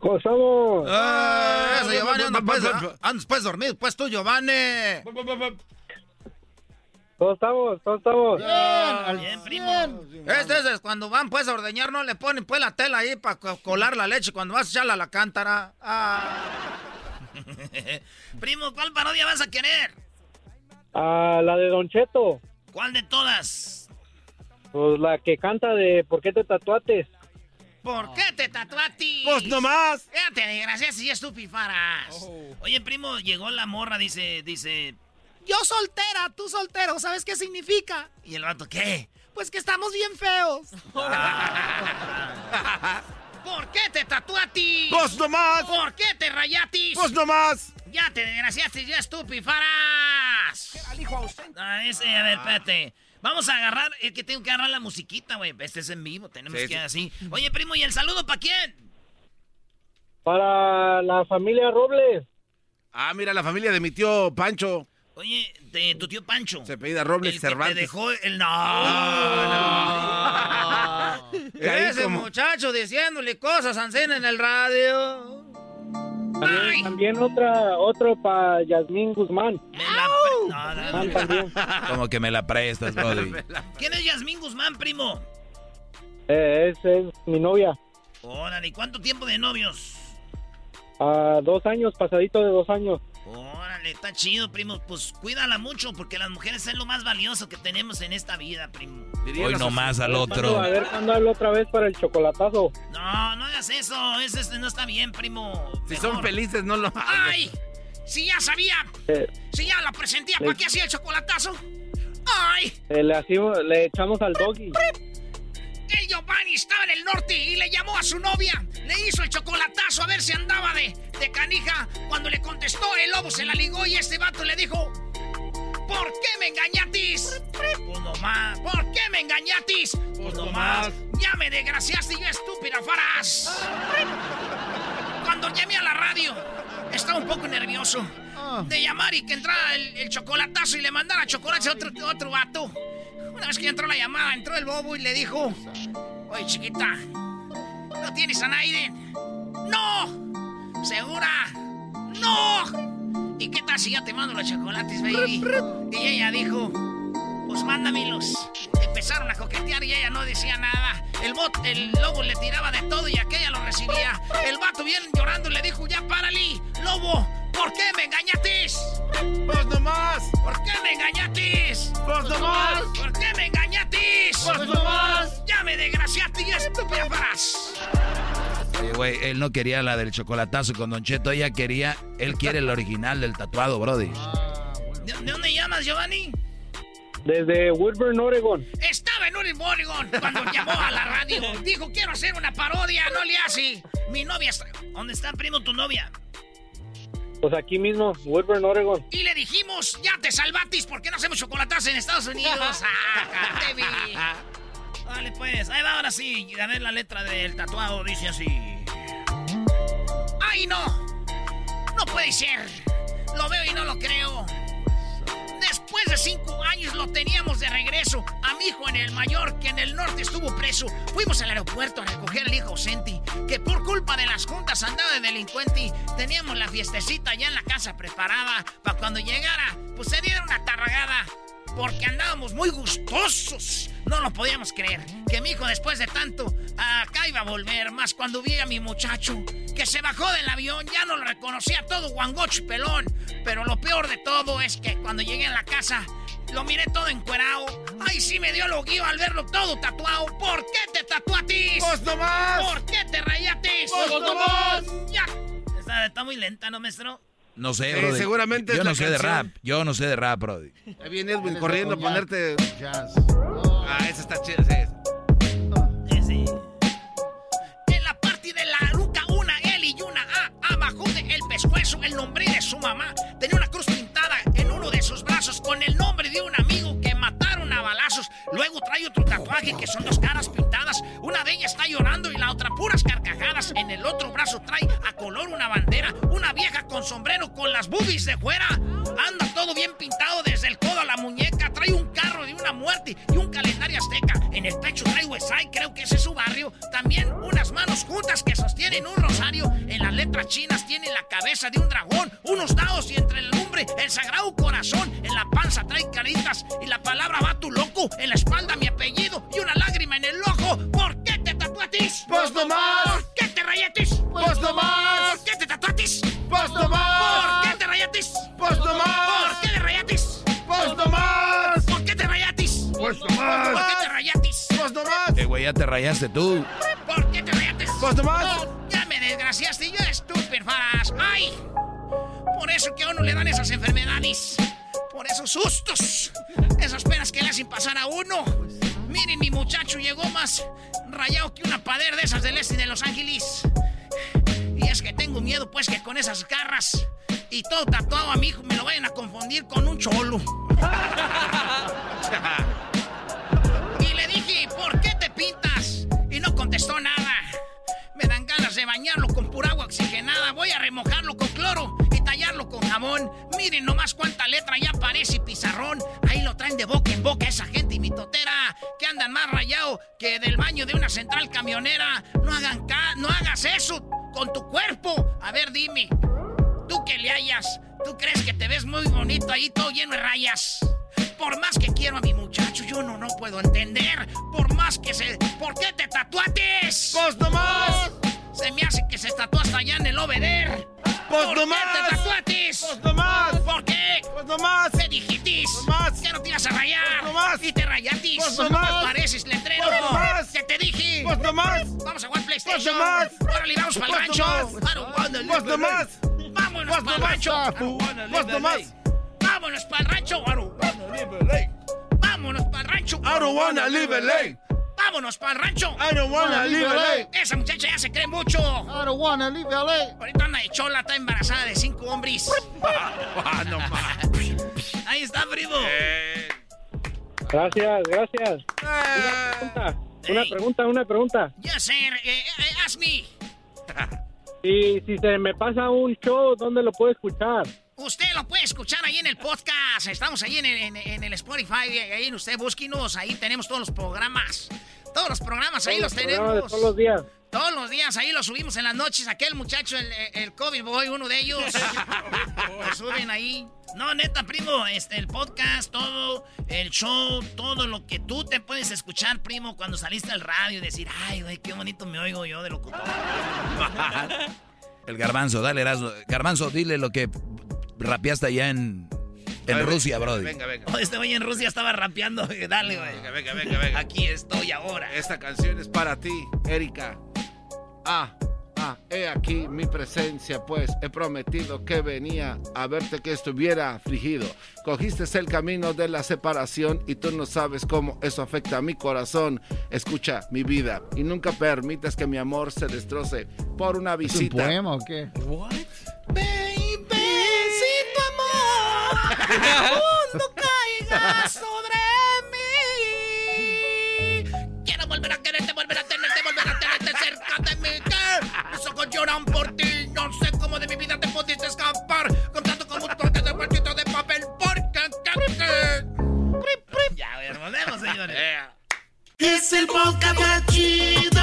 ¿Cómo estamos? Ah, eso, Giovanni, anda pues, andas pues dormido, pues tú, Giovanni. ¿Cómo estamos? ¿Cómo estamos? Bien, bien, primo. Este es cuando van pues a ordeñar, no le ponen pues la tela ahí para colar la leche cuando vas a echarla a la cántara. Ah. primo, ¿cuál parodia vas a querer? Ah, la de Don Cheto. ¿Cuál de todas? Pues la que canta de ¿Por qué te tatuates? ¿Por qué te tatuaste? Pues nomás. Fíjate, gracias y estupifaras. Oye, primo, llegó la morra, dice, dice, yo soltera, tú soltero, ¿sabes qué significa? Y el vato, ¿qué? Pues que estamos bien feos. ¿Por qué te tatuatis? ¡Pues nomás! ¿Por qué te rayatis? ¡Pues nomás! Ya te desgraciaste, ya estupifaras. Al hijo ausente. A ese, a ver, espérate. Vamos a agarrar, es que tengo que agarrar la musiquita, güey. Este es en vivo, tenemos Sí, que sí. así. Oye, primo, ¿y el saludo para quién? Para la familia Robles. Ah, mira, la familia de mi tío Pancho. Oye, de tu tío Pancho. Se pedía Robles El que te Cervantes. dejó el... No, no. Ese como- muchacho diciéndole cosas a Ancena en el radio. También, también otra, otro para Yasmín Guzmán. Me la pre- no, no, Guzmán no. también. Como que me la prestas, Brody. ¿Quién es Yasmín Guzmán, primo? Eh, es mi novia. Órale, ¿y cuánto tiempo de novios? A dos años, pasadito de dos años. Órale, está chido, primo. Pues cuídala mucho porque las mujeres es lo más valioso que tenemos en esta vida, primo. Hoy nomás al A otro. ver cuándo hablo otra vez para el chocolatazo. No, no hagas eso. Ese ese no está bien, primo. Si son felices, no lo hagan. ¡Ay! Si ya sabía. Eh, Si ya la presentía. ¿para qué hacía el chocolatazo? ¡Ay! eh, le, hacimos- le echamos al doggy. El Giovanni estaba en el norte y le llamó a su novia. Le hizo el chocolatazo a ver si andaba de, de canija. Cuando le contestó, el lobo se la ligó y este vato le dijo: ¿Por qué me engañatis? Pues nomás. ¿Por qué me engañatis? Pues nomás. Ya me desgraciaste, yo estúpida farás. Cuando llamé a la radio, estaba un poco nervioso de llamar y que entrara el, el chocolatazo y le mandara chocolates a otro, otro vato. Una vez que entró la llamada, entró el bobo y le dijo: Oye, chiquita, ¿no tienes a Naiden? ¡No! ¿Segura? ¡No! ¿Y qué tal si ya te mando los chocolates, baby? Y ella dijo: Pues mándamelos. Empezaron a coquetear y ella no decía nada. El, bot, el lobo le tiraba de todo y aquella lo recibía. El vato bien llorando le dijo: Ya párale, lobo, ¿por qué me engañatis? ¡Pues nomás! ¿Por qué me engañatis? ¡Pues nomás! ¿Por qué me engañatis? ¡Pues nomás! ¡Ya me desgraciaste y estúpida farás! Oye, güey, él no quería la del chocolatazo con Don Cheto, ella quería, él quiere el original del tatuado, Brody. ¿De, de dónde llamas, Giovanni? Desde Woodburn, Oregon. Estaba en Oregon cuando llamó a la radio. Dijo, quiero hacer una parodia, no le hace. Mi novia está... ¿Dónde está, primo, tu novia? Pues aquí mismo, Woodburn, Oregon. Y le dijimos, ya te salvatis, ¿por qué no hacemos chocolatas en Estados Unidos? ¡Ah! Vale, pues, ahí va ahora sí. A ver la letra del tatuado, dice así. ¡Ay, no! No puede ser. Lo veo y no lo creo. Después de cinco años lo teníamos de regreso. A mi hijo en el mayor, que en el norte estuvo preso. Fuimos al aeropuerto a recoger al hijo ausente, que por culpa de las juntas andaba de delincuente. Teníamos la fiestecita ya en la casa preparada. Para cuando llegara, pues se diera una tarragada. Porque andábamos muy gustosos. No lo podíamos creer. Que mi hijo después de tanto acá iba a volver. Más cuando vi a mi muchacho que se bajó del avión. Ya no lo reconocía todo guangocho y pelón. Pero lo peor de todo es que cuando llegué a la casa lo miré todo encuerado. Ay, sí me dio lo guío al verlo todo tatuado. ¿Por qué te tatuatis? ¡Pues nomás! ¿Por qué te rayatis? ¡Pues nomás! Ya. Está, está muy lenta, ¿no, maestro? No sé, seguramente Yo es no la sé de rap, yo no sé de rap, Brody. Ahí viene Edwin corriendo a ponerte. Ah, esa está chida, sí. En la parte de la una L y una A. Abajo de el pescuezo, el nombre de su mamá. Tenía una cruz pintada en uno de sus brazos con el nombre de un amigo que mataron a balazos. Luego trae otro tatuaje que son dos caras pintadas. Una de ellas está llorando y la otra puras carcajadas. En el otro brazo trae a color una bandera. Una vieja con sombrero con las boobies de fuera. Y un calendario azteca. En el pecho trae Westside, creo que ese es su barrio. También unas manos juntas que sostienen un rosario. En las letras chinas tiene la cabeza de un dragón, unos dados y entre el lumbre el sagrado corazón. En la panza trae caritas y la palabra va tu loco. En la espalda mi apellido y una lágrima en el ojo. ¿Por qué te tatuatis? Pues no güey, ya te rayaste tú. ¿Por qué te rayatis? No más. Ya me desgraciaste, yo estúpido, faras. ¡Ay! Por eso que a uno le dan esas enfermedades. Por esos sustos. Esas penas que le hacen pasar a uno. Miren, mi muchacho llegó más rayado que una pader de esas del este de Los Ángeles. Y es que tengo miedo, pues, que con esas garras y todo tatuado a mi hijo me lo vayan a confundir con un cholo. y le dije, ¿por qué pintas? Y no contestó nada. Me dan ganas de bañarlo con pura agua oxigenada. Voy a remojarlo con cloro y tallarlo con jabón. Miren nomás cuánta letra ya parece pizarrón. Ahí lo traen de boca en boca esa gente y mi totera. Que andan más rayado que del baño de una central camionera. No hagan ca no hagas eso con tu cuerpo. A ver, dime. Tú que le hayas. ¿Tú crees que te ves muy bonito ahí todo lleno de rayas? Por más que quiero a mi muchacho, yo no, no puedo entender. Por más que se... ¿Por qué te tatuates? Pues no más. Se me hace que se tatuó hasta allá en el Oveder. Pues ¿Por no qué te tatuates? Pues no más. ¿Por qué? Pues no más. ¿Qué dijitis? Pues no más. ¿Que no te ibas a rayar? Pues no más. ¿Y te rayatis? Pues no más. Pareces letrero. Pues no más. ¿Qué te dije? Pues no más. Vamos a jugar PlayStation. Pues no más. Órale, vamos para el Pues no rancho. Pues no in más. LA. Vámonos Pues para no el rancho. Pues no in más. LA. Vámonos para el rancho. Vámonos para el rancho. I don't wanna live in LA. Vámonos para el rancho. I don't wanna live in LA. Esa muchacha ya se cree mucho. I don't wanna live in LA. Ahorita anda de chola, está embarazada de cinco hombres. Ah, no más. Ahí está, primo. Gracias, gracias. Una pregunta, una pregunta, una pregunta. Ya sé, eh, eh, ask me. Y si se me pasa un show, ¿dónde lo puedo escuchar? Usted lo puede escuchar ahí en el podcast. Estamos ahí en el, en- en el Spotify. Ahí usted búsquenos. Ahí tenemos todos los programas. Todos los programas ahí los programas tenemos. todos los días. Todos los días ahí los subimos en las noches. Aquel muchacho, el, el COVID Boy, uno de ellos. lo suben ahí. No, neta, primo, este, el podcast, todo, el show, todo lo que tú te puedes escuchar, primo, cuando saliste al radio y decir, ay, güey, qué bonito me oigo yo de locutor. El garbanzo, dale, Erasmo. Garbanzo, dile lo que rapeaste allá en, en A ver, Rusia, Brody. Venga, venga. Oh, este güey en Rusia estaba rapeando. Dale, güey. Venga, venga, venga, venga. Aquí estoy ahora. Esta canción es para ti, Erika. Ah, ah, he aquí mi presencia, pues he prometido que venía a verte que estuviera afligido. Cogiste el camino de la separación y tú no sabes cómo eso afecta a mi corazón. Escucha mi vida y nunca permitas que mi amor se destroce por una ¿Es un visita. poema o qué? Amor mundo caiga sobre mí. Quiero volver a quererte, volver a tenerte, volver a tenerte cerca de mí. Que mis ojos lloran por ti. No sé cómo de mi vida te pudiste escapar. Con tanto como un torte de cuartito de papel. Porque, que, que. Ya, a ver, volvemos, señores. Es el podcast chido.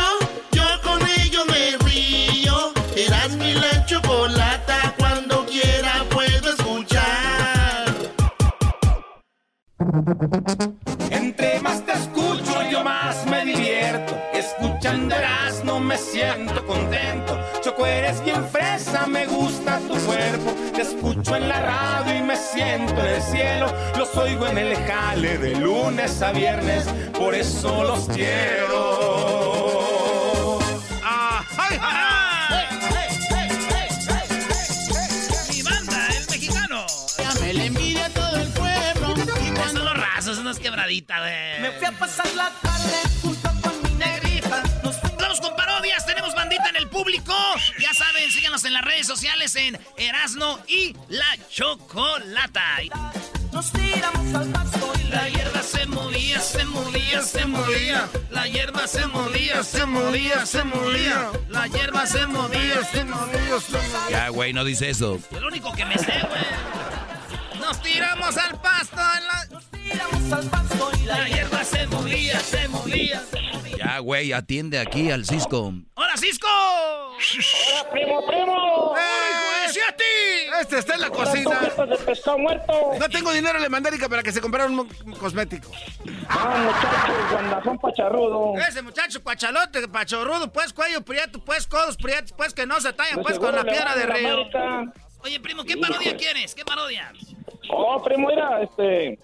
Lunes a viernes, por eso los quiero. Movía, se movía, se movía. La hierba se movía, se movía, se movía. Ya, güey, no dice eso. Es lo único que me sé, güey. Nos tiramos al pasto en la... tiramos al pasto y La hierba se movía, se movía. Ya, güey, atiende aquí al Cisco. ¡Hola, Cisco! ¡Hola, primo, primo! ¡Eh, sí a ti! Este está en la cocina. de pescado muerto! No tengo dinero, le mandé a para que se comprara un cosmético. Ah, muchachos, guandazón pacharrudo. Ese muchacho pachalote, pachorrudo, pues cuello prieto, pues codos prietos, pues que no se tallan, De pues con la piedra de río. América. Oye, primo, ¿qué parodia quieres? ¿Qué parodia? Oh, primo, mira, este...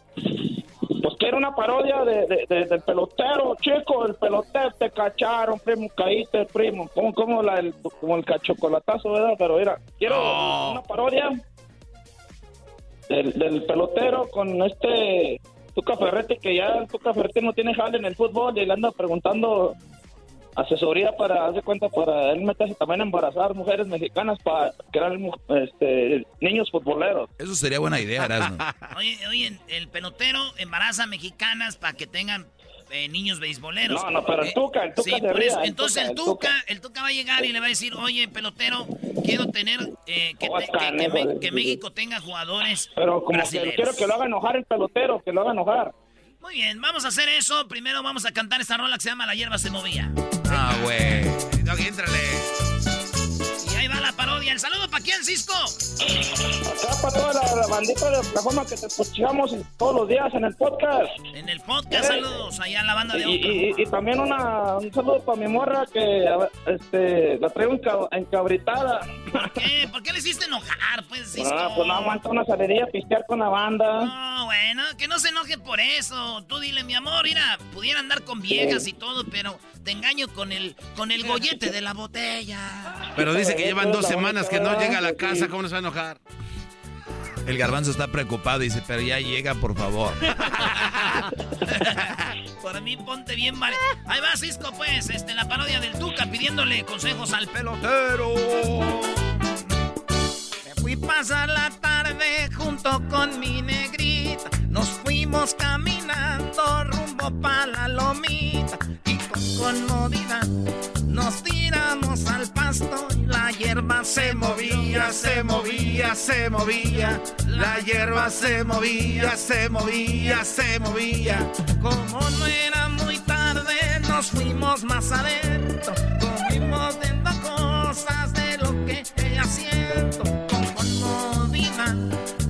Pues que era una parodia de, de- de- del pelotero, chico, el pelotero, te cacharon, primo, caíste, primo. Como, como, la, el, como el cachocolatazo, ¿verdad? Pero mira, quiero una parodia del, del pelotero con este Tuca Ferretti, que ya Tuca Ferretti no tiene jale en el fútbol y le anda preguntando asesoría para, haz de cuenta, para él meterse también a embarazar mujeres mexicanas para crear mu- este, niños futboleros. Eso sería buena idea, Erasmo. Oye, oye, el pelotero embaraza mexicanas para que tengan eh, niños beisboleros. No, no, pero el Eh, Tuca, el Tuca sí, por ría, eso. el Entonces Tuca, el Tuca, el Tuca va a llegar y le va a decir, oye, pelotero, quiero tener eh, que, te- que- está, que Me- neta, que sí. México tenga jugadores Pero como que quiero que lo haga enojar el pelotero, que lo haga enojar. Muy bien, vamos a hacer eso. Primero vamos a cantar esta rola que se llama La hierba se movía. Ah, güey. Doggy, éntrale. Va la parodia. ¿El saludo para quién, Cisco? Acá para toda la, la bandita de la forma que te escuchamos todos los días en el podcast. En el podcast, saludos allá a la banda de Y, y- y también una, un saludo para mi morra que este, la traigo enca- encabritada. ¿Por qué? ¿Por qué le hiciste enojar, pues, Cisco? Ah, pues no aguanta una salería a pistear con la banda. No, bueno, que no se enoje por eso. Tú dile, mi amor, mira, pudiera andar con viejas y todo, pero te engaño con el, con el gollete de la botella. Pero dice que llevan dos semanas que no llega a la casa. ¿Cómo nos va a enojar? El garbanzo está preocupado y dice, pero ya llega, por favor. Por mí ponte bien, vale. Ahí va Cisco, pues, este, la parodia del Tuca pidiéndole consejos al pelotero. Me fui pasar la tarde junto con mi negrita. Nos fuimos caminando rumbo pa' la lomita. Y conmovida nos tiramos al pasto y la hierba se movía, se movía, se movía. La hierba se movía, se movía, se movía. Como no era muy tarde, nos fuimos más adentro. Comimos viendo cosas de lo que ella siento. Con conmovida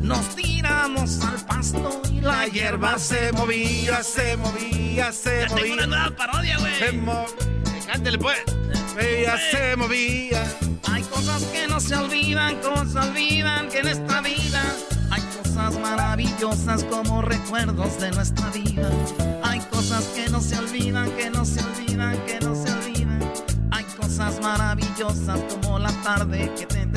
nos tiramos al pasto la hierba se movía, se movía, se movía. Tengo una nueva parodia, güey. Se mo- Cántele, pues. Ella se movía. Hay cosas que no se olvidan, como se olvidan que en esta vida hay cosas maravillosas como recuerdos de nuestra vida. Hay cosas que no se olvidan, que no se olvidan, que no se olvidan. Hay cosas maravillosas como la tarde que te.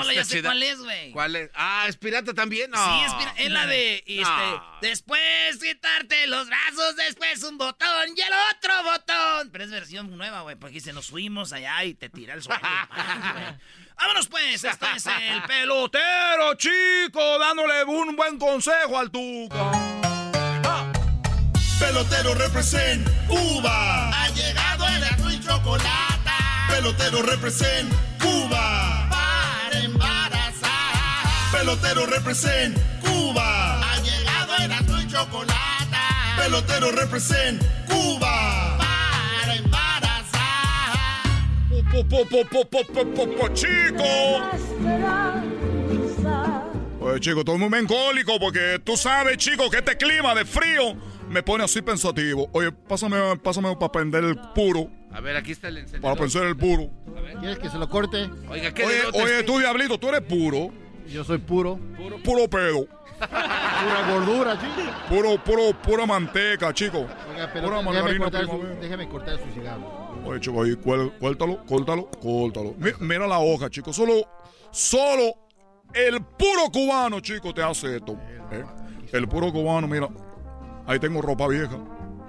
Rola ya sé chida. cuál es, güey. ¿Cuál es? Ah, ¿es pirata también? No. Sí, es, pira- es la de, este, No. después quitarte los brazos, después un botón y el otro botón. Pero es versión nueva, güey, porque se nos fuimos allá y te tira el suelo. Vámonos pues, esto es el pelotero, chico, dándole un buen consejo al Tuca. Pelotero represent Cuba. Ha llegado el azul y chocolate. Pelotero represent Cuba. Pelotero represent Cuba. Ha llegado el azul y chocolate. Pelotero represent Cuba. Para embarazar. Po, po, po, po, po, po, po, po, chico. Oye, chico, estoy muy melancólico porque tú sabes, chico, que este clima de frío me pone así pensativo. Oye, pásame, pásame para prender el puro. A ver, aquí está el encendedor. Para pensar el puro. ¿Quieres que se lo corte? Oiga, ¿qué Oye, oye, este? tú, Diablito, tú eres puro. Yo soy puro. Puro pedo. Pura gordura, chico. Puro, puro, pura manteca, chico. Oiga, pero Pura déjame cortar, su, déjame cortar su cigarro. Oye, chico, ahí, cuél- córtalo, córtalo, córtalo. Mi- Mira la hoja, chico. Solo, solo el puro cubano, chico, te hace esto. ¿eh? El puro cubano, mira. Ahí tengo ropa vieja.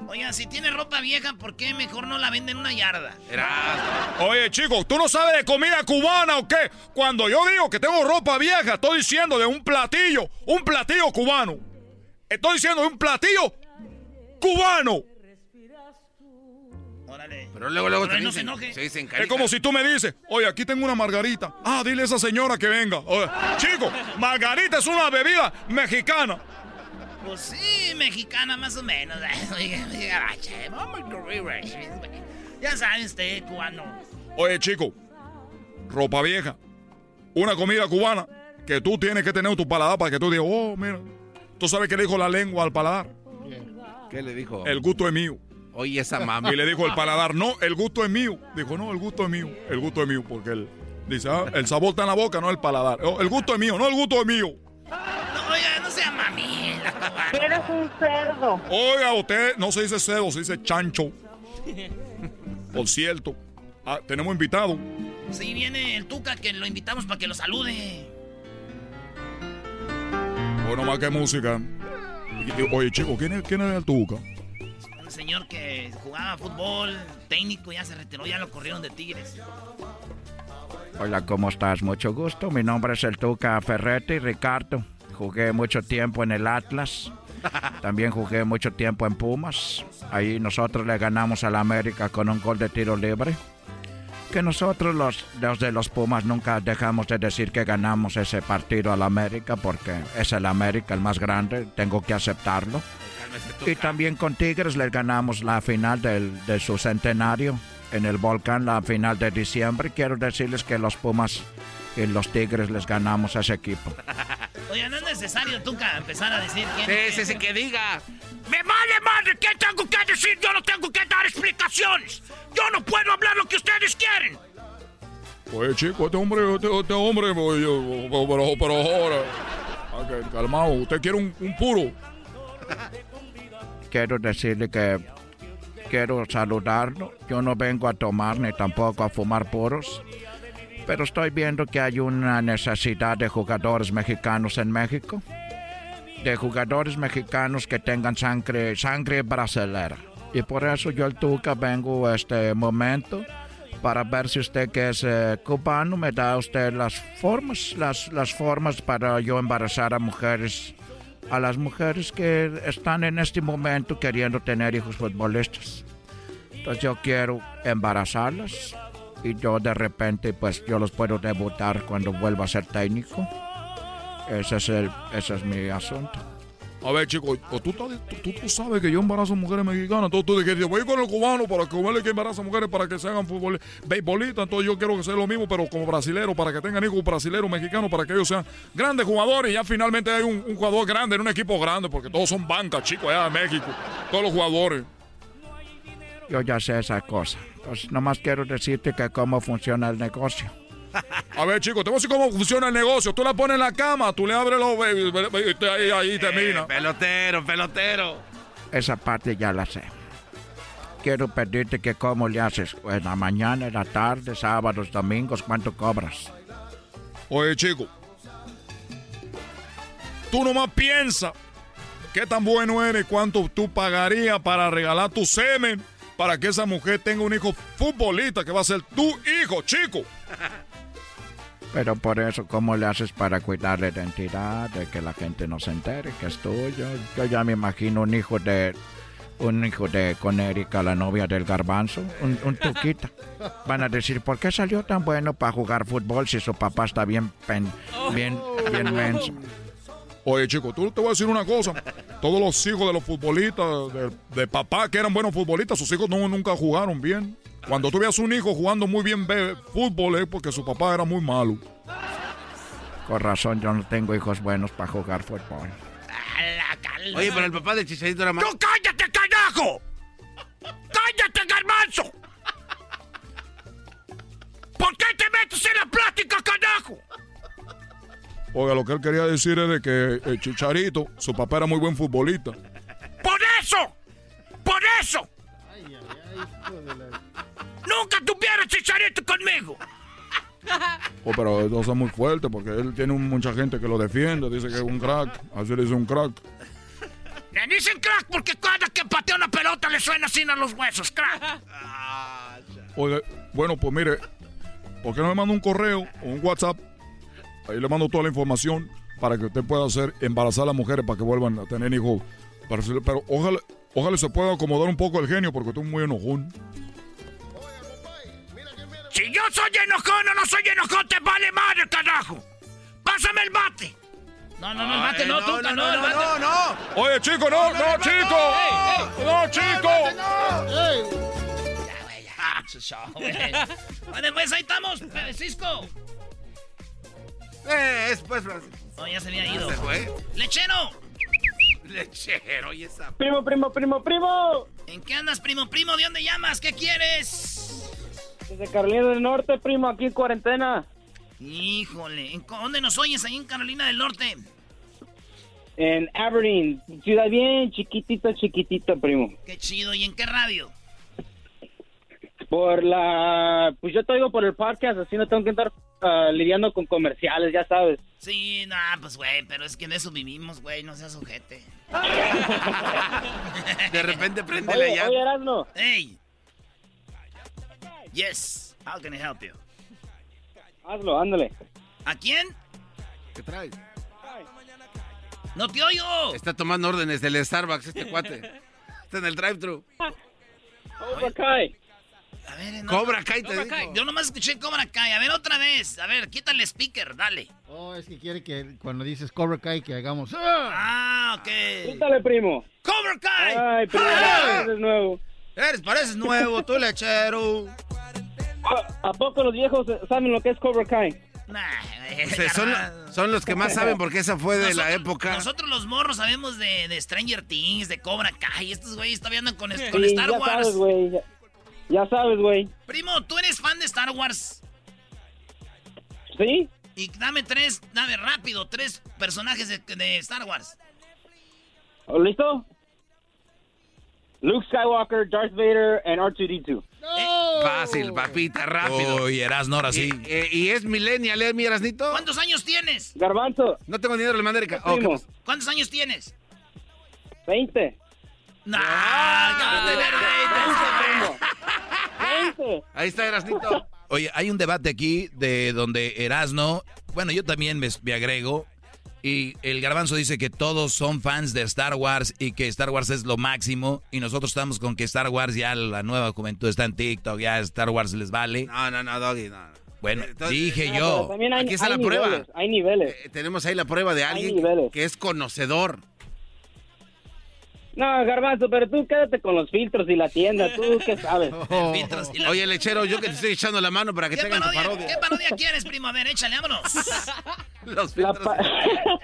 Oigan, si tiene ropa vieja, ¿por qué mejor no la venden en una yarda? Oye, chicos, ¿tú no sabes de comida cubana o qué? Cuando yo digo que tengo ropa vieja, estoy diciendo de un platillo, un platillo cubano. Estoy diciendo de un platillo cubano. Órale. Pero luego, luego Pero te no dicen- se enoje. se dicen Es como si tú me dices, oye, aquí tengo una margarita. Ah, dile a esa señora que venga. Oye, chico, margarita es una bebida mexicana. Pues sí, mexicana más o menos. A correr, Ya sabe usted, cubano. Oye, chico, ropa vieja, una comida cubana que tú tienes que tener tu paladar para que tú digas, oh, mira, tú sabes qué le dijo la lengua al paladar. ¿Qué le dijo? El gusto es mío. Oye, esa mami. Y le dijo el paladar, no, el gusto es mío. Dijo, no, el gusto es mío, el gusto es mío, porque él dice, ah, el sabor está en la boca, no el paladar. Oh, el gusto es mío, no el gusto es mío. No, oiga, no sea mami. Eres un cerdo. Oiga, usted no se dice cedo, se dice chancho. Por cierto, ah, tenemos invitado. Sí, viene el Tuca que lo invitamos para que lo salude. Bueno, más que música. Oye, chico, ¿quién es, quién es el Tuca? Un señor que jugaba fútbol, técnico, ya se retiró, ya lo corrieron de Tigres. Hola, ¿cómo estás? Mucho gusto. Mi nombre es el Tuca Ferretti, Ricardo. Jugué mucho tiempo en el Atlas. También jugué mucho tiempo en Pumas. Ahí nosotros le ganamos al América con un gol de tiro libre. Que nosotros los, los de los Pumas nunca dejamos de decir que ganamos ese partido al América porque es el América el más grande, tengo que aceptarlo. Y también con Tigres les ganamos la final del, de su centenario en el Volcán, la final de diciembre. Quiero decirles que los Pumas y los Tigres les ganamos a ese equipo. Oye, no es necesario, Tuca, empezar a decir quién Sí, sí, sí, que diga. ¡Me vale madre! ¿Qué tengo que decir? Yo no tengo que dar explicaciones. Yo no puedo hablar lo que ustedes quieren. Oye, chico, este hombre, este, este hombre, oye, pero, pero ahora. Calmado, usted quiere un, un puro. Quiero decirle que quiero saludarlo. Yo no vengo a tomar ni tampoco a fumar puros. Pero estoy viendo que hay una necesidad de jugadores mexicanos en México. De jugadores mexicanos que tengan sangre, sangre brasilera. Y por eso yo el Tuca vengo a este momento para ver si usted que es eh, cubano me da usted las formas, las, las formas para yo embarazar a mujeres, a las mujeres que están en este momento queriendo tener hijos futbolistas. Entonces yo quiero embarazarlas y yo de repente pues yo los puedo debutar cuando vuelva a ser técnico. Ese es, el, ese es mi asunto. A ver, chico, tú, tú, sabes que yo embarazo mujeres mexicanas. Entonces tú dices, voy con el cubano para que huele que embaraza mujeres para que se hagan fútbol, beisbolistas. Entonces yo quiero que sea lo mismo, pero como brasilero, para que tengan hijos brasileros, mexicanos, para que ellos sean grandes jugadores. Y ya finalmente hay un, un jugador grande en un equipo grande, porque todos son bancas, chicos, allá de México. Todos los jugadores. Yo ya sé esa cosa. Pues nomás quiero decirte que cómo funciona el negocio. A ver, chicos, te voy a decir cómo funciona el negocio. Tú la pones en la cama, tú le abres los... y ahí, ahí termina. pelotero, pelotero. Esa parte ya la sé. Quiero pedirte que cómo le haces en la mañana, en la tarde, sábados, domingos, cuánto cobras. Oye, chico. Tú nomás piensa qué tan bueno eres, cuánto tú pagarías para regalar tu semen para que esa mujer tenga un hijo futbolista que va a ser tu hijo, chico. Pero por eso, ¿cómo le haces para cuidar la identidad, de que la gente no se entere que es tuyo? Yo ya me imagino un hijo de... Un hijo de con Erika, la novia del garbanzo, un, un tuquita. Van a decir, ¿por qué salió tan bueno para jugar fútbol si su papá está bien, pen- bien, bien menso? Oye, chico, tú te voy a decir una cosa. Todos los hijos de los futbolistas, de, de papá que eran buenos futbolistas, sus hijos no, nunca jugaron bien. Cuando tú veas un hijo jugando muy bien fútbol es porque su papá era muy malo. Con razón, yo no tengo hijos buenos para jugar fútbol. Oye, pero el papá de Chicharito era más. ¡Tú cállate, carajo! ¡Cállate, garbanzo! ¿Por qué te metes en la plática, carajo? Oiga, lo que él quería decir es de que el Chicharito, su papá era muy buen futbolista. ¡Por eso! ¡Por eso! ¡Nunca tuvieron chicharito conmigo! Oh, pero eso es muy fuerte porque él tiene mucha gente que lo defiende, dice que es un crack, así le dice un crack. Le dicen crack porque cada que patea una pelota le suena así a los huesos, crack. Oiga, bueno, pues mire, ¿por qué no me manda un correo o un WhatsApp? Ahí le mando toda la información para que usted pueda hacer embarazar a las mujeres para que vuelvan a tener hijos. Pero ojalá, ojalá se pueda acomodar un poco el genio porque estoy muy enojón. Si yo soy enojón o no soy enojón, te vale madre, carajo. Pásame el bate. No, no, no, el bate no, tú, no, el bate. no, no. Oye, chico, no, no, chico. No, chico. Vale, pues ahí estamos, Cisco. Eh, es pues, Francisco. No, ya se había ido. ¿Se fue? ¡Lechero! Lechero, y esa. Primo, primo, primo, primo. ¿En qué andas, primo, primo? ¿De dónde llamas? ¿Qué quieres? Desde Carolina del Norte, primo, aquí en cuarentena. Híjole, ¿en co- ¿dónde nos oyes? Ahí en Carolina del Norte. En Aberdeen, ciudad bien chiquitita, chiquitita, primo. Qué chido. ¿Y en qué radio? Por la... Pues yo te oigo por el podcast, así no tengo que estar ah, lidiando con comerciales, ya sabes. Sí, nah, pues, güey, pero es que en eso vivimos, güey, no seas ojete. De repente prende la oye, Erasmo. Hey. Yes. How can I help you? Hazlo, ándale. ¿A quién? ¿Qué traes? ¡No te oigo! Está tomando órdenes del Starbucks este cuate. Está en el drive-thru. Cobra Kai. A ver, Cobra Kai, te Cobra digo. Kai. Yo nomás escuché Cobra Kai. A ver, otra vez. A ver, quítale el speaker, dale. Oh, es que quiere que cuando dices Cobra Kai que hagamos. Ah, ok. Quítale, primo. ¡Cobra Kai! Ay, primo, ¡Ah! eres nuevo. Eres, pareces nuevo, tú lechero. ¿A poco los viejos saben lo que es Cobra Kai? O sea, son, son los que más saben porque esa fue de la época. Nosotros los morros sabemos de, de Stranger Things, de Cobra Kai. Estos güeyes todavía andan con, Sí, con Star ya Wars. sabes. Ya, sabes, güey. Primo, ¿tú eres fan de Star Wars? ¿Sí? Y dame tres, dame rápido, tres personajes de, de Star Wars. ¿Listo? Luke Skywalker, Darth Vader, and R2D2. Fácil, papita, rápido. Uy, Erasno, ahora sí. Y, eh, y es millennial, ¿eh, mi Erasnito? ¿Cuántos años tienes? Garbanzo. No tengo dinero, le mandé. Oh. ¿Cuántos años tienes? 20. Nah, ¿qué va a tener 20? 20. Ahí está Erasnito. Oye, hay un debate aquí de donde Erasno, bueno, yo también me, me agrego, y el garbanzo dice que todos son fans de Star Wars y que Star Wars es lo máximo, y nosotros estamos con que Star Wars ya la nueva juventud está en TikTok, ya Star Wars les vale. No, no, no, Doggy, no. Bueno, Entonces, dije Ah, yo. hay, Aquí está hay la niveles, prueba. Hay niveles. Eh, tenemos ahí la prueba de alguien que es conocedor. No, Garbanzo, pero tú quédate con los filtros y la tienda. ¿Tú qué sabes? Y la- Oye, lechero, yo que te estoy echando la mano para que ¿Qué te hagan tu parodia. ¿Qué parodia quieres, primo? A ver, échale, vámonos. Los La, filtros pa-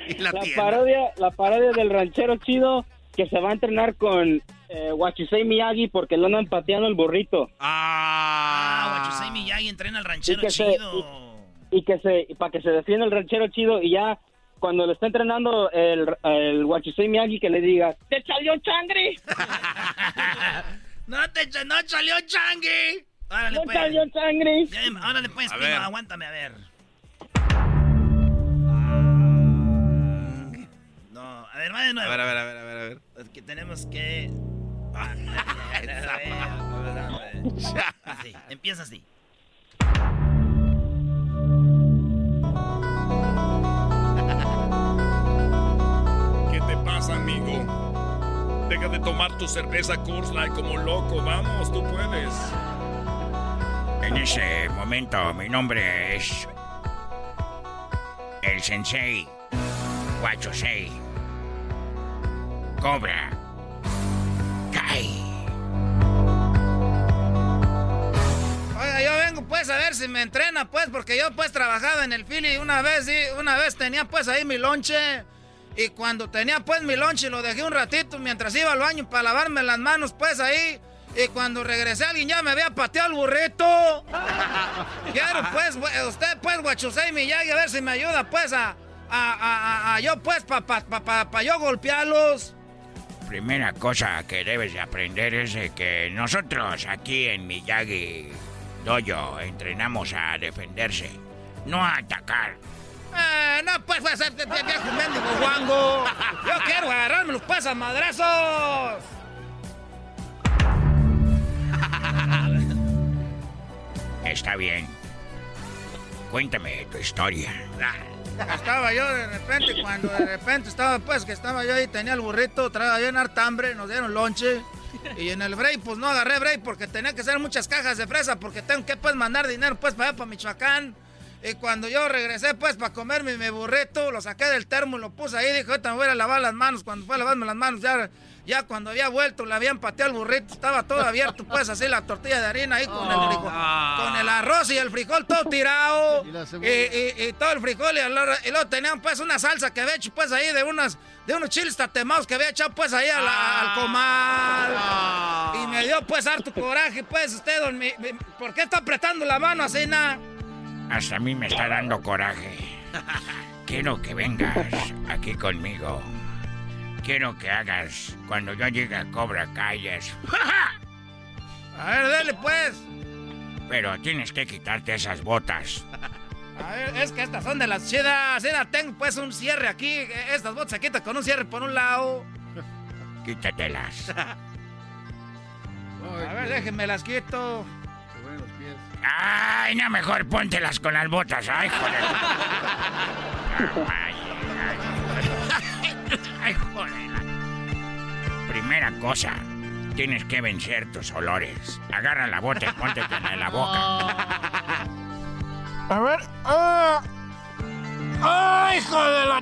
y la, la tienda. parodia, la parodia del ranchero chido que se va a entrenar con eh, Wachisei Miyagi porque lo andan pateando el burrito. Ah, Ah, Wachusei Miyagi entrena al ranchero Y que se- chido. y que se para que se defienda el ranchero chido y ya cuando le está entrenando el, el Wachisei Miyagi que le diga ¡Te salió changri! no te no salió changui. Órale, ¡No pues. salió changri! Ya, Órale, pues, A primo, aguántame, a ver. No, a ver, va de A nuevo. ver, a ver, a ver, a ver, a ver. Es que tenemos que... Así, empieza así. Deja de tomar tu cerveza Coors Light como loco. Vamos, tú puedes. En ese momento mi nombre es el Sensei Wachosei Cobra Kai. Oiga, yo vengo pues a ver si me entrena pues, porque yo pues trabajaba en el Philly una vez, sí, una vez tenía pues ahí mi lonche. Y cuando tenía pues mi lonche lo dejé un ratito mientras iba al baño para lavarme las manos pues ahí. Y cuando regresé alguien ya me había pateado el burrito. Quiero pues, usted pues, Guachusei Miyagi, a ver si me ayuda pues a, a, a, a- a yo pues, para pa, pa, pa- pa yo golpearlos. Primera cosa que debes de aprender es de que nosotros aquí en Miyagi Dojo entrenamos a defenderse, no a atacar. Eh, no, pues, pues, ser viejo mendigo guango. Yo quiero agarrarme los pues a madrazos. Está bien. Cuéntame tu historia. Estaba yo de repente, cuando de repente estaba, pues, que estaba yo ahí, tenía el burrito, traía yo en hartambre, nos dieron lonche. Y en el break, pues no agarré break porque tenía que hacer muchas cajas de fresa porque tengo que, pues, mandar dinero, pues, para allá, para Michoacán. Y cuando yo regresé, pues, para comerme mi burrito, lo saqué del termo y lo puse ahí. Dije, ahorita me voy a lavar las manos. Cuando fue a lavarme las manos, ya, ya cuando había vuelto, le habían pateado el burrito. Estaba todo abierto, pues, así la tortilla de harina ahí con el frijol. Con el arroz y el frijol todo tirado. Y, y- y todo el frijol. Y, luego- y luego tenían, pues, una salsa que había hecho, pues, ahí de unas... De unos chiles tatemados que había echado pues ahí a la- al comal. Y me dio pues harto coraje, pues usted, don, mi- mi- ¿por qué está apretando la mano así, nada? Hasta a mí me está dando coraje. Quiero que vengas aquí conmigo. Quiero que hagas cuando yo llegue a Cobra Calles. A ver, dele pues. Pero tienes que quitarte esas botas. A ver, es que estas son de las chidas. Mira, tengo pues un cierre aquí. Estas botas se quitan con un cierre por un lado. Quítatelas. A ver, déjenme las quito. Ay, no, mejor póntelas con las botas. Ay, joder. Ay, ay. Ay, joder. Primera cosa, tienes que vencer tus olores. Agarra la bota y póntete en la boca. A ver. ¡Ah! ¡Ay, hijo de la!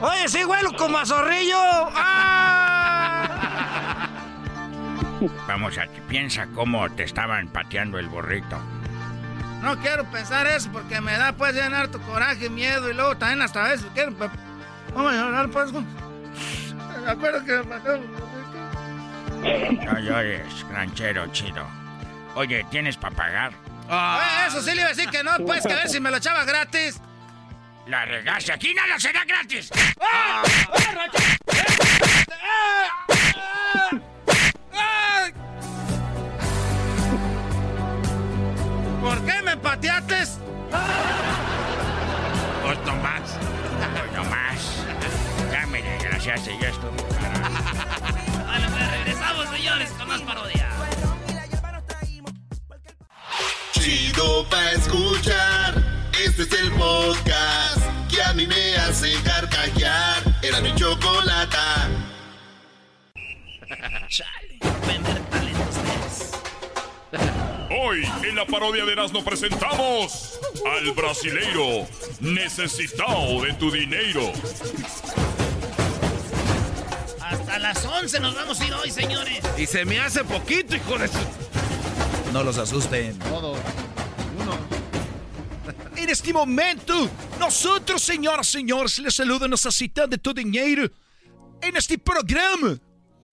Oye, sí huelo como a zorrillo. ¡Ah! Vamos a piensa cómo te estaban pateando el burrito. No quiero pensar eso porque me da pues llenar tu coraje, miedo y luego también hasta a veces quiero... pe- Vamos a llorar pues. Me acuerdo que me pasó... No llores, ranchero chido. Oye, ¿tienes para pagar? Oye, eso sí le iba a decir que no, pues que a ver si me lo echaba gratis. La regaste. Aquí nada será gratis. ¡Ah! ¡Ah, ranchero! ¡Ah! Me pateaste? Pues no más. Pues no más. Ya me desgraciaste, ya estoy muy Bueno, pues regresamos, señores, con más parodia. Chido pa' escuchar. Este es el podcast que a mí me hace carcajear. Era mi chocolata. Chale, vender talentos ustedes. Hoy en la parodia de Erasmo presentamos al brasileiro necesitado de tu dinero. Hasta las 11 nos vamos a ir hoy, señores. Y se me hace poquito, hijo de su... No los asusten. Todo. Uno. En este momento, nosotros, señoras y señores, les saluda necesitando de tu dinero en este programa.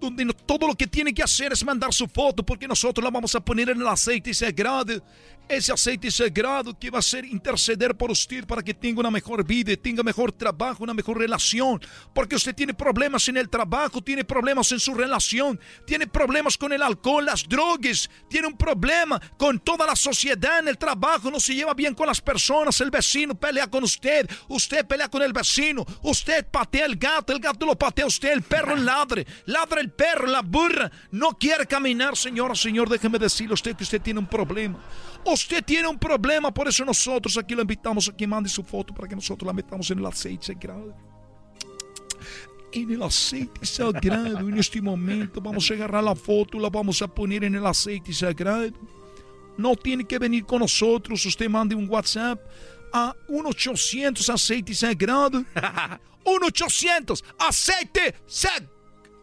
Donde todo lo que tiene que hacer es mandar su foto porque nosotros la vamos a poner en el aceite sagrado. Ese aceite sagrado que va a ser interceder por usted para que tenga una mejor vida, tenga mejor trabajo, una mejor relación. Porque usted tiene problemas en el trabajo, tiene problemas en su relación, tiene problemas con el alcohol, las drogas, tiene un problema con toda la sociedad en el trabajo, no se lleva bien con las personas, el vecino pelea con usted, usted pelea con el vecino, usted patea el gato, el gato lo patea usted, el perro ladre, ladra el perro, la burra, no quiere caminar, señora, señor, déjeme decirle a usted que usted tiene un problema. Usted tiene un problema, por eso nosotros aquí lo invitamos a que mande su foto para que nosotros la metamos en el aceite sagrado. en el aceite sagrado. En este momento vamos a agarrar la foto, la vamos a poner en el aceite sagrado. No tiene que venir con nosotros. Usted mande un WhatsApp a 1-800 aceite sagrado. 1-800 aceite sagrado.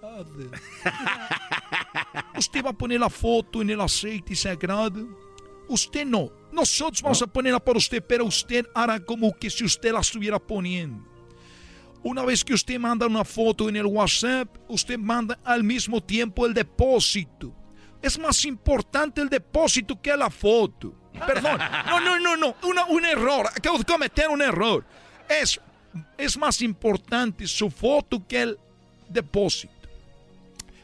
Usted va a poner la foto en el aceite sagrado. Usted no. Nosotros vamos a ponerla para usted, pero usted hará como que si usted la estuviera poniendo. Una vez que usted manda una foto en el WhatsApp, usted manda al mismo tiempo el depósito. Es más importante el depósito que la foto. Perdón, no, no, no, no, Una- un error. Acabo de cometer un error. Es, es más importante su foto que el depósito.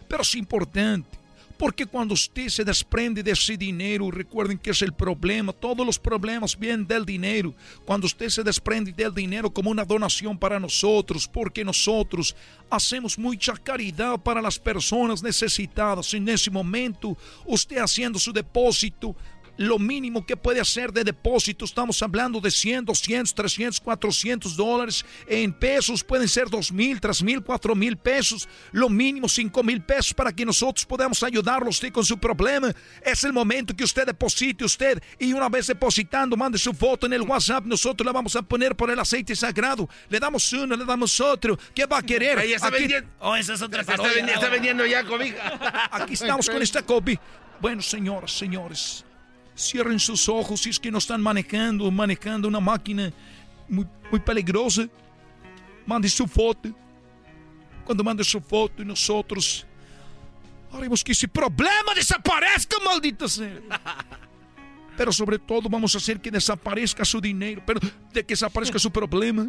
Pero es importante. Porque cuando usted se desprende de ese dinero, recuerden que es el problema, todos los problemas vienen del dinero. Cuando usted se desprende del dinero como una donación para nosotros, porque nosotros hacemos mucha caridad para las personas necesitadas. En ese momento, usted haciendo su depósito, lo mínimo que puede hacer de depósito, estamos hablando de 100, 200, 300, 400 dólares. En pesos pueden ser 2 mil, 3 mil, 4 mil pesos. Lo mínimo 5 mil pesos para que nosotros podamos ayudarlo usted con su problema. Es el momento que usted deposite usted y una vez depositando, mande su foto en el WhatsApp. Nosotros la vamos a poner por el aceite sagrado. Le damos uno, le damos otro. ¿Qué va a querer? Ahí está Aquí- vendiendo. Oh, esa es otra está vendiendo ya cobija. Aquí estamos con esta copia. Bueno, señoras, señores, cierren sus ojos si es que no están manejando, manejando una máquina muy, muy peligrosa. Mande su foto. Cuando mande su foto nosotros haremos que ese problema desaparezca, maldita sea. Pero sobre todo vamos a hacer que desaparezca su dinero, pero de que desaparezca su problema.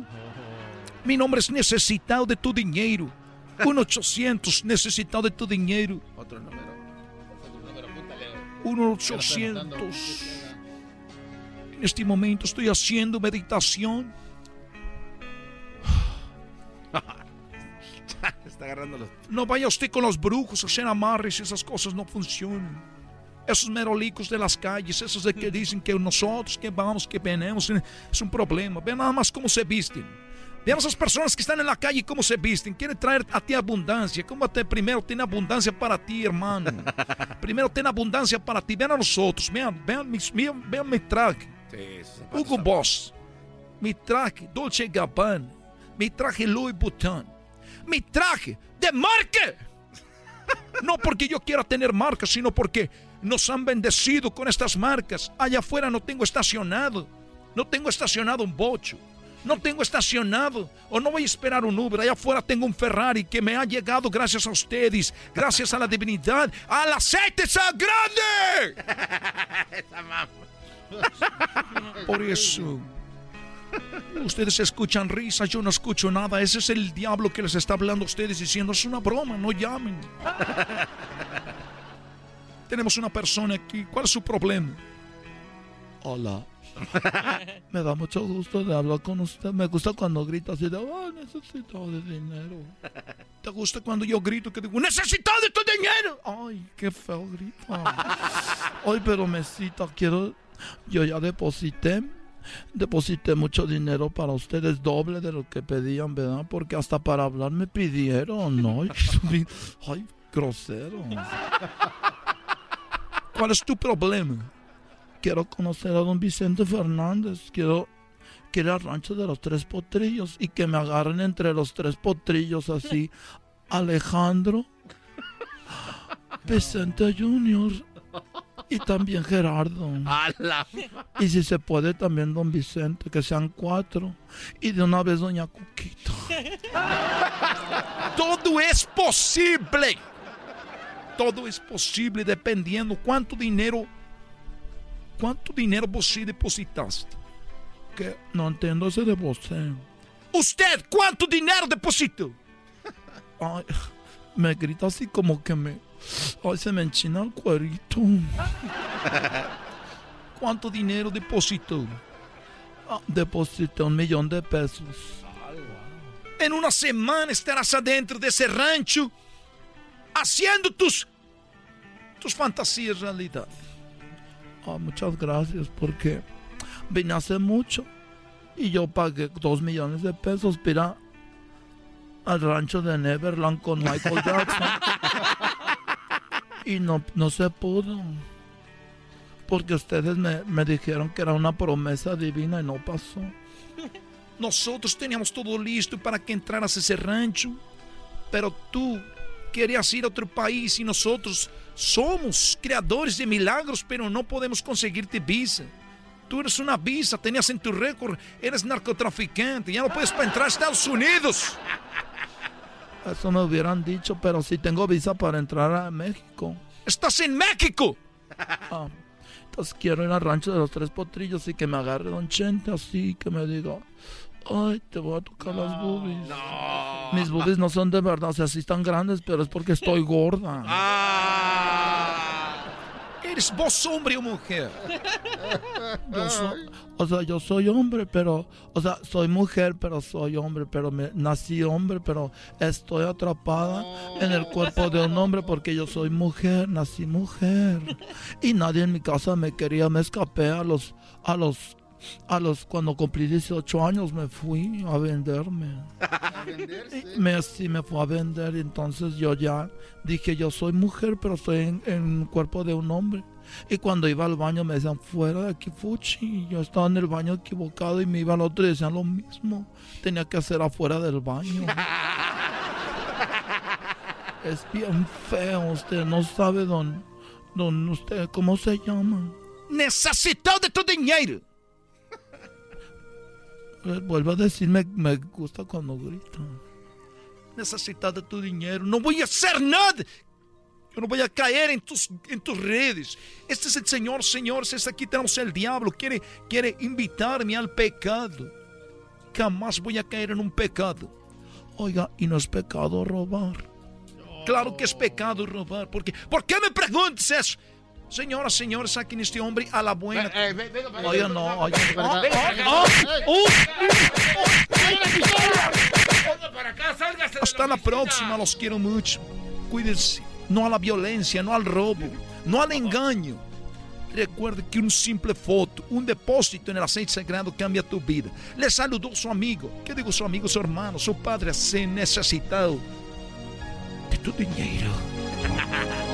Mi nombre es necesitado de tu dinero. 1-800 necesitado de tu dinero. Otro número. 1-800. En este momento estoy haciendo meditación. está agarrando los. No vaya usted con los brujos a hacer amarres, esas cosas no funcionan. Esos merolicos de las calles, esos de que dicen que nosotros que vamos, que venimos, es un problema. Vean nada más cómo se visten. Vean esas personas que están en la calle cómo se visten. Quieren traer a ti abundancia. ¿Cómo te primero tiene abundancia para ti, hermano? primero tiene abundancia para ti. Vean a nosotros. Vean, vean, mis- vean, vean mi traje. Hugo Boss. Mi traje Dolce Gabbana. Mi traje Louis Vuitton. Mi traje de marca. No porque yo quiera tener marcas, sino porque nos han bendecido con estas marcas. Allá afuera no tengo estacionado. No tengo estacionado un bocho. No tengo estacionado. O no voy a esperar un Uber. Allá afuera tengo un Ferrari que me ha llegado gracias a ustedes. Gracias a la divinidad. ¡Al aceite sagrado! Por eso. Ustedes escuchan risas, yo no escucho nada. Ese es el diablo que les está hablando a ustedes diciendo, es una broma, no llamen. Tenemos una persona aquí. ¿Cuál es su problema? Hola. Me da mucho gusto de hablar con usted. Me gusta cuando grita así de, oh, necesito de dinero. ¿Te gusta cuando yo grito que digo, necesito de tu dinero? Ay, qué feo grita. Ay, pero mesita, quiero, yo ya deposité. Deposité mucho dinero para ustedes, doble de lo que pedían, ¿verdad? Porque hasta para hablar me pidieron, ¿no? Ay, ay grosero. ¿Cuál es tu problema? Quiero conocer a don Vicente Fernández. Quiero, quiero ir al rancho de los tres potrillos y que me agarren entre los tres potrillos así. Alejandro, Vicente Junior y también Gerardo. Y si se puede también don Vicente, que sean cuatro. Y de una vez doña Cuquita. Todo es posible. Todo es posible dependiendo cuánto dinero, cuánto dinero você depositaste. Que no entiendo ese de você. Usted, ¿cuánto dinero depositó? Ay, me grita así como que me, ay, se me enchina el cuerito. ¿Cuánto dinero depositó? Ah, deposité un millón de pesos. En una semana estarás adentro de ese rancho haciendo tus, tus fantasías realidad. Ah, muchas gracias porque vine hace mucho y yo pagué dos millones de pesos, pero al rancho de Neverland con Michael Jackson. y no, no se pudo. Porque ustedes me, me dijeron que era una promesa divina y no pasó. Nosotros teníamos todo listo para que entraras a ese rancho. Pero tú querías ir a otro país y nosotros somos creadores de milagros, pero no podemos conseguirte visa. Tú eres una visa, tenías en tu récord, eres narcotraficante, ya no puedes para entrar a Estados Unidos. Eso me hubieran dicho, pero sí tengo visa para entrar a México. ¡Estás en México! Ah, entonces quiero ir al rancho de los tres potrillos y que me agarre Don Chente así, que me diga, ay, te voy a tocar las boobies. Mis boobies no son de verdad, o sea, sí están grandes, pero es porque estoy gorda. ¿Eres vos hombre o mujer? Yo soy- o sea, yo soy hombre, pero, o sea, soy mujer, pero soy hombre, pero me, nací hombre, pero estoy atrapada en el cuerpo de un hombre porque yo soy mujer, nací mujer. Y nadie en mi casa me quería, me escapé a los, a los, a los, cuando cumplí 18 años me fui a venderme. Y Me, sí, me fue a vender entonces yo ya dije, yo soy mujer, pero estoy en, en el cuerpo de un hombre. Y cuando iba al baño me decían, fuera de aquí, Fuchi. Y yo estaba en el baño equivocado y me iba al otro y decían lo mismo. Tenía que hacer afuera del baño. es bien feo, usted no sabe don, don usted, ¿cómo se llama? Necesito de tu dinero. Eh, Vuelvo a decir, me, gusta cuando grita. Necesito de tu dinero. No voy a hacer nada. Yo no voy a caer en tus, en tus redes. Este es el Señor, señores. Es aquí tenemos el diablo. Quiere, quiere invitarme al pecado. Jamás voy a caer en un pecado. Oiga, y no es pecado robar. Claro que es pecado robar. Porque, ¿Por qué me preguntas eso? Señoras, señores, saquen este hombre a la buena. No, de verdad. Oh, oh, oh. Hasta la próxima, los quiero mucho. Cuídense. No a la violencia, no al robo, no al engaño. Recuerde que un simple foto, un depósito en el aceite sagrado cambia tu vida. Le saludó su amigo. ¿Qué digo su amigo, su hermano, su padre se necesitado de tu dinero.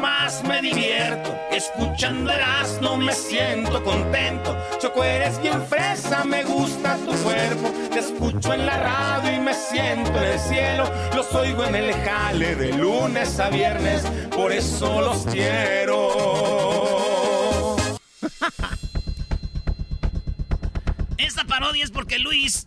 más me divierto. Escuchando no me siento contento. Choco, eres bien fresa, me gusta tu cuerpo. Te escucho en la radio y me siento en el cielo. Los oigo en el jale de lunes a viernes, por eso los quiero. Esta parodia es porque Luis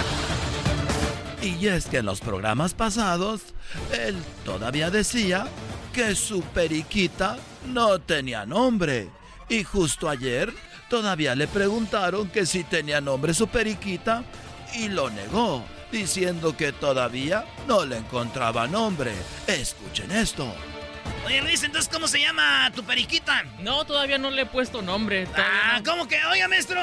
Y es que en los programas pasados, él todavía decía que su periquita no tenía nombre. Y justo ayer todavía le preguntaron que si tenía nombre su periquita y lo negó, diciendo que todavía no le encontraba nombre. Escuchen esto. Oye, Luis, entonces, ¿cómo se llama tu periquita? No, todavía no le he puesto nombre. Ah, ¿cómo que? Oiga, maestro.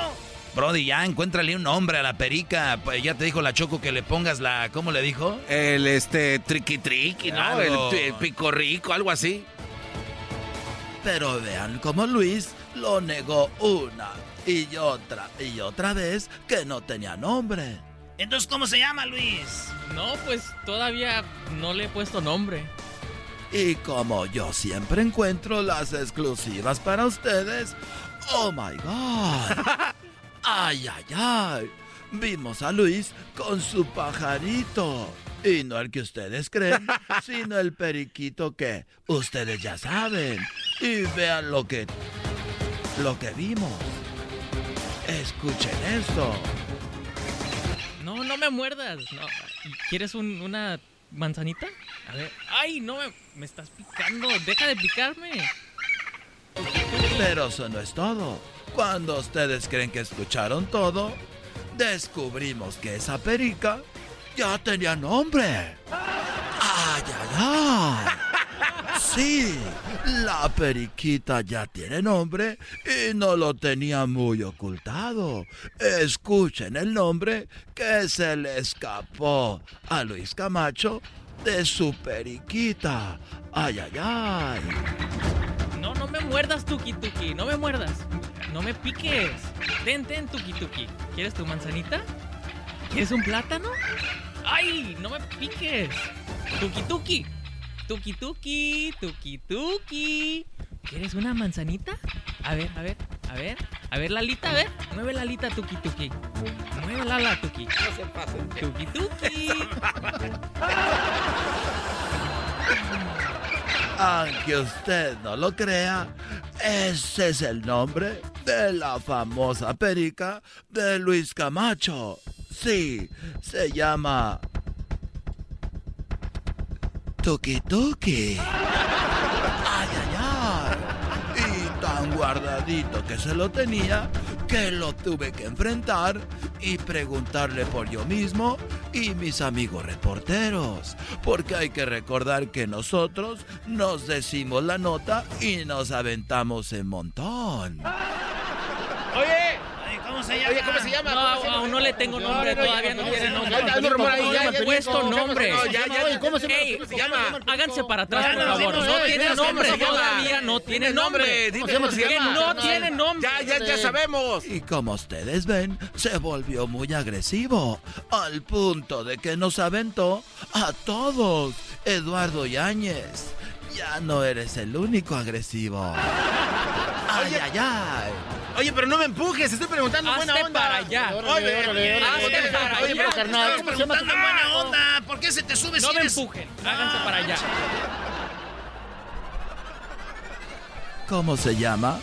Brody, ya encuéntrale un nombre a la perica. Pues ya te dijo la Choco que le pongas la. ¿Cómo le dijo? El este triqui triqui, ¿no? Algo. El, el pico rico, algo así. Pero vean cómo Luis lo negó una y otra y otra vez que no tenía nombre. Entonces, ¿cómo se llama, Luis? No, pues todavía no le he puesto nombre. Y como yo siempre encuentro las exclusivas para ustedes, oh my god. Ay, ay, ay. Vimos a Luis con su pajarito. Y no el que ustedes creen, sino el periquito que ustedes ya saben. Y vean lo que lo que vimos. Escuchen esto. No, no me muerdas. No. ¿Quieres un- una manzanita? A ver. ¡Ay, no me, me estás picando! ¡Deja de picarme! Pero eso no es todo. Cuando ustedes creen que escucharon todo, descubrimos que esa perica ya tenía nombre. ¡Ay, ay, ay! Sí, la periquita ya tiene nombre y no lo tenía muy ocultado. Escuchen el nombre que se le escapó a Luis Camacho de su periquita. ¡Ay, ay, ay! No, no me muerdas, Tuki Tuki. No me muerdas. No me piques. Ten, ten, Tuki Tuki. ¿Quieres tu manzanita? ¿Quieres un plátano? ¡Ay! No me piques. Tuki Tuki. Tuki Tuki. Tuki Tuki. ¿Quieres una manzanita? A ver, a ver, a ver. A ver, Lalita, a ver. Mueve la alita, Tuki Tuki. Mueve la ala, Tuki. No se pasen. Tuki Tuki. Aunque usted no lo crea, ese es el nombre de la famosa perica de Luis Camacho. Sí, se llama Tuki Tuki. Guardadito que se lo tenía que lo tuve que enfrentar y preguntarle por yo mismo y mis amigos reporteros. Porque hay que recordar que nosotros nos decimos la nota y nos aventamos en montón. Oye. ¿Cómo se llama? Oye, ¿cómo se llama? No, aún no le tengo nombre, todavía no tiene nombre. Hay un rumor ahí, ya, No le he puesto nombre. ¿cómo se llama? Háganse para atrás, por favor. No eh, tiene nombre, todavía no tiene nombre. no tiene nombre. Ya, ya, ya sabemos. Y como ustedes ven, se volvió muy agresivo, al punto de que nos aventó a todos. Eduardo Yáñez, ya no eres el único agresivo. Ay, ay, ay. Oye, pero no me empujes, estoy preguntando buena onda. para allá. Oye, hazte para oye, allá. pero carnal, en buena onda. ¿Por qué se te sube No si me eres- empujen. Háganse para allá. ¿Cómo se llama?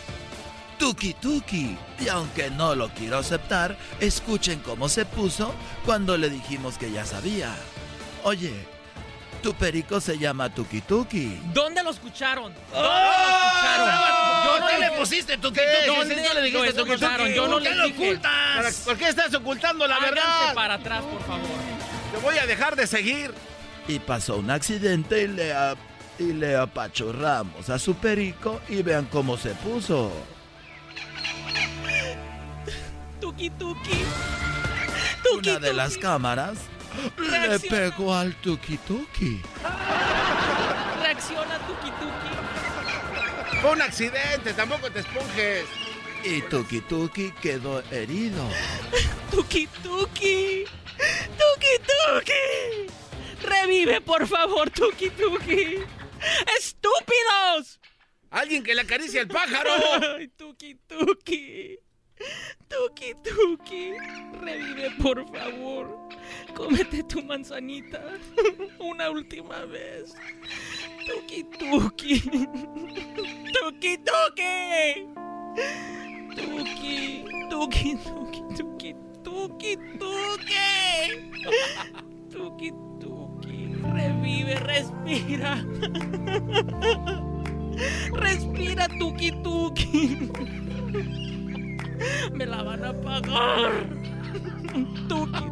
Tuki Tuki. Y aunque no lo quiero aceptar, escuchen cómo se puso cuando le dijimos que ya sabía. Oye, tu perico se llama Tuki Tuki. ¿Dónde lo escucharon? ¿Dónde ¡Oh! lo escucharon? Yo no dije- le pusiste tu ¿Qué? ¿Dónde ¿Sí, sí, le dijiste Tuki? Tuki? Yo no ¿Por le qué lo dije. ocultas? ¿Por qué estás ocultando la Háganse verdad? para atrás, por favor. Te voy a dejar de seguir. Y pasó un accidente y le, a- y le apachurramos a su perico y vean cómo se puso. Tuki Tuki. Una de las cámaras le pegó al Tuki Tuki. Reacciona, Tuki Tuki. Fue un accidente, tampoco te esponjes. Y Tuki Tuki quedó herido. Tuki Tuki. Tuki Tuki. Revive, por favor, Tuki Tuki. ¡Estúpidos! Alguien que le acaricie al pájaro. Ay, Tuki Tuki. Tuki. Revive, por favor. Cómete tu manzanita. Una última vez. Tuki Tuki. Tuki Tuki. Tuki. Tuki Tuki Tuki. Tuki Tuki. Tuki Tuki. Revive, respira. Respira, Tuki Tuki. Me la van a pagar. Tuki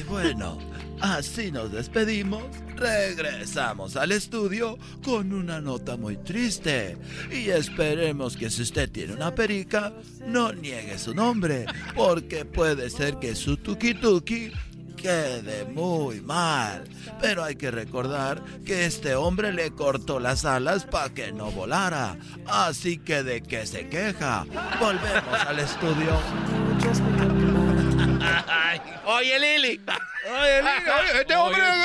Y bueno, así nos despedimos. Regresamos al estudio con una nota muy triste. Y esperemos que si usted tiene una perica, no niegue su nombre. Porque puede ser que su tuki tuki quede muy mal. Pero hay que recordar que este hombre le cortó las alas para que no volara. Así que de qué se queja. Volvemos al estudio. Oye, Lili. Oye, Lili, oye, este hombre. Oye,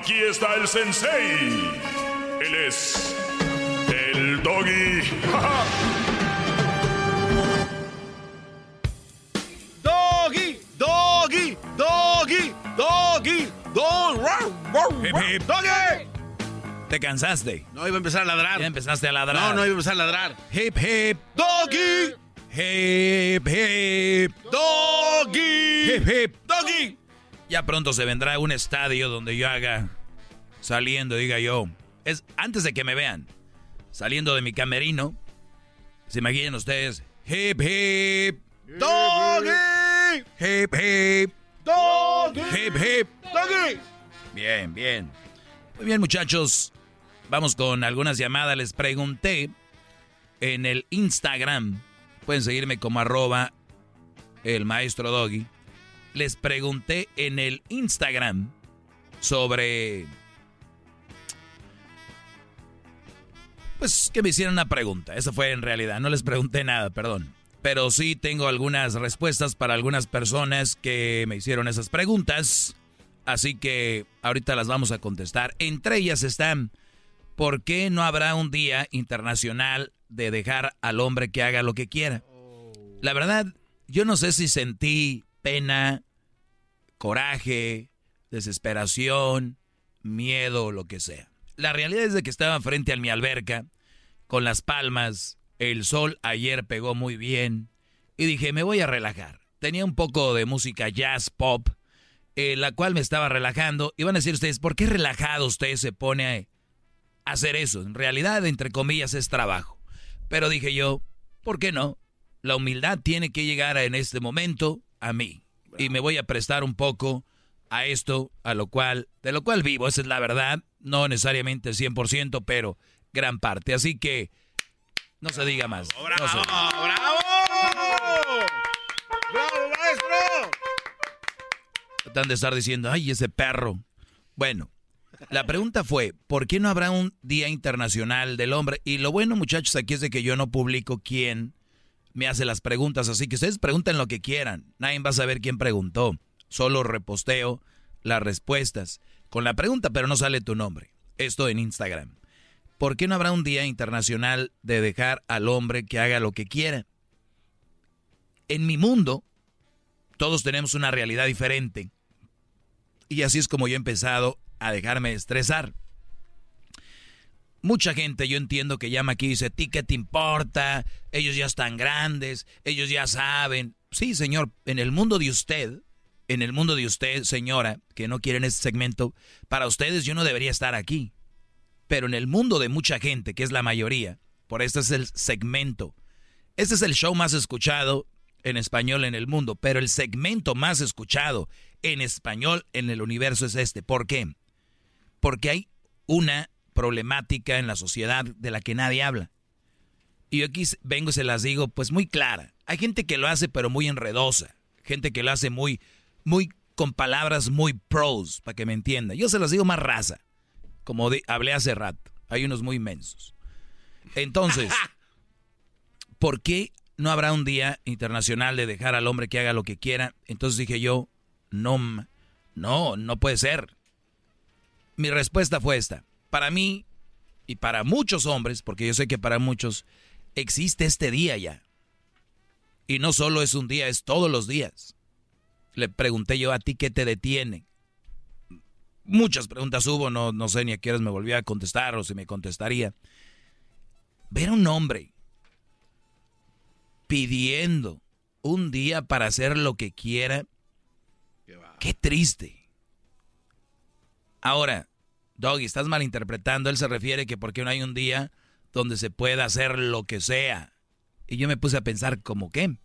Aquí está el sensei. Él es el doggy. Doggy, doggy, doggy, doggy, doggy. Hip, hip. Doggy. ¿Te cansaste? No, iba a empezar a ladrar. Ya empezaste a ladrar. No, no iba a empezar a ladrar. Hip, hip. Doggy. Hip, hip. Doggy. Hip, hip. Doggy. Ya pronto se vendrá un estadio donde yo haga saliendo, diga yo. Es antes de que me vean. Saliendo de mi camerino. Se imaginen ustedes. Hip, hip. Doggy. Hip, hip. Doggy. Hip, hip. Doggy. Bien, bien. Muy bien, muchachos. Vamos con algunas llamadas. Les pregunté en el Instagram. Pueden seguirme como arroba el maestro Doggy. Les pregunté en el Instagram sobre... Pues que me hicieran una pregunta. Esa fue en realidad. No les pregunté nada, perdón. Pero sí tengo algunas respuestas para algunas personas que me hicieron esas preguntas. Así que ahorita las vamos a contestar. Entre ellas están, ¿por qué no habrá un día internacional de dejar al hombre que haga lo que quiera? La verdad, yo no sé si sentí pena, coraje, desesperación, miedo, lo que sea. La realidad es de que estaba frente a mi alberca, con las palmas, el sol ayer pegó muy bien, y dije, me voy a relajar. Tenía un poco de música jazz pop, eh, la cual me estaba relajando. Y van a decir ustedes, ¿por qué relajado usted se pone a hacer eso? En realidad, entre comillas, es trabajo. Pero dije yo, ¿por qué no? La humildad tiene que llegar en este momento a mí. Y me voy a prestar un poco a esto, a lo cual, de lo cual vivo, esa es la verdad. No necesariamente el 100%, pero gran parte. Así que, no se diga más. No se- ¡Bravo! ¡Bravo, maestro! Tratan de estar diciendo, ay, ese perro. Bueno, la pregunta fue, ¿por qué no habrá un Día Internacional del Hombre? Y lo bueno, muchachos, aquí es de que yo no publico quién me hace las preguntas, así que ustedes pregunten lo que quieran. Nadie va a saber quién preguntó. Solo reposteo las respuestas con la pregunta, pero no sale tu nombre. Esto en Instagram. ¿Por qué no habrá un Día Internacional de dejar al hombre que haga lo que quiera? En mi mundo, todos tenemos una realidad diferente. Y así es como yo he empezado a dejarme estresar. Mucha gente, yo entiendo que llama aquí y dice, ¿a ti qué te importa? Ellos ya están grandes, ellos ya saben. Sí, señor, en el mundo de usted, en el mundo de usted, señora, que no quieren este segmento, para ustedes yo no debería estar aquí. Pero en el mundo de mucha gente, que es la mayoría, por este es el segmento. Este es el show más escuchado en español en el mundo, pero el segmento más escuchado en español en el universo es este. ¿Por qué? Porque hay una problemática en la sociedad de la que nadie habla. Y yo aquí vengo y se las digo pues muy clara. Hay gente que lo hace pero muy enredosa. Gente que lo hace muy, muy con palabras muy pros, para que me entienda. Yo se las digo más raza, como de- hablé hace rato. Hay unos muy inmensos. Entonces, ¿por qué no habrá un día internacional de dejar al hombre que haga lo que quiera? Entonces dije yo, no, no, no puede ser. Mi respuesta fue esta. Para mí y para muchos hombres, porque yo sé que para muchos existe este día ya. Y no solo es un día, es todos los días. Le pregunté yo a ti qué te detiene. Muchas preguntas hubo, no, no sé ni a qué horas me volví a contestar o si me contestaría. Ver a un hombre pidiendo un día para hacer lo que quiera, qué triste. Ahora, Doggy, estás malinterpretando. Él se refiere que porque no hay un día donde se pueda hacer lo que sea. Y yo me puse a pensar, ¿cómo qué?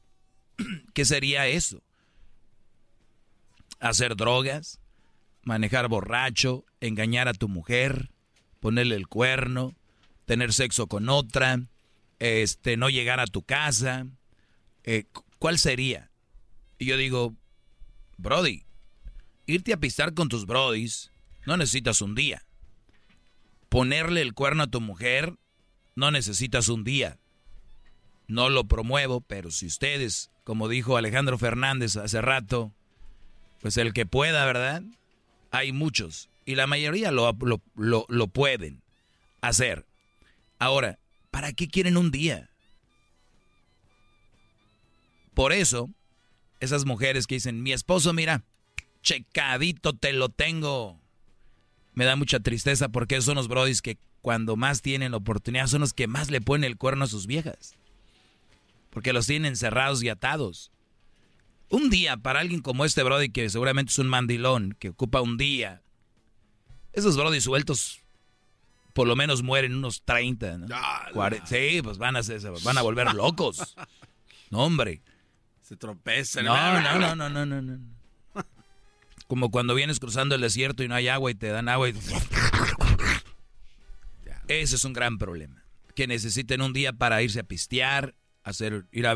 ¿Qué sería eso? Hacer drogas, manejar borracho, engañar a tu mujer, ponerle el cuerno, tener sexo con otra, este, no llegar a tu casa. Eh, ¿Cuál sería? Y yo digo, Brody, irte a pistar con tus brodis no necesitas un día. Ponerle el cuerno a tu mujer no necesitas un día. No lo promuevo, pero si ustedes, como dijo Alejandro Fernández hace rato, pues el que pueda, ¿verdad? Hay muchos. Y la mayoría lo, lo, lo, pueden hacer. Ahora, ¿para qué quieren un día? Por eso, esas mujeres que dicen, mi esposo, mira, checadito te lo tengo. Me da mucha tristeza porque son los brodis que cuando más tienen la oportunidad son los que más le ponen el cuerno a sus viejas. Porque los tienen encerrados y atados. Un día para alguien como este brody que seguramente es un mandilón, que ocupa un día. Esos brodis sueltos por lo menos mueren unos 30, ¿no? sí, pues van a, van a volver locos. No, hombre. Se tropezan. No, no, no, no, no, no, no. Como cuando vienes cruzando el desierto y no hay agua y te dan agua y... Ese es un gran problema. Que necesiten un día para irse a pistear, hacer, ir a,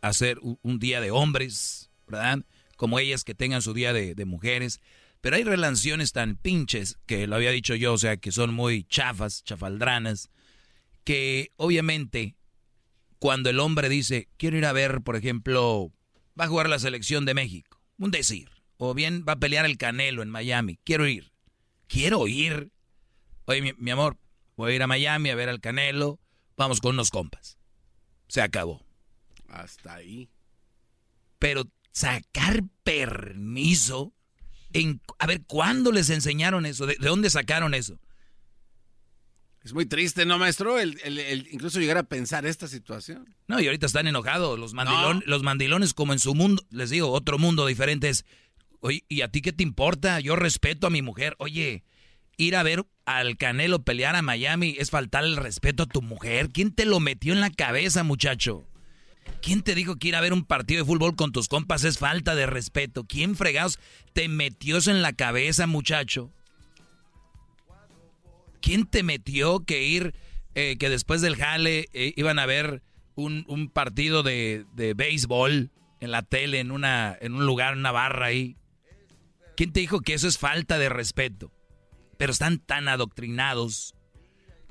hacer un día de hombres, ¿verdad? Como ellas que tengan su día de, de mujeres. Pero hay relaciones tan pinches, que lo había dicho yo, o sea, que son muy chafas, chafaldranas, que obviamente cuando el hombre dice, quiero ir a ver, por ejemplo, va a jugar la selección de México, un decir, o bien va a pelear el Canelo en Miami, quiero ir, quiero ir. Oye, mi amor, Voy a ir a Miami a ver al Canelo. Vamos con unos compas. Se acabó. Hasta ahí. Pero sacar permiso. En, a ver, ¿cuándo les enseñaron eso? ¿De, dónde sacaron eso? Es muy triste, ¿no, maestro? El, incluso llegar a pensar esta situación. No, y ahorita están enojados. Los, los mandilones, como en su mundo, les digo, otro mundo diferente es. Oye, ¿y a ti qué te importa? Yo respeto a mi mujer. Oye, ir a ver al Canelo pelear a Miami es faltar el respeto a tu mujer. ¿Quién te lo metió en la cabeza, muchacho? ¿Quién te dijo que ir a ver un partido de fútbol con tus compas es falta de respeto? ¿Quién fregados te metió eso en la cabeza, muchacho? ¿Quién te metió que ir, eh, que después del jale eh, iban a ver un, partido de, de, béisbol en la tele, en, una, en un lugar, en una barra ahí? ¿Quién te dijo que eso es falta de respeto? pero están tan adoctrinados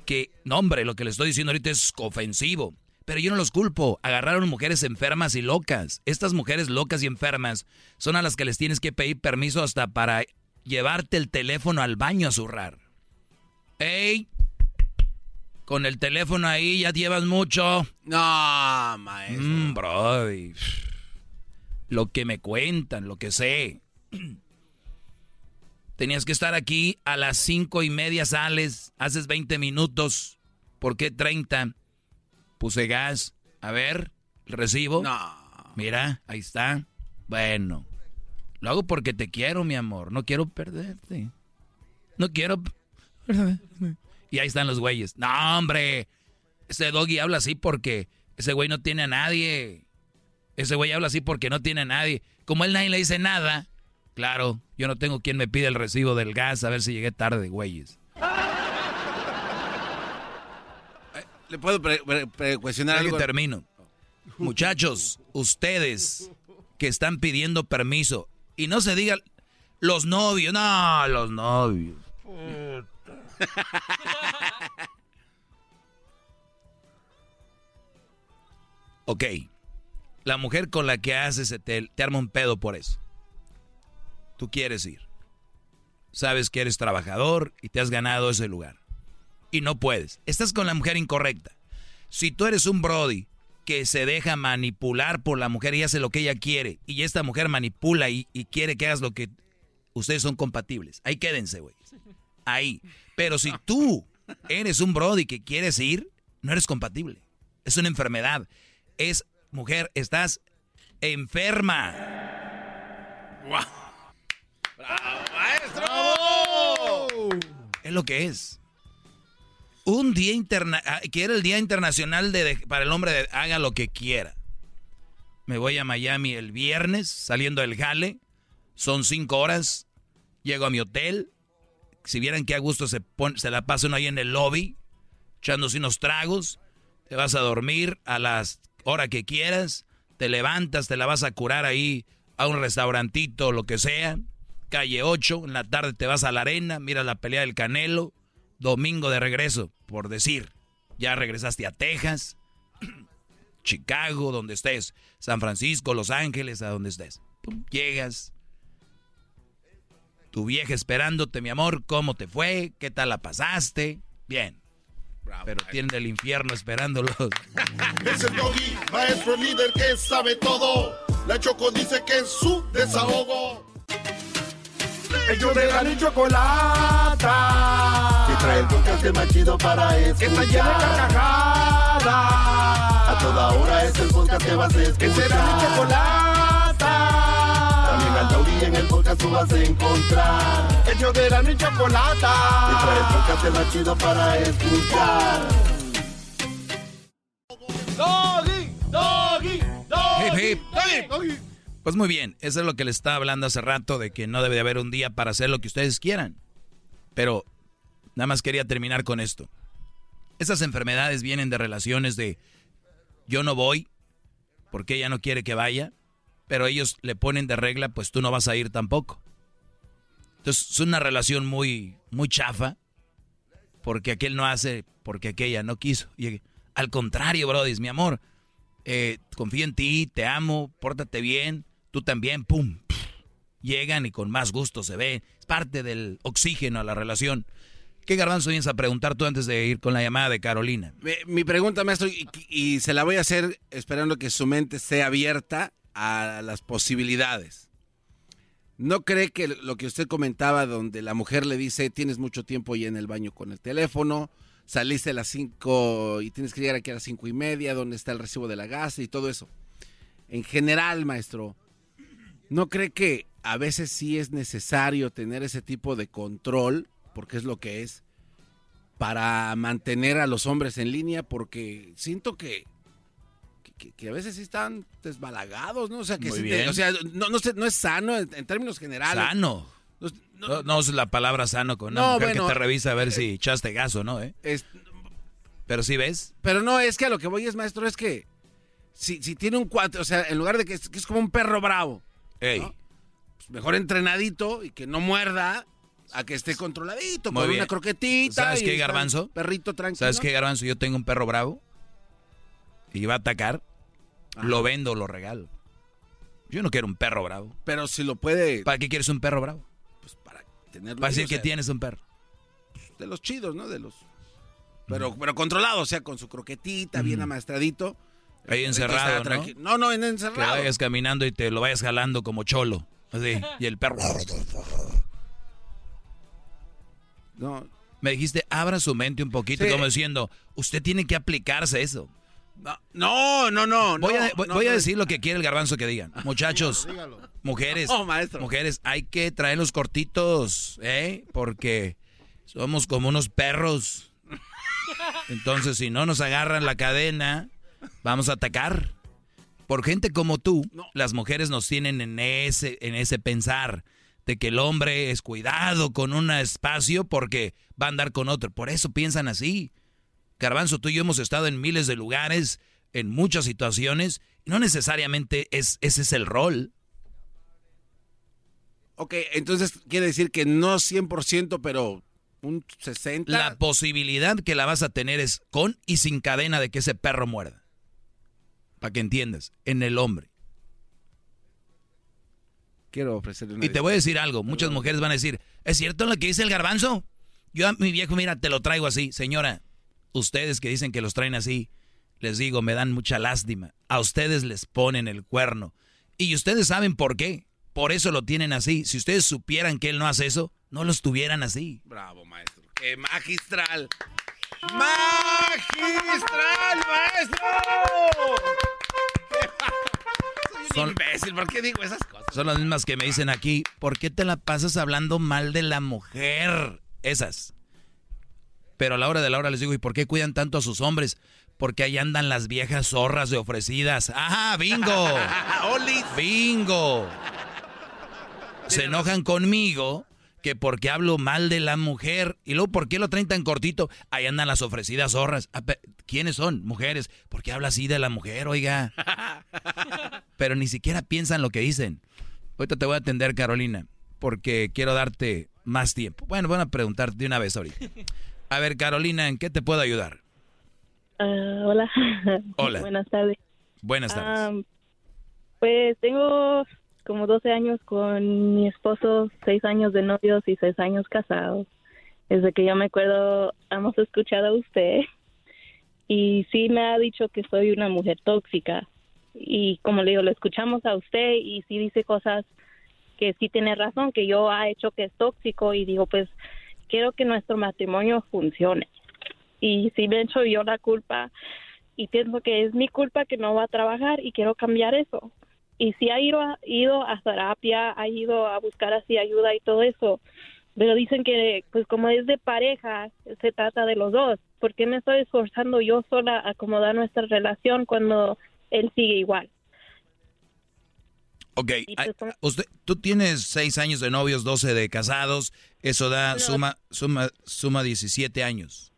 que, no hombre, lo que les estoy diciendo ahorita es ofensivo. Pero yo no los culpo. Agarraron mujeres enfermas y locas. Estas mujeres locas y enfermas son a las que les tienes que pedir permiso hasta para llevarte el teléfono al baño a zurrar. ¡Ey! Con el teléfono ahí ya llevas mucho. No, maestro. Mmm, bro. Lo que me cuentan, lo que sé. Tenías que estar aquí a las cinco y media sales, haces 20 minutos. ¿Por qué 30? Puse gas. A ver, el recibo. No. Mira, ahí está. Bueno. Lo hago porque te quiero, mi amor. No quiero perderte. No quiero... Y ahí están los güeyes. No, hombre. Ese doggy habla así porque ese güey no tiene a nadie. Ese güey habla así porque no tiene a nadie. Como él nadie le dice nada, Claro, yo no tengo quien me pide el recibo del gas a ver si llegué tarde, güeyes. Eh, ¿Le puedo cuestionar algo? termino. Muchachos, ustedes que están pidiendo permiso y no se digan los novios, no, los novios. ok, la mujer con la que haces te, te arma un pedo por eso tú quieres ir. Sabes que eres trabajador y te has ganado ese lugar. Y no puedes. Estás con la mujer incorrecta. Si tú eres un Brody que se deja manipular por la mujer y hace lo que ella quiere, y esta mujer manipula y, quiere que hagas lo que ustedes son compatibles, ahí quédense, güey. Ahí. Pero si tú eres un Brody que quieres ir, no eres compatible. Es una enfermedad. Es, mujer, estás enferma. Wow. ¡Maestro! Lo que es. Un día interna ah, que era el Día Internacional de, para el hombre de haga lo que quiera. Me voy a Miami el viernes, saliendo del jale. Son cinco horas. Llego a mi hotel. Si vieran qué a gusto se, se la pasa uno ahí en el lobby, echándose unos tragos. Te vas a dormir a las hora que quieras. Te levantas, te la vas a curar ahí a un restaurantito, lo que sea. Calle 8, en la tarde te vas a la arena, miras la pelea del Canelo. Domingo de regreso, por decir. Ya regresaste a Texas, Chicago, donde estés. San Francisco, Los Ángeles, a donde estés. Pum, llegas. Tu vieja esperándote, mi amor. ¿Cómo te fue? ¿Qué tal la pasaste? Bien. Pero tienen el infierno esperándolos. Es el doggy, maestro líder que sabe todo. La Choco dice que es su desahogo. Ellos de la ni chocolata. Que trae el podcast más chido para escuchar. Que está llena de carcajadas. A toda hora es el podcast que vas a escuchar. Que será mi chocolata. También al taurí en el podcast tú vas a encontrar. Ellos de la ni chocolata. Que trae el podcast más chido para escuchar. Doggy, doggy, Hip, hip. Pues muy bien, eso es lo que les estaba hablando hace rato, de que no debe de haber un día para hacer lo que ustedes quieran. Pero nada más quería terminar con esto. Esas enfermedades vienen de relaciones de yo no voy porque ella no quiere que vaya, pero ellos le ponen de regla, pues tú no vas a ir tampoco. Entonces es una relación muy, muy chafa, porque aquel no hace, porque aquella no quiso. Al contrario, Brody, mi amor, eh, confío en ti, te amo, pórtate bien, tú también, pum. Llegan y con más gusto se ve. Es parte del oxígeno a la relación. ¿Qué garbanzo vienes a preguntar tú antes de ir con la llamada de Carolina? Mi, pregunta, maestro, y, y se la voy a hacer esperando que su mente esté abierta a las posibilidades. ¿No cree que lo que usted comentaba, donde la mujer le dice, tienes mucho tiempo ya en el baño con el teléfono, saliste a las 5 y tienes que llegar aquí a las cinco y media, donde está el recibo de la gas y todo eso? En general, maestro, ¿no cree que a veces sí es necesario tener ese tipo de control, porque es lo que es, para mantener a los hombres en línea? Porque siento que, que, que a veces sí están desbalagados, ¿no? O sea, que sí te- o sea, no, no, sé, no es sano en, en términos generales. Sano. No, no es la palabra sano con una No, mujer bueno, que te revisa a ver si echaste gas o no, ¿eh? Es- Pero sí ves. Pero no, es que a lo que voy es, maestro, es que si, si tiene un cuatro, o sea, en lugar de que es, que es como un perro bravo, Ey. ¿no? Pues mejor entrenadito y que no muerda a que esté controladito Muy con bien. una croquetita. ¿Sabes y qué, Garbanzo? Perrito tranquilo. ¿Sabes qué, Garbanzo? Yo tengo un perro bravo y va a atacar. Lo vendo, lo regalo. Yo no quiero un perro bravo. Pero si lo puede ¿Para qué quieres un perro bravo? tenerlo. Para ahí, decir o que tienes un perro. De los chidos, ¿no? De los. Pero, pero controlado, o sea, con su croquetita, bien amaestradito. Ahí encerrado, ¿no? No, no, en Que encerrado. vayas caminando y te lo vayas jalando como cholo. Así. Y el perro. No. Me dijiste, abra su mente un poquito, Sí. como diciendo, usted tiene que aplicarse eso. No, no, no. Voy, no, a, voy- no, voy a decir lo que quiere el garbanzo que digan. Muchachos, mujeres, maestro. mujeres, hay que traerlos cortitos, ¿eh? Porque somos como unos perros. Entonces, si no nos agarran la cadena, vamos a atacar. Por gente como tú, las mujeres nos tienen en ese, en ese pensar de que el hombre es cuidado con un espacio porque va a andar con otro. Por eso piensan así. Garbanzo, tú y yo hemos estado en miles de lugares, en muchas situaciones, y no necesariamente es, ese es el rol. Ok, entonces quiere decir que no 100%, pero un 60%. La posibilidad que la vas a tener es con y sin cadena de que ese perro muerda. Para que entiendas, en el hombre. Quiero ofrecerle una Y te voy a decir algo, muchas mujeres van a decir, ¿es cierto lo que dice el garbanzo? Yo a mi viejo, mira, te lo traigo así. Señora, ustedes que dicen que los traen así, les digo, me dan mucha lástima. A ustedes les ponen el cuerno. Y ustedes saben por qué. Por eso lo tienen así. Si ustedes supieran que él no hace eso, no los tuvieran así. Bravo, maestro. ¡Qué magistral! ¡Magistral, maestro! Soy un Son- imbécil, ¿por qué digo esas cosas? Son las mismas que me dicen aquí, ¿por qué te la pasas hablando mal de la mujer? Esas. Pero a la hora de la hora les digo, ¿y por qué cuidan tanto a sus hombres? Porque ahí andan las viejas zorras de ofrecidas. ¡Ajá, bingo! ¡Bingo! Se enojan conmigo que porque hablo mal de la mujer y luego ¿por qué lo traen tan cortito? Ahí andan las ofrecidas zorras. Ah, ¿Quiénes son? Mujeres. ¿Por qué habla así de la mujer, oiga? Pero ni siquiera piensan lo que dicen. Ahorita te voy a atender, Carolina, porque quiero darte más tiempo. Bueno, voy a preguntarte de una vez ahorita. A ver, Carolina, ¿en qué te puedo ayudar? Ah, hola. Hola. Buenas tardes. Buenas tardes. Ah, pues tengo como 12 años con mi esposo, 6 años de novios y 6 años casados. Desde que yo me acuerdo, hemos escuchado a usted y sí me ha dicho que soy una mujer tóxica. Y como le digo, lo escuchamos a usted y sí dice cosas que sí tiene razón, que yo ha hecho que es tóxico y digo, pues quiero que nuestro matrimonio funcione. Y sí me he hecho yo la culpa y pienso que es mi culpa que no va a trabajar y quiero cambiar eso. Y sí ha ido a, ido a terapia, ha ido a buscar así ayuda y todo eso, pero dicen que pues como es de pareja, se trata de los dos. ¿Por qué me estoy esforzando yo sola a acomodar nuestra relación cuando él sigue igual? Ok, ay, usted, tú tienes 6 años de novios, 12 de casados, eso da No. suma, suma, suma 17 años.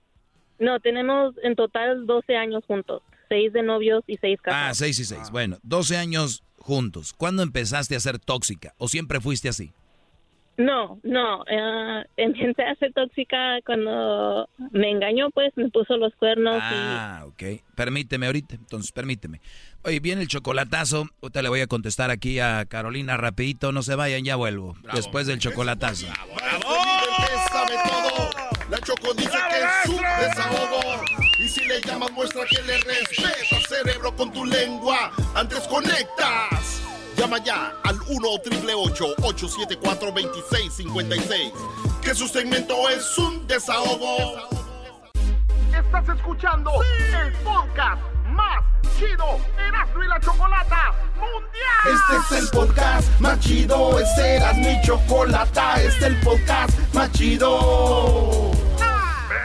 No, tenemos en total 12 años juntos, 6 de novios y 6 Ah, casados. 6 y 6. Bueno, 12 años juntos. ¿Cuándo empezaste a ser tóxica? ¿O siempre fuiste así? No, no, eh, empecé a ser tóxica cuando me engañó, pues me puso los cuernos Ah, ok. Permíteme ahorita, entonces permíteme. Oye, viene el chocolatazo. Ahorita le voy a contestar aquí a Carolina rapidito. No se vayan, ya vuelvo. Después del chocolatazo. sabe todo. La Choco dice que es su desahogo. Si le llamas, muestra que le respeta, cerebro, con tu lengua. Antes conectas. Llama ya al 1-888-874-2656. Que su segmento es un desahogo. Estás escuchando el podcast más chido Erasmo y la Chocolata Mundial. Este es el podcast más chido. Este era mi chocolata. Este es el podcast más chido.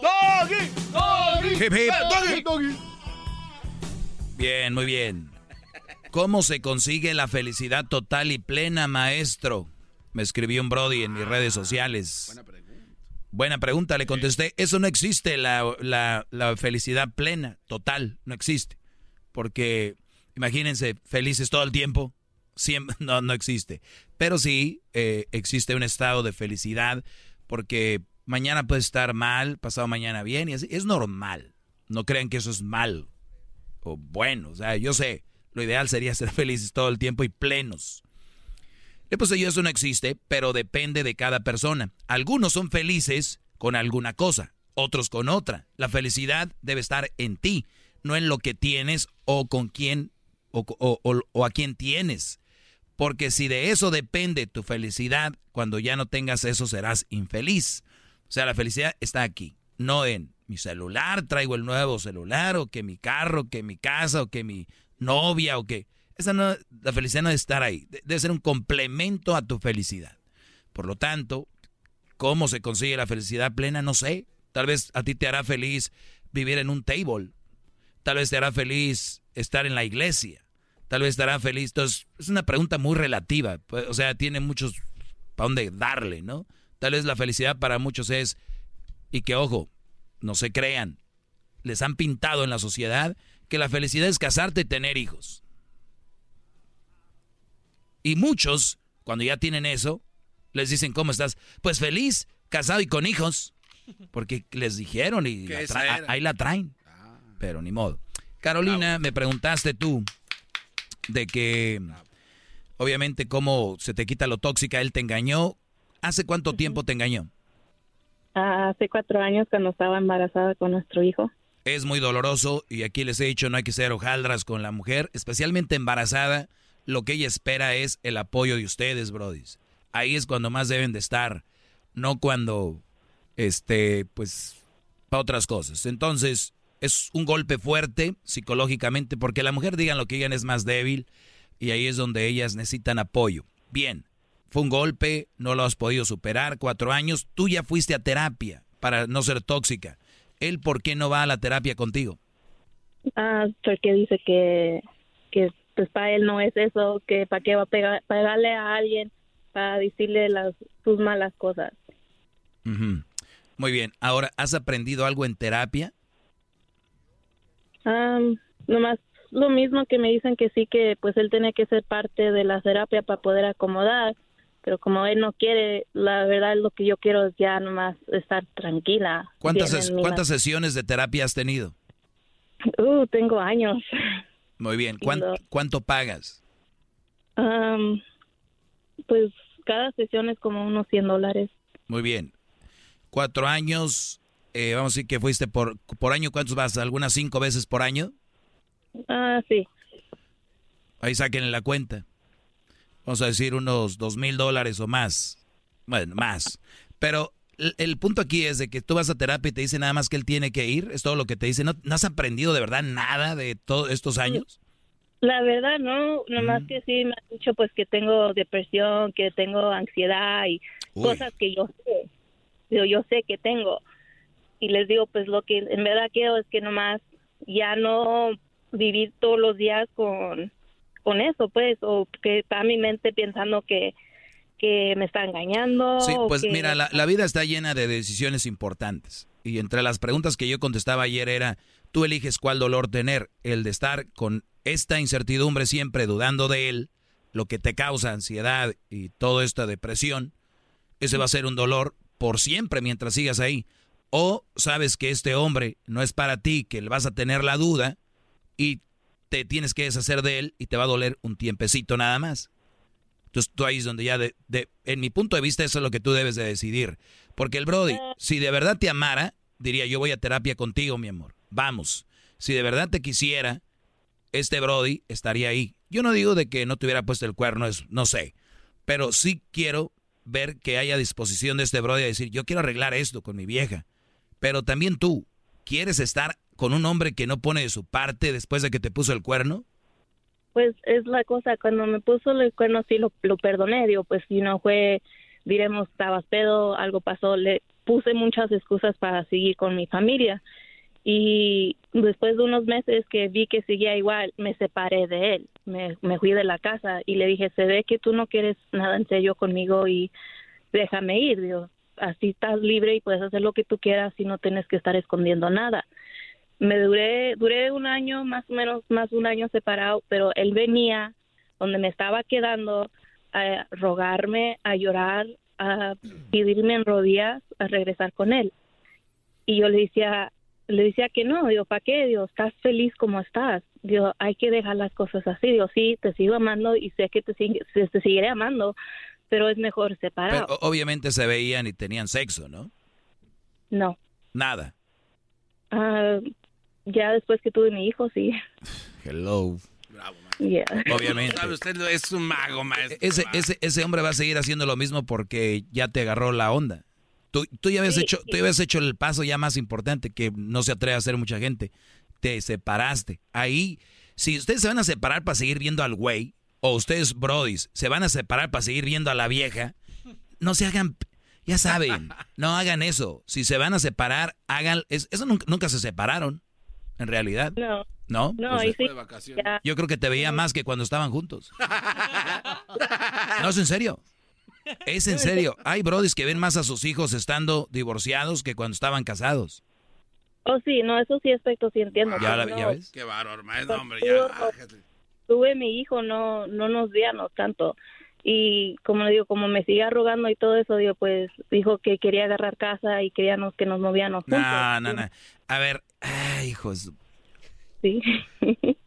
Doggy, doggy, Hip, hip. doggy, doggy. Bien, muy bien. ¿Cómo se consigue la felicidad total y plena, maestro? Me escribió un Brody en mis redes sociales. Buena pregunta. Buena pregunta, le contesté. Eso no existe, la, la- la felicidad plena, total, no existe. Porque, imagínense, felices todo el tiempo. Siempre, no, no existe. Pero sí eh, existe un estado de felicidad porque mañana puede estar mal, pasado mañana bien, y así. Es normal. No crean que eso es mal o bueno. O sea, yo sé, lo ideal sería ser felices todo el tiempo y plenos. Le puse yo, eso no existe, pero depende de cada persona. Algunos son felices con alguna cosa, otros con otra. La felicidad debe estar en ti, no en lo que tienes o con quién o, o- a quién tienes. Porque si de eso depende tu felicidad, cuando ya no tengas eso serás infeliz. Sea, la felicidad está aquí, no en mi celular, traigo el nuevo celular, o que mi carro, que mi casa, o que mi novia, o que... Esa no, la felicidad no debe estar ahí, de- debe ser un complemento a tu felicidad. Por lo tanto, ¿cómo se consigue la felicidad plena? No sé. Tal vez a ti te hará feliz vivir en un table. Tal vez te hará feliz estar en la iglesia. Tal vez te hará feliz. Entonces, es una pregunta muy relativa. pues, O sea, tiene muchos para dónde darle, ¿no? Tal vez la felicidad para muchos es, y que ojo, no se crean, les han pintado en la sociedad que la felicidad es casarte y tener hijos. Y muchos, cuando ya tienen eso, les dicen, ¿cómo estás? Pues feliz, casado y con hijos. Porque les dijeron y la tra- ahí la traen. Pero ni modo. Carolina, me preguntaste tú de que, obviamente, cómo se te quita lo tóxica. Él te engañó. ¿Hace cuánto tiempo te engañó? hace cuatro años cuando estaba embarazada con nuestro hijo. Es muy doloroso y aquí les he dicho no hay que ser hojaldras con la mujer, especialmente embarazada. Lo que ella espera es el apoyo de ustedes, brodis. Ahí es cuando más deben de estar, no cuando, este, pues, para otras cosas. Entonces, es un golpe fuerte psicológicamente porque la mujer digan lo que digan es más débil y ahí es donde ellas necesitan apoyo. Bien, fue un golpe, no lo has podido superar, cuatro años, tú ya fuiste a terapia para no ser tóxica. ¿Él por qué no va a la terapia contigo? Ah, porque dice que, que pues para él no es eso, que para qué va a pegar, pegarle a alguien para decirle las sus malas cosas. Ujú. Muy bien, ahora, ¿has aprendido algo en terapia? Ah, nomás lo mismo que me dicen que sí, que pues él tenía que ser parte de la terapia para poder acomodar, pero como él no quiere, la verdad lo que yo quiero es ya nomás estar tranquila. ¿Cuántas, ses- ¿cuántas sesiones de terapia has tenido? Uh, tengo años. Muy bien, ¿cuánto, pagas? Am, pues cada sesión es como unos 100 dólares. Muy bien. Cuatro años, eh, vamos a decir que fuiste por, por año, ¿cuántos vas? ¿Algunas cinco veces por año? Ah, sí. Ahí saquen la cuenta. Vamos a decir unos dos mil dólares o más. Bueno, más. Pero el, el punto aquí es de que tú vas a terapia y te dice nada más que él tiene que ir. Es todo lo que te dice. ¿No, no has aprendido de verdad nada de todos estos años? La verdad, no, nomás Mm. que sí me han dicho pues que tengo depresión, que tengo ansiedad y Uy. cosas que yo sé. Yo, yo sé que tengo. Y les digo, pues lo que en verdad quiero es que nomás ya no vivir todos los días con, con eso, pues, o que está mi mente pensando que, que me está engañando. Sí, pues que- mira, la, la vida está llena de decisiones importantes. Y entre las preguntas que yo contestaba ayer era, tú eliges cuál dolor tener, el de estar con esta incertidumbre siempre dudando de él, lo que te causa ansiedad y toda esta depresión, ese va a ser un dolor por siempre mientras sigas ahí. O sabes que este hombre no es para ti, que le vas a tener la duda y te tienes que deshacer de él y te va a doler un tiempecito nada más. Entonces tú ahí es donde ya, de, en mi punto de vista, eso es lo que tú debes de decidir. Porque el Brody, si de verdad te amara, diría, yo voy a terapia contigo, mi amor. Vamos. Si de verdad te quisiera, este Brody estaría ahí. Yo no digo de que no te hubiera puesto el cuerno, es, no sé. Pero sí quiero ver que haya disposición de este Brody a decir, yo quiero arreglar esto con mi vieja. Pero también tú, ¿quieres estar con un hombre que no pone de su parte después de que te puso el cuerno? Pues es la cosa, cuando me puso el cuerno sí lo, lo perdoné, digo, pues si no fue, diremos, estabas pedo, algo pasó, le puse muchas excusas para seguir con mi familia. Y después de unos meses que vi que seguía igual, me separé de él, me, me fui de la casa y le dije, se ve que tú no quieres nada en serio conmigo y déjame ir, digo, así estás libre y puedes hacer lo que tú quieras y no tienes que estar escondiendo nada me duré duré un año más o menos más de un año separado pero él venía donde me estaba quedando a rogarme a llorar a pedirme en rodillas a regresar con él. Y yo le decía le decía que no digo para qué digo estás feliz como estás digo hay que dejar las cosas así digo sí te sigo amando y sé que te sigue- te, seguiré amando pero es mejor separado Pero obviamente se veían y tenían sexo, ¿no? no. Nada. Ah, ya después que tuve mi hijo sí Hello. Yeah. Obviamente. Sabe usted, es un mago, maestro. Ese, ese, ese hombre va a seguir haciendo lo mismo porque ya te agarró la onda. Tú, tú ya habías hecho, tú habías hecho el paso ya más importante que no se atreve a hacer mucha gente. Te separaste. Ahí, si ustedes se van a separar para seguir viendo al güey, o ustedes, brodis, se van a separar para seguir viendo a la vieja, no se hagan, ya saben, no hagan eso. Si se van a separar, hagan, es- eso nunca, nunca se separaron, en realidad. No. ¿No? No, Pues, ahí sí. ya. yo creo que te veía más que cuando estaban juntos. No, es en serio. Es en serio. Hay brodis que ven más a sus hijos estando divorciados que cuando estaban casados. Oh, sí, no, eso sí aspecto sí entiendo. ¿Ya, la- ves? Qué bárbaro, maestro, hombre, Tuve- ya. Tuve mi hijo, no, no nos veíamos tanto. Y como le digo, como me sigue arrogando y todo eso, digo, pues dijo que quería agarrar casa y queríamos que nos movíamos juntos. No, no, no. A ver, ay, hijos. Sí.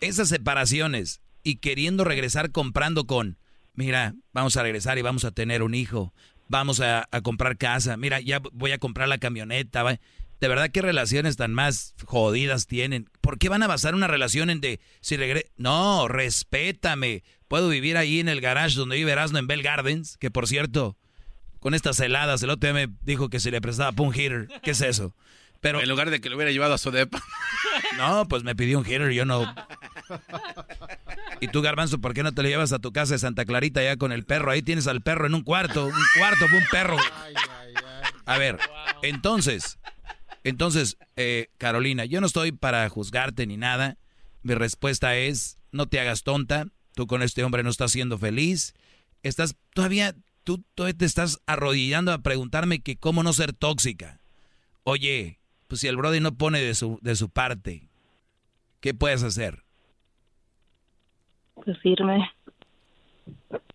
Esas separaciones y queriendo regresar comprando con, mira, vamos a regresar y vamos a tener un hijo. vamos a, comprar casa, mira, ya voy a comprar la camioneta. De verdad, ¿qué relaciones tan más jodidas tienen? ¿Por qué van a basar una relación en de si regre No, respétame. Puedo vivir ahí en el garage donde vive Erasmo en Bell Gardens, que por cierto, con estas heladas, el otro día me dijo que se le prestaba un heater. ¿Qué es eso? Pero, en lugar de que lo hubiera llevado a su depa. No, pues me pidió un heater y yo no. Y tú, Garbanzo, ¿por qué no te lo llevas a tu casa de Santa Clarita ya con el perro? Ahí tienes al perro en un cuarto, un cuarto, un perro. A ver, entonces, entonces, eh, Carolina, yo no estoy para juzgarte ni nada. Mi respuesta es, no te hagas tonta. Tú con este hombre no estás siendo feliz. Estás todavía, tú todavía te estás arrodillando a preguntarme que cómo no ser tóxica. Oye, pues si el Brody no pone de su, de su parte, ¿qué puedes hacer? Pues irme.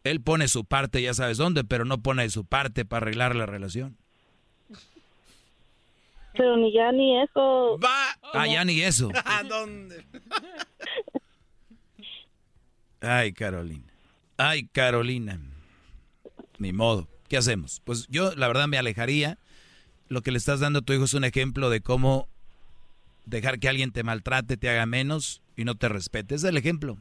Él pone su parte, ya sabes dónde, pero no pone de su parte para arreglar la relación. Pero ni ya ni eso. Va. Ah, ya ni eso. ¿A dónde? Ay, Carolina. Ay, Carolina. Ni modo. ¿Qué hacemos? Pues yo, la verdad, me alejaría. Lo que le estás dando a tu hijo es un ejemplo de cómo dejar que alguien te maltrate, te haga menos y no te respete. Es el ejemplo.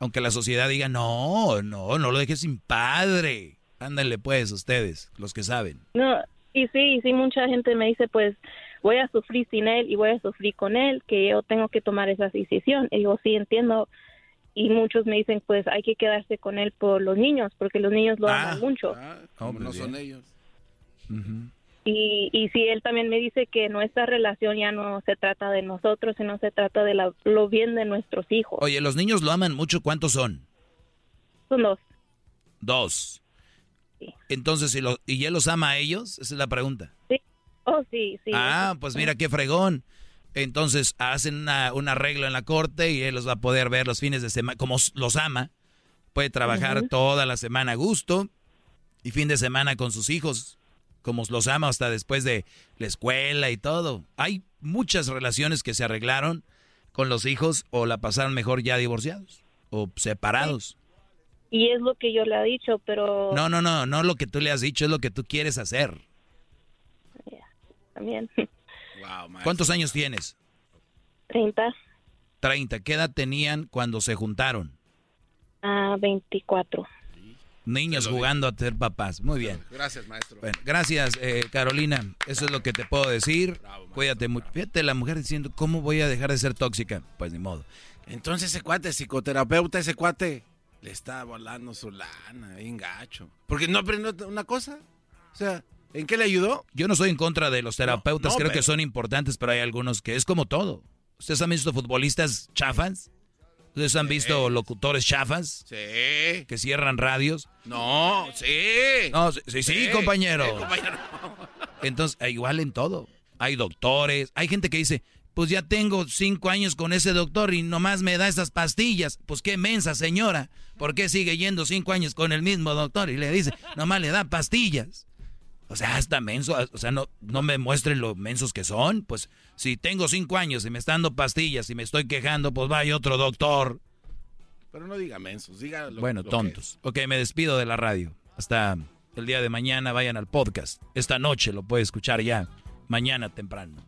Aunque la sociedad diga, no, no, no lo dejes sin padre. Ándale pues, ustedes, los que saben. No, y sí, sí, mucha gente me dice, pues voy a sufrir sin él y voy a sufrir con él, que yo tengo que tomar esa decisión. Y yo sí entiendo. Y muchos me dicen, pues hay que quedarse con él por los niños, porque los niños lo aman ah. mucho. Ah, no son ellos. Y, y si él también me dice que nuestra relación ya no se trata de nosotros, sino se trata de lo bien de nuestros hijos. Oye, los niños lo aman mucho, ¿cuántos son? Son dos. Dos. Entonces, ¿y, él los ama a ellos? Esa es la pregunta. Sí. Oh, sí, sí. Ah, pues mira qué fregón. Entonces hacen una, un arreglo en la corte y él los va a poder ver los fines de semana, como los ama. Puede trabajar toda la semana a gusto y fin de semana con sus hijos, como los ama hasta después de la escuela y todo. Hay muchas relaciones que se arreglaron con los hijos o la pasaron mejor ya divorciados o separados. Y es lo que yo le he dicho, pero... No, no, no, no lo que tú le has dicho, es lo que tú quieres hacer. También. ¿Cuántos años tienes? Treinta. Treinta. ¿Qué edad tenían cuando se juntaron? Ah, veinticuatro. Niños jugando a ser papás. Muy bien. Gracias, maestro. Bueno, gracias, eh, Carolina. Eso es lo que te puedo decir. Cuídate mucho. Fíjate la mujer diciendo, ¿cómo voy a dejar de ser tóxica? Pues ni modo. Entonces ese cuate, psicoterapeuta, ese cuate, le está volando su lana, bien gacho. Porque no aprendió una cosa. O sea, ¿en qué le ayudó? Yo no soy en contra de los terapeutas, creo que son importantes, pero hay algunos que es como todo. ¿Ustedes han visto futbolistas chafas? ¿Ustedes han visto locutores chafas? Sí. Que cierran radios. No, sí. No, sí, sí, compañero. Entonces, igual en todo. Hay doctores, hay gente que dice, pues ya tengo cinco años con ese doctor y nomás me da esas pastillas. Pues qué mensa señora, ¿por qué sigue yendo cinco años con el mismo doctor? Y le dice, nomás le da pastillas. O sea, hasta menso, o sea, no, no me muestren lo mensos que son. Pues si tengo cinco años y me están dando pastillas y me estoy quejando, pues vaya otro doctor. Pero no diga mensos, diga lo, Bueno, tontos. Ok, me despido de la radio. Hasta el día de mañana vayan al podcast. Esta noche lo puede escuchar ya, mañana temprano.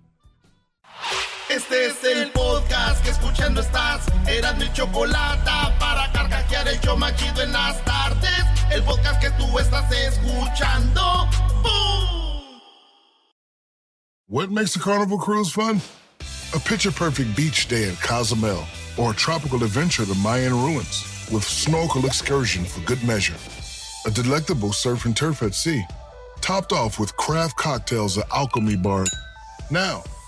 Este es el podcast que escuchando estás. Eran mi chocolate para carcajear el yo machido en las tardes. El podcast que tú estás escuchando. ¡Bum! What makes a carnival cruise fun? A picture perfect beach day in Cozumel or a tropical adventure to the Mayan ruins with snorkel excursion for good measure. A delectable surf and turf at sea, topped off with craft cocktails at Alchemy Bar. Now,